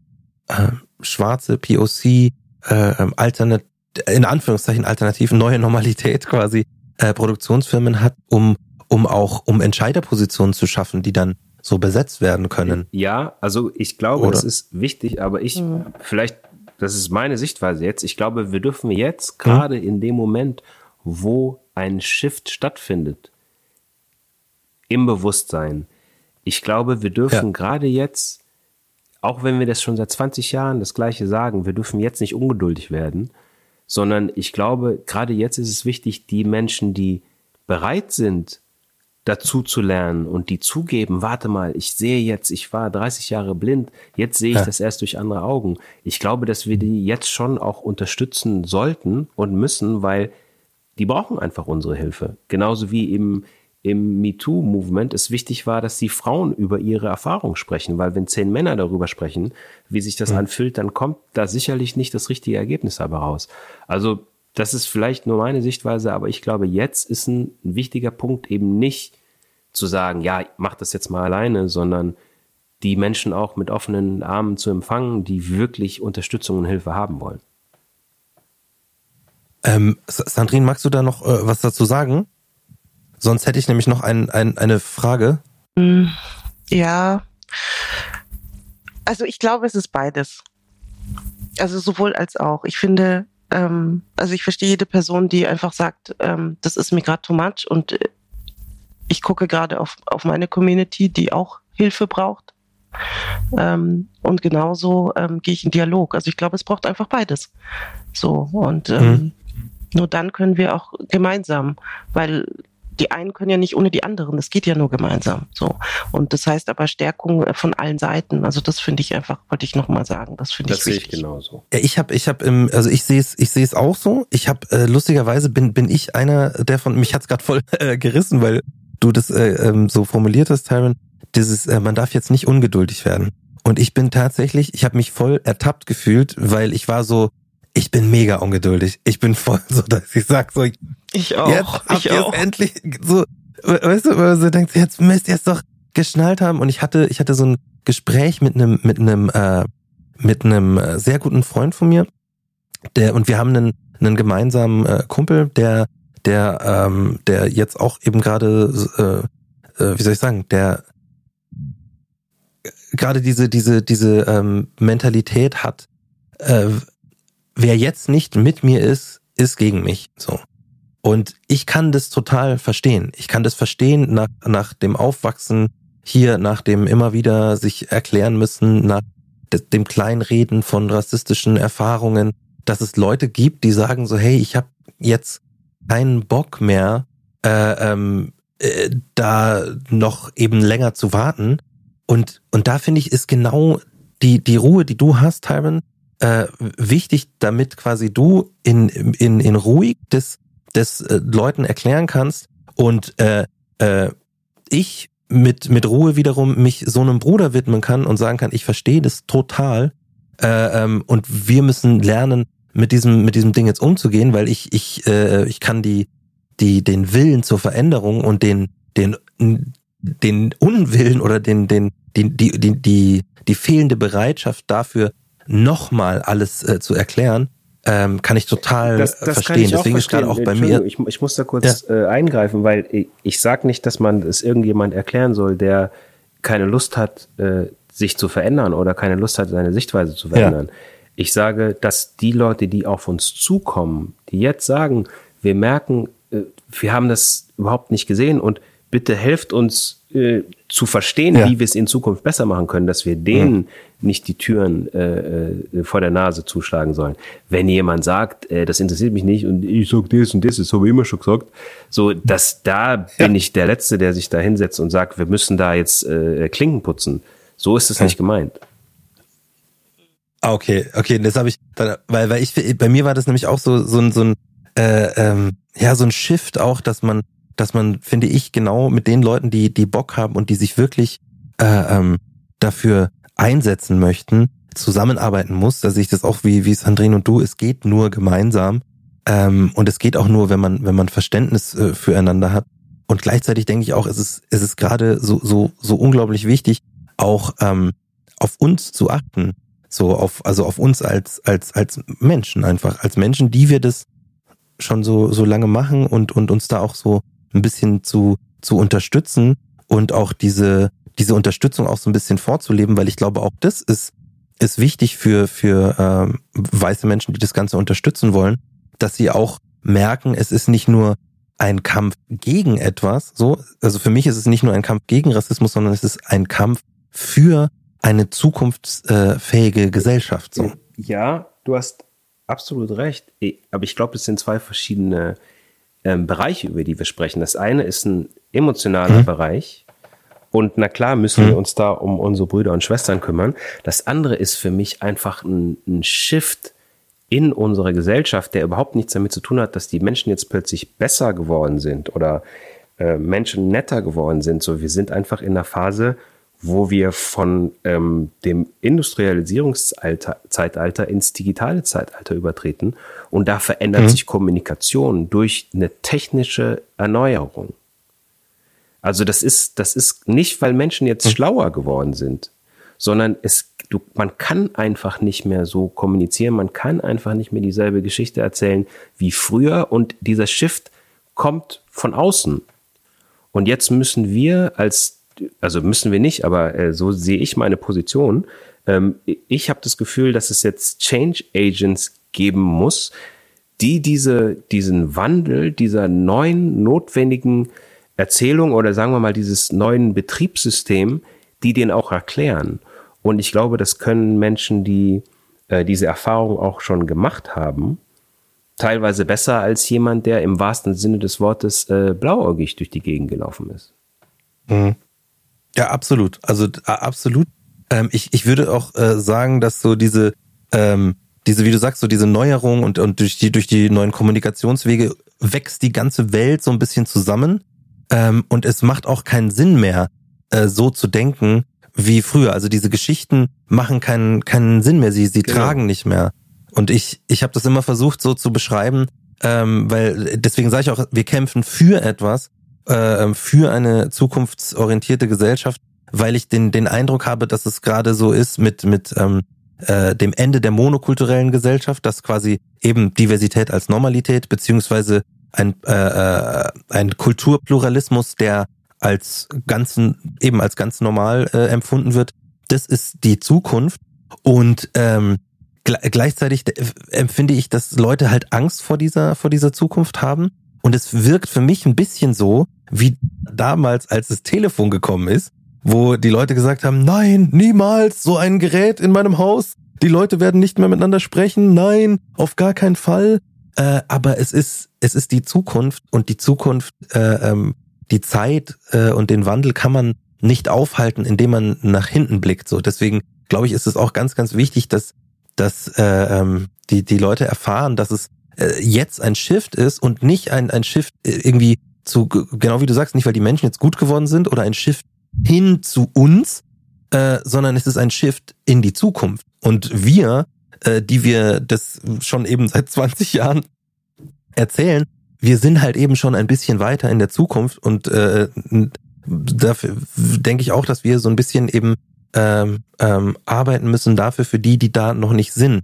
äh, schwarze POC, äh, ähm, alternat in Anführungszeichen alternativen neue Normalität quasi äh, Produktionsfirmen hat, um um auch um Entscheiderpositionen zu schaffen, die dann so besetzt werden können. Ja, also ich glaube, Oder? das ist wichtig, aber ich, mhm. vielleicht, das ist meine Sichtweise jetzt, ich glaube, wir dürfen jetzt gerade mhm. in dem Moment, wo ein Shift stattfindet, im Bewusstsein, ich glaube, wir dürfen ja. gerade jetzt, auch wenn wir das schon seit 20 Jahren das Gleiche sagen, wir dürfen jetzt nicht ungeduldig werden, sondern ich glaube, gerade jetzt ist es wichtig, die Menschen, die bereit sind, dazu zu lernen und die zugeben, warte mal, ich sehe jetzt, ich war 30 Jahre blind, jetzt sehe ich ja. das erst durch andere Augen. Ich glaube, dass wir die jetzt schon auch unterstützen sollten und müssen, weil die brauchen einfach unsere Hilfe. Genauso wie im, im MeToo-Movement es wichtig war, dass die Frauen über ihre Erfahrung sprechen, weil wenn zehn Männer darüber sprechen, wie sich das ja. anfühlt, dann kommt da sicherlich nicht das richtige Ergebnis dabei raus. Also das ist vielleicht nur meine Sichtweise, aber ich glaube, jetzt ist ein, ein wichtiger Punkt eben nicht zu sagen, ja, mach das jetzt mal alleine, sondern die Menschen auch mit offenen Armen zu empfangen, die wirklich Unterstützung und Hilfe haben wollen. Ähm, Sandrine, magst du da noch äh, was dazu sagen? Sonst hätte ich nämlich noch ein, ein, eine Frage. Hm, ja, also ich glaube, es ist beides. Also sowohl als auch. Ich finde, ähm, also ich verstehe jede Person, die einfach sagt, ähm, das ist mir gerade too much und äh, ich gucke gerade auf, auf meine Community, die auch Hilfe braucht. Ähm, und genauso ähm, gehe ich in Dialog. Also ich glaube, es braucht einfach beides. So, und ähm, mhm. nur dann können wir auch gemeinsam, weil die einen können ja nicht ohne die anderen. Das geht ja nur gemeinsam. So. Und das heißt aber Stärkung äh, von allen Seiten. Also das finde ich einfach, wollte ich nochmal sagen. Das finde ich wichtig. Das sehe ich genauso. Ja, ich habe, ich habe im, also ich sehe es, ich sehe es auch so. Ich habe äh, lustigerweise bin bin ich einer, der von mich hat's gerade voll äh, gerissen, weil du das äh, ähm, so formuliert hast, Tyron. Dieses, äh, man darf jetzt nicht ungeduldig werden. Und ich bin tatsächlich, ich habe mich voll ertappt gefühlt, weil ich war so, ich bin mega ungeduldig. Ich bin voll so, dass ich sag so, ich auch. Jetzt ich auch. endlich so, weißt du, man so denkt, jetzt müsst ihr es doch geschnallt haben. Und ich hatte, ich hatte so ein Gespräch mit einem, mit einem, äh, mit einem äh, sehr guten Freund von mir, der und wir haben einen, einen gemeinsamen äh, Kumpel, der, der, ähm, der jetzt auch eben gerade, äh, äh, wie soll ich sagen, der gerade diese, diese, diese ähm, Mentalität hat, äh, wer jetzt nicht mit mir ist, ist gegen mich. So. Und ich kann das total verstehen. Ich kann das verstehen nach, nach dem Aufwachsen hier, nach dem immer wieder sich erklären müssen, nach dem Kleinreden von rassistischen Erfahrungen, dass es Leute gibt, die sagen so, hey, ich habe jetzt keinen Bock mehr, äh, ähm, äh, da noch eben länger zu warten. Und, und da finde ich, ist genau die, die Ruhe, die du hast, Tyron, äh, wichtig, damit quasi du in, in, in ruhig des des äh, Leuten erklären kannst und äh, äh, ich mit mit Ruhe wiederum mich so einem Bruder widmen kann und sagen kann, ich verstehe das total äh, ähm, und wir müssen lernen mit diesem mit diesem Ding jetzt umzugehen, weil ich ich äh, ich kann die die den Willen zur Veränderung und den den den Unwillen oder den den die die die die, die fehlende Bereitschaft dafür nochmal alles äh, zu erklären ähm, kann ich total das, das verstehen. Deswegen ist gerade auch bei mir. Ich, ich muss da kurz ja. äh, eingreifen, weil ich, ich sage nicht, dass man es irgendjemand erklären soll, der keine Lust hat, äh, sich zu verändern oder keine Lust hat, seine Sichtweise zu verändern. Ja. Ich sage, dass die Leute, die auf uns zukommen, die jetzt sagen, wir merken, äh, wir haben das überhaupt nicht gesehen und bitte helft uns äh, zu verstehen, ja. wie wir es in Zukunft besser machen können, dass wir denen mhm. Nicht die Türen äh, äh, vor der Nase zuschlagen sollen. Wenn jemand sagt, äh, das interessiert mich nicht und ich sag das und das, das habe ich immer schon gesagt, so dass da ja. bin ich der Letzte, der sich da hinsetzt und sagt, wir müssen da jetzt äh, Klinken putzen. So ist es ja. nicht gemeint. Ah, okay, okay, das habe ich, weil, weil ich, bei mir war das nämlich auch so, so ein, so ein, äh, ähm, ja, so ein Shift auch, dass man, dass man, finde ich, genau mit den Leuten, die, die Bock haben und die sich wirklich äh, ähm, dafür einsetzen möchten, zusammenarbeiten muss. Da sehe ich das auch wie, wie Sandrine und du, es geht nur gemeinsam. Ähm, und es geht auch nur, wenn man, wenn man Verständnis äh, füreinander hat. Und gleichzeitig denke ich auch, es ist, es ist gerade so, so, so unglaublich wichtig, auch ähm, auf uns zu achten. So auf, also auf uns als, als, als Menschen einfach, als Menschen, die wir das schon so, so lange machen und, und uns da auch so ein bisschen zu, zu unterstützen und auch diese, diese Unterstützung auch so ein bisschen vorzuleben, weil ich glaube, auch das ist, ist wichtig für, für ähm, weiße Menschen, die das Ganze unterstützen wollen, dass sie auch merken, es ist nicht nur ein Kampf gegen etwas, so, also für mich ist es nicht nur ein Kampf gegen Rassismus, sondern es ist ein Kampf für eine zukunftsfähige Gesellschaft. So. Ja, du hast absolut recht, aber ich glaube, es sind zwei verschiedene ähm, Bereiche, über die wir sprechen. Das eine ist ein emotionaler mhm. Bereich. Und na klar müssen wir uns da um unsere Brüder und Schwestern kümmern. Das andere ist für mich einfach ein, ein Shift in unserer Gesellschaft, der überhaupt nichts damit zu tun hat, dass die Menschen jetzt plötzlich besser geworden sind oder äh, Menschen netter geworden sind. So, wir sind einfach in einer Phase, wo wir von ähm, dem Industrialisierungszeitalter ins digitale Zeitalter übertreten. Und da verändert mhm. sich Kommunikation durch eine technische Erneuerung. Also das ist, das ist nicht, weil Menschen jetzt mhm. schlauer geworden sind, sondern es, du, man kann einfach nicht mehr so kommunizieren, man kann einfach nicht mehr dieselbe Geschichte erzählen wie früher und dieser Shift kommt von außen. Und jetzt müssen wir als also müssen wir nicht, aber äh, so sehe ich meine Position. Ähm, ich habe das Gefühl, dass es jetzt Change Agents geben muss, die diese, diesen Wandel dieser neuen notwendigen Erzählung oder sagen wir mal dieses neuen Betriebssystem, die den auch erklären. Und ich glaube, das können Menschen, die äh, diese Erfahrung auch schon gemacht haben, teilweise besser als jemand, der im wahrsten Sinne des Wortes äh, blauäugig durch die Gegend gelaufen ist. Mhm. Ja, absolut. Also absolut. Ähm, ich, ich würde auch äh, sagen, dass so diese, ähm, diese, wie du sagst, so diese Neuerung und, und durch die, durch die neuen Kommunikationswege wächst die ganze Welt so ein bisschen zusammen. Ähm, und es macht auch keinen Sinn mehr, äh, so zu denken wie früher. Also diese Geschichten machen keinen, keinen Sinn mehr. Sie, sie genau. tragen nicht mehr. Und ich, ich habe das immer versucht so zu beschreiben, ähm, weil deswegen sage ich auch, wir kämpfen für etwas, äh, für eine zukunftsorientierte Gesellschaft, weil ich den, den Eindruck habe, dass es gerade so ist mit, mit ähm, äh, dem Ende der monokulturellen Gesellschaft, dass quasi eben Diversität als Normalität beziehungsweise ein, äh, äh, ein Kulturpluralismus, der als ganzen, eben als ganz normal äh, empfunden wird, das ist die Zukunft. Und ähm, gleichzeitig empfinde ich, dass Leute halt Angst vor dieser, vor dieser Zukunft haben Und es wirkt für mich ein bisschen so, wie damals, als das Telefon gekommen ist, wo die Leute gesagt haben, nein, niemals so ein Gerät in meinem Haus. Die Leute werden nicht mehr miteinander sprechen. Nein, auf gar keinen Fall. Äh, aber es ist, es ist die Zukunft und die Zukunft, äh, ähm, die Zeit äh, und den Wandel kann man nicht aufhalten, indem man nach hinten blickt. So, deswegen glaube ich, ist es auch ganz, ganz wichtig, dass, dass äh, ähm, die, die Leute erfahren, dass es äh, jetzt ein Shift ist und nicht ein, ein Shift äh, irgendwie zu, genau wie du sagst, nicht weil die Menschen jetzt gut geworden sind oder ein Shift hin zu uns, äh, sondern es ist ein Shift in die Zukunft. Und wir, äh, die wir das schon eben seit 20 Jahren erzählen, wir sind halt eben schon ein bisschen weiter in der Zukunft und äh, dafür denke ich auch, dass wir so ein bisschen eben ähm, ähm, arbeiten müssen dafür für die, die da noch nicht sind.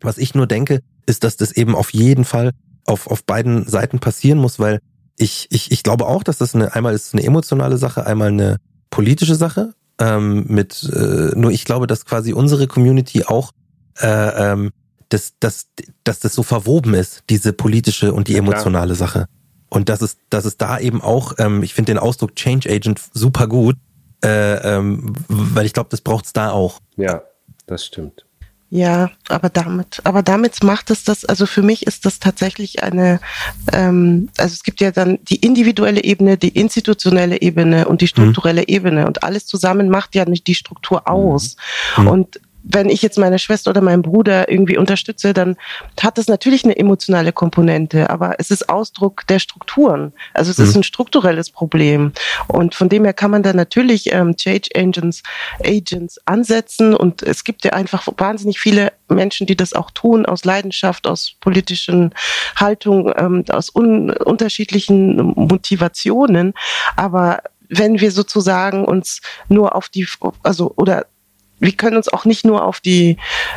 Was ich nur denke, ist, dass das eben auf jeden Fall auf, auf beiden Seiten passieren muss, weil ich, ich, ich glaube auch, dass das eine, einmal ist eine emotionale Sache, einmal eine politische Sache. Ähm, mit, äh, nur ich glaube, dass quasi unsere Community auch äh, ähm, dass, dass, dass das so verwoben ist, diese politische und die emotionale Sache. Und dass es, dass es da eben auch, ähm, ich finde den Ausdruck Change Agent super gut, äh, ähm, weil ich glaube, das braucht es da auch. Ja, das stimmt. Ja, aber damit, aber damit macht es das, also für mich ist das tatsächlich eine, ähm, also es gibt ja dann die individuelle Ebene, die institutionelle Ebene und die strukturelle mhm. Ebene und alles zusammen macht ja nicht die Struktur aus. Mhm. Und wenn ich jetzt meine Schwester oder meinen Bruder irgendwie unterstütze, dann hat das natürlich eine emotionale Komponente, aber es ist Ausdruck der Strukturen. Also es mhm. ist ein strukturelles Problem. Und von dem her kann man da natürlich ähm, Change Agents, Agents ansetzen und es gibt ja einfach wahnsinnig viele Menschen, die das auch tun, aus Leidenschaft, aus politischen Haltung, ähm, aus un unterschiedlichen Motivationen. Aber wenn wir sozusagen uns nur auf die, also oder wir können uns auch nicht nur auf die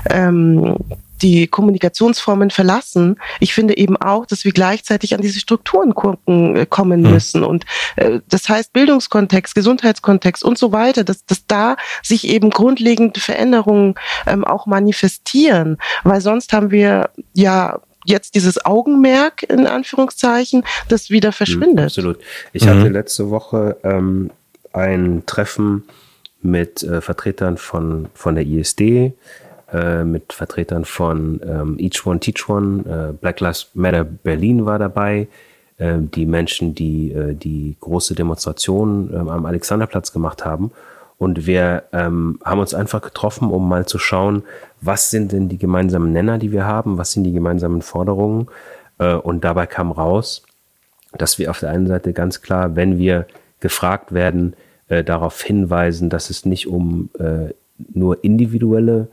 ähm, die Kommunikationsformen verlassen. Ich finde eben auch, dass wir gleichzeitig an diese Strukturen gucken, äh, kommen mhm. müssen. Und äh, das heißt Bildungskontext, Gesundheitskontext und so weiter, dass, dass da sich eben grundlegende Veränderungen ähm, auch manifestieren. Weil sonst haben wir ja jetzt dieses Augenmerk in Anführungszeichen, das wieder verschwindet. Absolut. Ich mhm. hatte letzte Woche ähm, ein Treffen mit äh, Vertretern von, von der ISD, äh, mit Vertretern von ähm, Each One Teach One, äh, Black Lives Matter Berlin war dabei, äh, die Menschen, die äh, die große Demonstration äh, am Alexanderplatz gemacht haben. Und wir ähm, haben uns einfach getroffen, um mal zu schauen, was sind denn die gemeinsamen Nenner, die wir haben, was sind die gemeinsamen Forderungen. Äh, und dabei kam raus, dass wir auf der einen Seite ganz klar, wenn wir gefragt werden, äh, darauf hinweisen, dass es nicht um äh, nur individuelle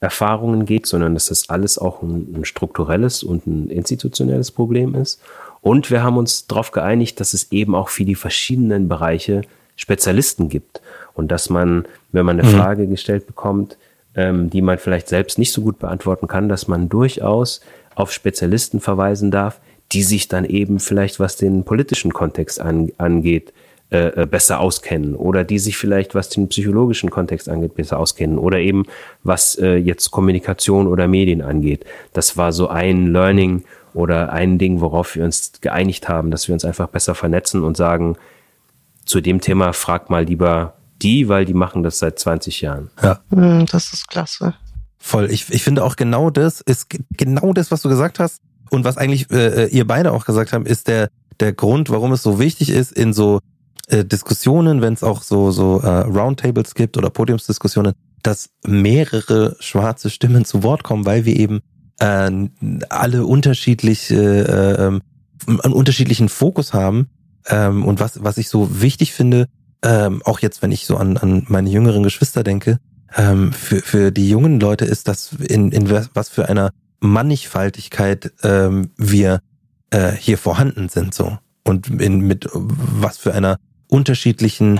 Erfahrungen geht, sondern dass das alles auch ein, ein strukturelles und ein institutionelles Problem ist. Und wir haben uns darauf geeinigt, dass es eben auch für die verschiedenen Bereiche Spezialisten gibt. Und dass man, wenn man eine mhm. Frage gestellt bekommt, ähm, die man vielleicht selbst nicht so gut beantworten kann, dass man durchaus auf Spezialisten verweisen darf, die sich dann eben vielleicht, was den politischen Kontext an, angeht, äh, äh, besser auskennen oder die sich vielleicht, was den psychologischen Kontext angeht, besser auskennen oder eben was äh, jetzt Kommunikation oder Medien angeht. Das war so ein Learning oder ein Ding, worauf wir uns geeinigt haben, dass wir uns einfach besser vernetzen und sagen, zu dem Thema frag mal lieber die, weil die machen das seit 20 Jahren. Ja. Hm, das ist klasse. Voll. Ich, ich finde auch genau das ist genau das, was du gesagt hast und was eigentlich äh, äh ihr beide auch gesagt haben, ist der der Grund, warum es so wichtig ist, in so äh, Diskussionen, wenn es auch so, so äh, Roundtables gibt oder Podiumsdiskussionen, dass mehrere schwarze Stimmen zu Wort kommen, weil wir eben äh, alle unterschiedlich äh, äh, einen unterschiedlichen Fokus haben. Ähm, und was, was ich so wichtig finde, ähm, auch jetzt, wenn ich so an, an meine jüngeren Geschwister denke, ähm, für, für die jungen Leute ist das in, in was für einer Mannigfaltigkeit ähm, wir äh, hier vorhanden sind so und in, mit was für einer unterschiedlichen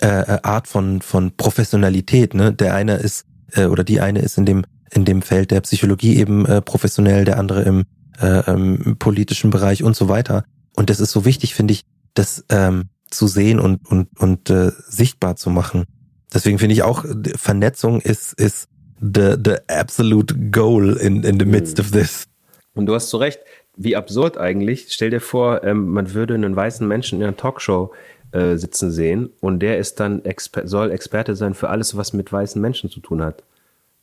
äh, äh, Art von von Professionalität. Ne? Der eine ist äh, oder die eine ist in dem in dem Feld der Psychologie eben äh, professionell, der andere im, äh, im politischen Bereich und so weiter. Und das ist so wichtig, finde ich, das ähm, zu sehen und und und äh, sichtbar zu machen. Deswegen finde ich auch Vernetzung ist ist the the absolute goal in in the midst of this. Und du hast zu Recht, wie absurd eigentlich. Stell dir vor, ähm, man würde einen weißen Menschen in einer Talkshow äh, sitzen sehen und der ist dann Exper soll Experte sein für alles, was mit weißen Menschen zu tun hat.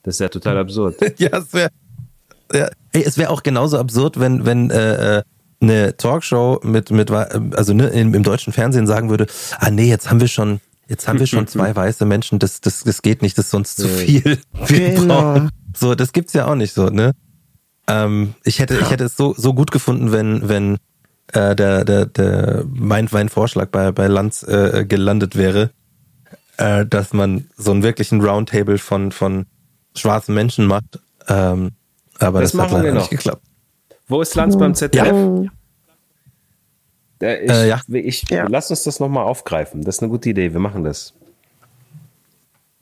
Das ist ja total absurd. ja, es wäre ja. Hey, es wäre auch genauso absurd, wenn, wenn äh, äh eine Talkshow mit, mit also ne, im, im deutschen Fernsehen sagen würde, ah nee, jetzt haben wir schon, jetzt haben wir schon zwei weiße Menschen, das, das, das geht nicht, das ist sonst zu viel. Wir Genau. brauchen, so, das gibt's ja auch nicht so, ne? Ähm, ich hätte, ich hätte es so, so gut gefunden, wenn, wenn äh, der, der, der, mein, mein Vorschlag bei, bei Lanz äh, gelandet wäre, äh, dass man so einen wirklichen Roundtable von, von schwarzen Menschen macht. Ähm, aber Das das, hat leider noch. nicht geklappt. Wo ist Lanz beim ZDF? Oh, Äh, ich, Äh, ja. ich, Ja. Lass uns das nochmal aufgreifen. Das ist eine gute Idee. Wir machen das.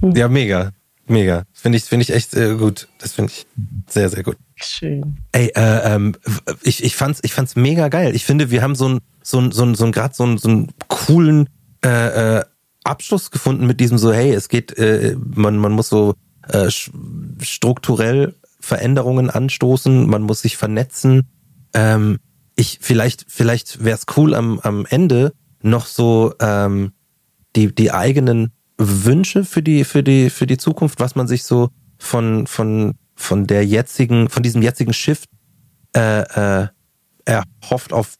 Ja, mega. Mega. Finde ich, finde ich echt äh, gut. Das finde ich sehr, sehr gut. schön. Ey, äh, ähm, ich, ich fand's, ich fand's mega geil. Ich finde, wir haben so ein, so ein, so ein, so ein grad so einen, so einen coolen äh, äh, Abschluss gefunden mit diesem so, hey, es geht, äh, man, man muss so äh, strukturell Veränderungen anstoßen, man muss sich vernetzen. Ähm, ich, vielleicht, vielleicht wäre es cool am, am Ende noch so ähm, die, die eigenen Wünsche für die, für die, für die Zukunft, was man sich so von, von, von der jetzigen, von diesem jetzigen Shift äh, äh, erhofft auf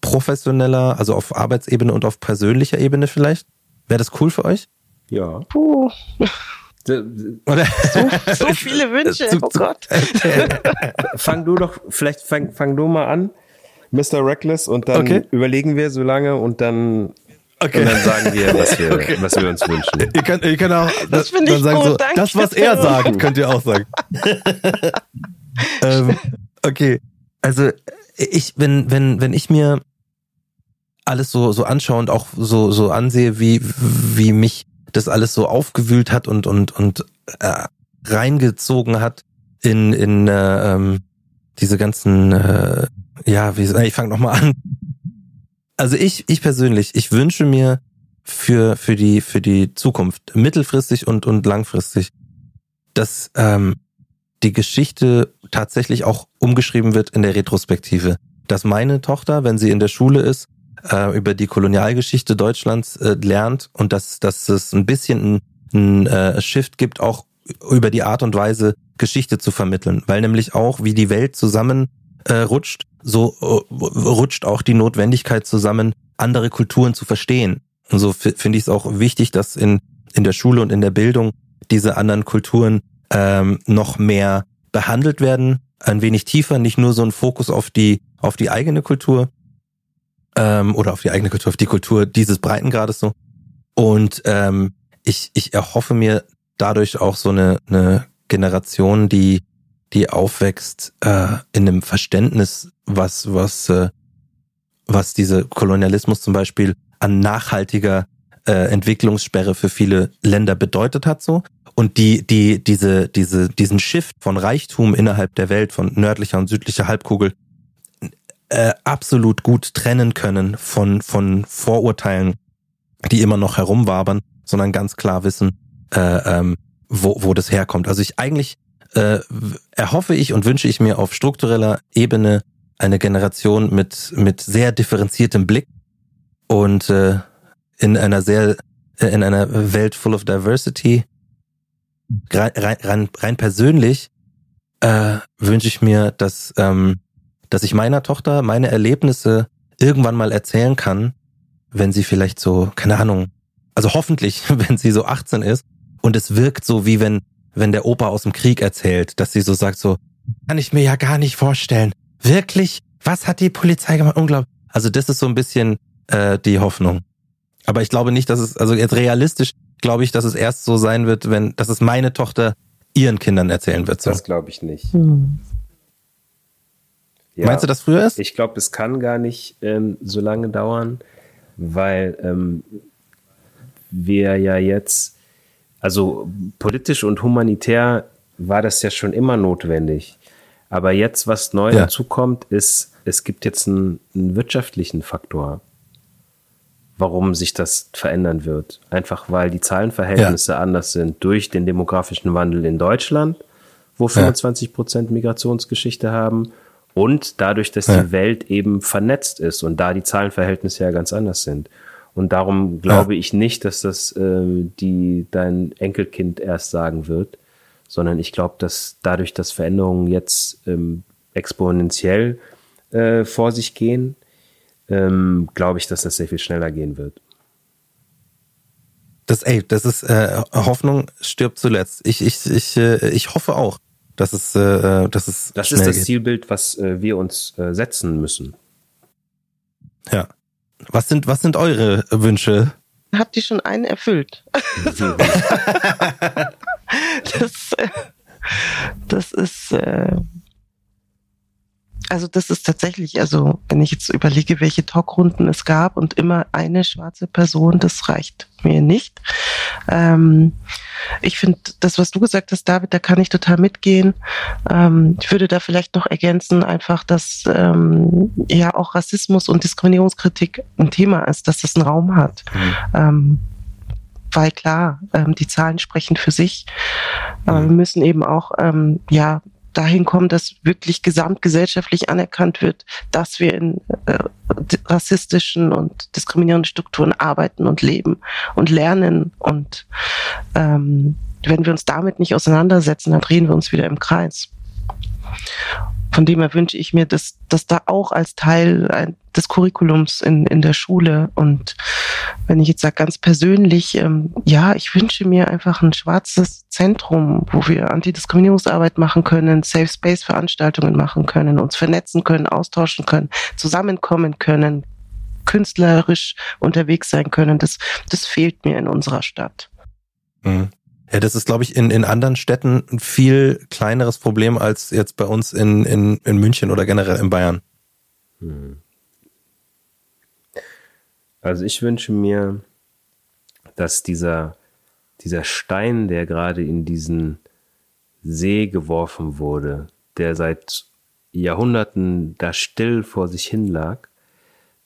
professioneller, also auf Arbeitsebene und auf persönlicher Ebene vielleicht? Wäre das cool für euch? Ja. Puh, Oder? so viele Wünsche, Zu- oh zu- Gott. Fang du doch, vielleicht fang, fang du mal an, Mr. Reckless, und dann Okay. überlegen wir so lange und dann, Okay. und dann sagen wir, was wir, was wir uns wünschen. Ihr könnt, ihr könnt auch Das finde ich dann sagen gut, so, danke. das, was er sagt, könnt ihr auch sagen. ähm, okay, also ich, wenn, wenn, wenn ich mir alles so, so anschaue und auch so, so ansehe, wie, wie mich das alles so aufgewühlt hat und, und, und äh, reingezogen hat in, in äh, ähm, diese ganzen, äh, ja, wie, ich fange nochmal an. Also ich, ich persönlich, ich wünsche mir für, für die, für die Zukunft, mittelfristig und, und langfristig, dass ähm, die Geschichte tatsächlich auch umgeschrieben wird in der Retrospektive. Dass meine Tochter, wenn sie in der Schule ist, äh, über die Kolonialgeschichte Deutschlands äh, lernt und dass, dass es ein bisschen ein, ein äh, Shift gibt, auch über die Art und Weise Geschichte zu vermitteln. Weil nämlich auch, wie die Welt zusammen äh, so äh, rutscht auch die Notwendigkeit zusammen, andere Kulturen zu verstehen. Und so fi- finde ich es auch wichtig, dass in, in der Schule und in der Bildung diese anderen Kulturen ähm, noch mehr behandelt werden, ein wenig tiefer, nicht nur so ein Fokus auf die, auf die eigene Kultur ähm, oder auf die eigene Kultur, auf die Kultur dieses Breitengrades so. Und ähm, ich, ich erhoffe mir dadurch auch so eine, eine Generation, die, die aufwächst äh, in einem Verständnis, was, was, äh, was diese Kolonialismus zum Beispiel an nachhaltiger äh, Entwicklungssperre für viele Länder bedeutet hat so und die die diese diese diesen Shift von Reichtum innerhalb der Welt von nördlicher und südlicher Halbkugel äh, absolut gut trennen können von von Vorurteilen, die immer noch herumwabern, sondern ganz klar wissen, äh, ähm, wo wo das herkommt. Also ich eigentlich äh, erhoffe ich und wünsche ich mir auf struktureller Ebene eine Generation mit mit sehr differenziertem Blick und äh, in einer sehr äh, in einer Welt full of diversity. Rein, rein, rein persönlich äh, wünsche ich mir, dass ähm, dass ich meiner Tochter meine Erlebnisse irgendwann mal erzählen kann, wenn sie vielleicht so keine Ahnung, also hoffentlich, wenn sie so 18 ist und es wirkt so wie wenn wenn der Opa aus dem Krieg erzählt, dass sie so sagt so kann ich mir ja gar nicht vorstellen. Wirklich? Was hat die Polizei gemacht? Unglaublich. Also das ist so ein bisschen äh, die Hoffnung. Aber ich glaube nicht, dass es, also jetzt realistisch glaube ich, dass es erst so sein wird, wenn, dass es meine Tochter ihren Kindern erzählen wird. So. Das glaube ich nicht. Hm. Ja. Meinst du, dass früher ist? Ich glaube, es kann gar nicht ähm, so lange dauern, weil ähm, wir ja jetzt, also politisch und humanitär war das ja schon immer notwendig. Aber jetzt, was neu Ja. dazukommt, ist, es gibt jetzt einen, einen wirtschaftlichen Faktor, warum sich das verändern wird. Einfach weil die Zahlenverhältnisse anders sind durch den demografischen Wandel in Deutschland, wo 25 Prozent Migrationsgeschichte haben Und dadurch, dass ja. die Welt eben vernetzt ist und da die Zahlenverhältnisse ja ganz anders sind. Und darum glaube ja. ich nicht, dass das äh, die dein Enkelkind erst sagen wird, sondern ich glaube, dass dadurch, dass Veränderungen jetzt ähm, exponentiell äh, vor sich gehen, ähm, glaube ich, dass das sehr viel schneller gehen wird. Das, ey, das ist äh, Hoffnung stirbt zuletzt. Ich, ich, ich, äh, ich hoffe auch, dass es, äh, dass es Das ist das geht. Zielbild, was äh, wir uns äh, setzen müssen. Ja. Was sind, was sind eure Wünsche? Habt ihr schon einen erfüllt? das, äh, das ist, äh, also das ist tatsächlich, also wenn ich jetzt überlege, welche Talkrunden es gab und immer eine schwarze Person, das reicht mir nicht. Ähm, ich finde, das, was du gesagt hast, David, da kann ich total mitgehen. Ähm, ich würde da vielleicht noch ergänzen, einfach, dass ähm, ja auch Rassismus und Diskriminierungskritik ein Thema ist, dass das einen Raum hat. Mhm. Ähm, weil klar, ähm, die Zahlen sprechen für sich. Aber mhm. wir müssen eben auch ähm, ja dahin kommen, dass wirklich gesamtgesellschaftlich anerkannt wird, dass wir in äh, rassistischen und diskriminierenden Strukturen arbeiten und leben und lernen. Und ähm, wenn wir uns damit nicht auseinandersetzen, dann drehen wir uns wieder im Kreis von dem her wünsche ich mir, dass, dass da auch als Teil des Curriculums in, in der Schule und wenn ich jetzt sage ganz persönlich, ähm, ja, ich wünsche mir einfach ein schwarzes Zentrum, wo wir Antidiskriminierungsarbeit machen können, Safe Space Veranstaltungen machen können, uns vernetzen können, austauschen können, zusammenkommen können, künstlerisch unterwegs sein können. Das, das fehlt mir in unserer Stadt. Mhm. Ja, das ist, glaube ich, in, in anderen Städten ein viel kleineres Problem als jetzt bei uns in, in, in München oder generell in Bayern. Hm. Also ich wünsche mir, dass dieser, dieser Stein, der gerade in diesen See geworfen wurde, der seit Jahrhunderten da still vor sich hin lag,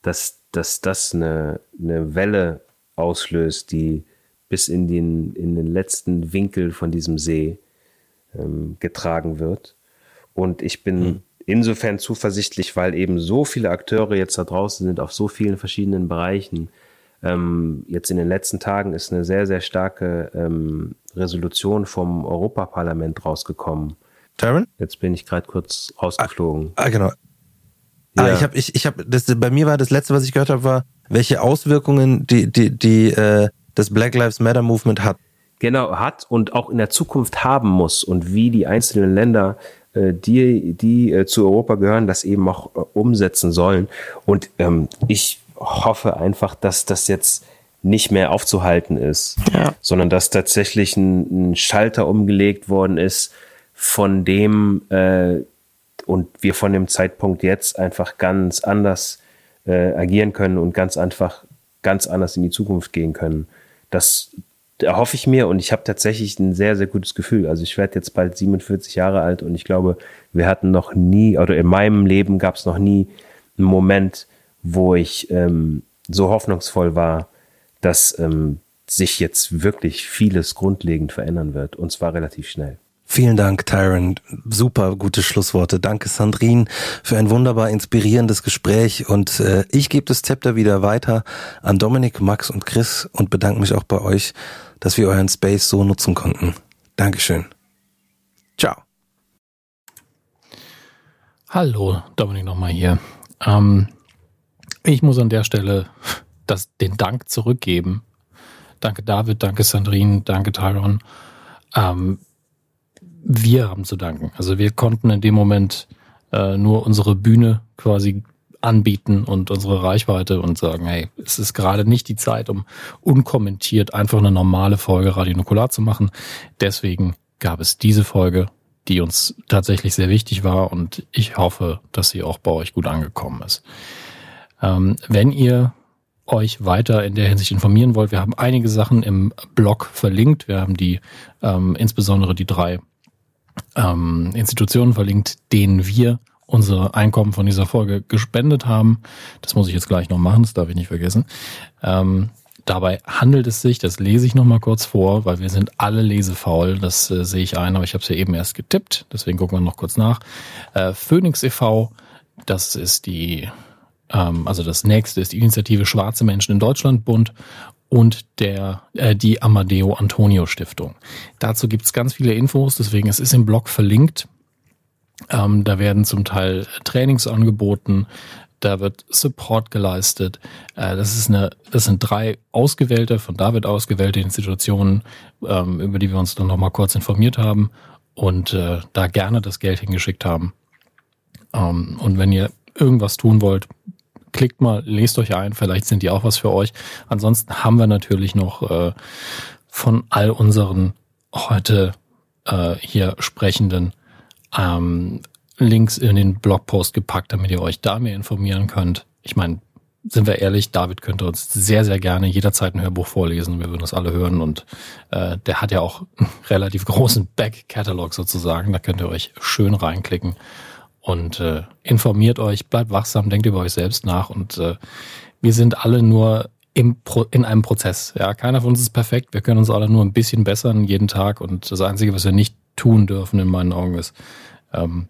dass, dass das eine, eine Welle auslöst, die bis in den, in den letzten Winkel von diesem See ähm, getragen wird. Und ich bin mhm. insofern zuversichtlich, weil eben so viele Akteure jetzt da draußen sind auf so vielen verschiedenen Bereichen. Ähm, jetzt in den letzten Tagen ist eine sehr, sehr starke ähm, Resolution vom Europaparlament rausgekommen. Taron? Jetzt bin ich gerade kurz rausgeflogen. Ah, ah genau. Ah, ja. Ah, ich habe, ich, ich habe, das, bei mir war das letzte, was ich gehört habe, war, welche Auswirkungen die, die, die äh, das Black Lives Matter Movement hat. Genau, hat und auch in der Zukunft haben muss und wie die einzelnen Länder, äh, die, die äh, zu Europa gehören, das eben auch äh, umsetzen sollen. Und ähm, ich hoffe einfach, dass das jetzt nicht mehr aufzuhalten ist, ja. sondern dass tatsächlich ein, ein, Schalter umgelegt worden ist, von dem äh, und wir von dem Zeitpunkt jetzt einfach ganz anders äh, agieren können und ganz einfach ganz anders in die Zukunft gehen können. Das erhoffe ich mir und ich habe tatsächlich ein sehr, sehr gutes Gefühl. Also ich werde jetzt bald 47 Jahre alt und ich glaube, wir hatten noch nie, oder in meinem Leben gab es noch nie einen Moment, wo ich ähm, so hoffnungsvoll war, dass ähm, sich jetzt wirklich vieles grundlegend verändern wird und zwar relativ schnell. Vielen Dank, Tyron. Super gute Schlussworte. Danke, Sandrine, für ein wunderbar inspirierendes Gespräch. Und äh, ich gebe das Zepter wieder weiter an Dominik, Max und Chris und bedanke mich auch bei euch, dass wir euren Space so nutzen konnten. Dankeschön. Ciao. Hallo, Dominik nochmal hier. Ähm, ich muss an der Stelle das, den Dank zurückgeben. Danke David, danke Sandrine, danke Tyron. Ähm, wir haben zu danken. Also wir konnten in dem Moment äh, nur unsere Bühne quasi anbieten und unsere Reichweite und sagen, hey, es ist gerade nicht die Zeit, um unkommentiert einfach eine normale Folge Radio Nukular zu machen. Deswegen gab es diese Folge, die uns tatsächlich sehr wichtig war und ich hoffe, dass sie auch bei euch gut angekommen ist. Ähm, wenn ihr euch weiter in der Hinsicht informieren wollt, wir haben einige Sachen im Blog verlinkt. Wir haben die, ähm, insbesondere die drei ähm, Institutionen verlinkt, denen wir unsere Einkommen von dieser Folge gespendet haben. Das muss ich jetzt gleich noch machen, das darf ich nicht vergessen. Ähm, dabei handelt es sich, das lese ich nochmal kurz vor, weil wir sind alle lesefaul, das äh, sehe ich ein, aber ich habe es ja eben erst getippt, deswegen gucken wir noch kurz nach. Äh, Phoenix e.V., das ist die, ähm, also das nächste ist die Initiative Schwarze Menschen in Deutschland Bund und der äh, die Amadeo Antonio Stiftung. Dazu gibt's ganz viele Infos, deswegen es ist im Blog verlinkt. Ähm, da werden zum Teil Trainings angeboten, da wird Support geleistet. Äh, das ist eine, das sind drei ausgewählte, von David ausgewählte Institutionen, ähm, über die wir uns dann nochmal kurz informiert haben und äh, da gerne das Geld hingeschickt haben. Ähm, und wenn ihr irgendwas tun wollt, klickt mal, lest euch ein, vielleicht sind die auch was für euch. Ansonsten haben wir natürlich noch äh, von all unseren heute äh, hier sprechenden ähm, Links in den Blogpost gepackt, damit ihr euch da mehr informieren könnt. Ich meine, sind wir ehrlich, David könnte uns sehr, sehr gerne jederzeit ein Hörbuch vorlesen. Wir würden das alle hören und äh, der hat ja auch einen relativ großen Back-Catalog sozusagen. Da könnt ihr euch schön reinklicken und äh, informiert euch, bleibt wachsam, denkt über euch selbst nach und äh, wir sind alle nur im Pro in einem Prozess. Ja, keiner von uns ist perfekt. Wir können uns alle nur ein bisschen bessern jeden Tag und das Einzige, was wir nicht tun dürfen in meinen Augen ist ähm,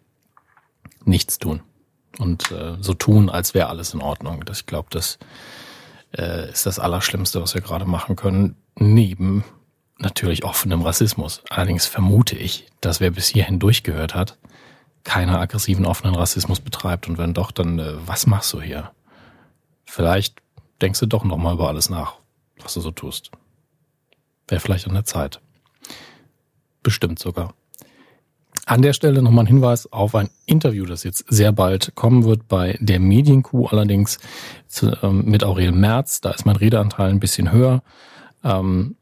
nichts tun und äh, so tun, als wäre alles in Ordnung. Das, ich glaube, das äh, ist das Allerschlimmste, was wir gerade machen können, neben natürlich offenem Rassismus. Allerdings vermute ich, dass wer bis hierhin durchgehört hat, keiner aggressiven offenen Rassismus betreibt. Und wenn doch, dann äh, was machst du hier? Vielleicht denkst du doch nochmal über alles nach, was du so tust. Wäre vielleicht an der Zeit. Bestimmt sogar. An der Stelle nochmal ein Hinweis auf ein Interview, das jetzt sehr bald kommen wird bei der Medienkuh, allerdings zu, ähm, mit Aurel Merz. Da ist mein Redeanteil ein bisschen höher. Ähm,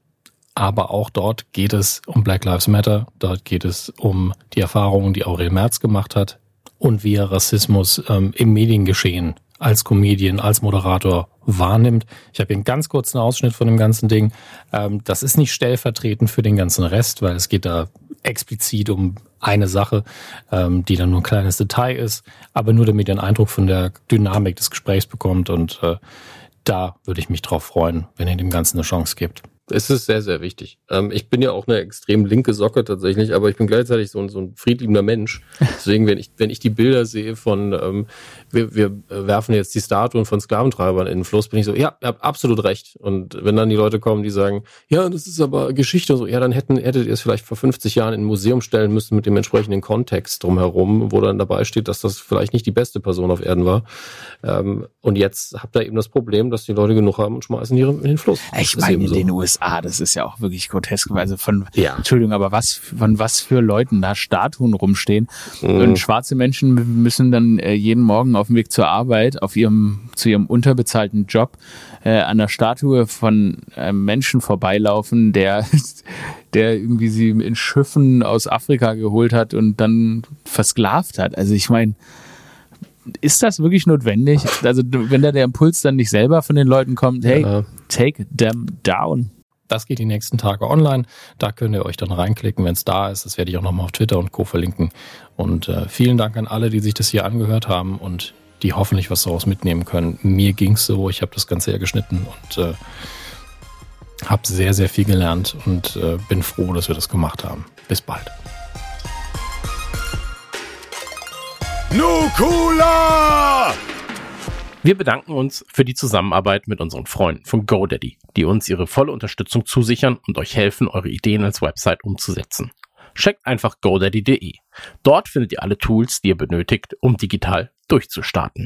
aber auch dort geht es um Black Lives Matter. Dort geht es um die Erfahrungen, die Aurel Merz gemacht hat und wie er Rassismus ähm, im Mediengeschehen als Comedian, als Moderator wahrnimmt. Ich habe hier einen ganz kurzen Ausschnitt von dem ganzen Ding. Ähm, das ist nicht stellvertretend für den ganzen Rest, weil es geht da explizit um eine Sache, ähm, die dann nur ein kleines Detail ist, aber nur damit ihr einen Eindruck von der Dynamik des Gesprächs bekommt und äh, da würde ich mich drauf freuen, wenn ihr dem Ganzen eine Chance gibt. Es ist sehr, sehr wichtig. Ähm, ich bin ja auch eine extrem linke Socke tatsächlich, aber ich bin gleichzeitig so ein, so ein friedliebender Mensch. Deswegen, wenn ich, wenn ich die Bilder sehe von, ähm, wir, wir werfen jetzt die Statuen von Sklaventreibern in den Fluss, bin ich so, ja, ihr habt absolut recht. Und wenn dann die Leute kommen, die sagen, ja, das ist aber Geschichte und so, ja, dann hätten, hättet ihr es vielleicht vor 50 Jahren in ein Museum stellen müssen mit dem entsprechenden Kontext drumherum, wo dann dabei steht, dass das vielleicht nicht die beste Person auf Erden war. Ähm, und jetzt habt ihr eben das Problem, dass die Leute genug haben und schmeißen die in den Fluss. Ich meine, in so. den USA USA, das ist ja auch wirklich grotesk. Also von, ja. Entschuldigung, aber was, von was für Leuten da Statuen rumstehen. Mhm. Und schwarze Menschen müssen dann äh, jeden Morgen auf dem Weg zur Arbeit, auf ihrem, zu ihrem unterbezahlten Job, äh, an der Statue von einem Menschen vorbeilaufen, der, der irgendwie sie in Schiffen aus Afrika geholt hat und dann versklavt hat. Also ich meine, ist das wirklich notwendig? Also, wenn da der Impuls dann nicht selber von den Leuten kommt, hey, ja. take them down. Das geht die nächsten Tage online. Da könnt ihr euch dann reinklicken, wenn es da ist. Das werde ich auch nochmal auf Twitter und Co. verlinken. Und äh, vielen Dank an alle, die sich das hier angehört haben und die hoffentlich was daraus mitnehmen können. Mir ging's so, ich habe das Ganze ja geschnitten und äh, habe sehr, sehr viel gelernt und äh, bin froh, dass wir das gemacht haben. Bis bald. Nukula! Wir bedanken uns für die Zusammenarbeit mit unseren Freunden von GoDaddy, die uns ihre volle Unterstützung zusichern und euch helfen, eure Ideen als Website umzusetzen. Checkt einfach godaddy.de. Dort findet ihr alle Tools, die ihr benötigt, um digital durchzustarten.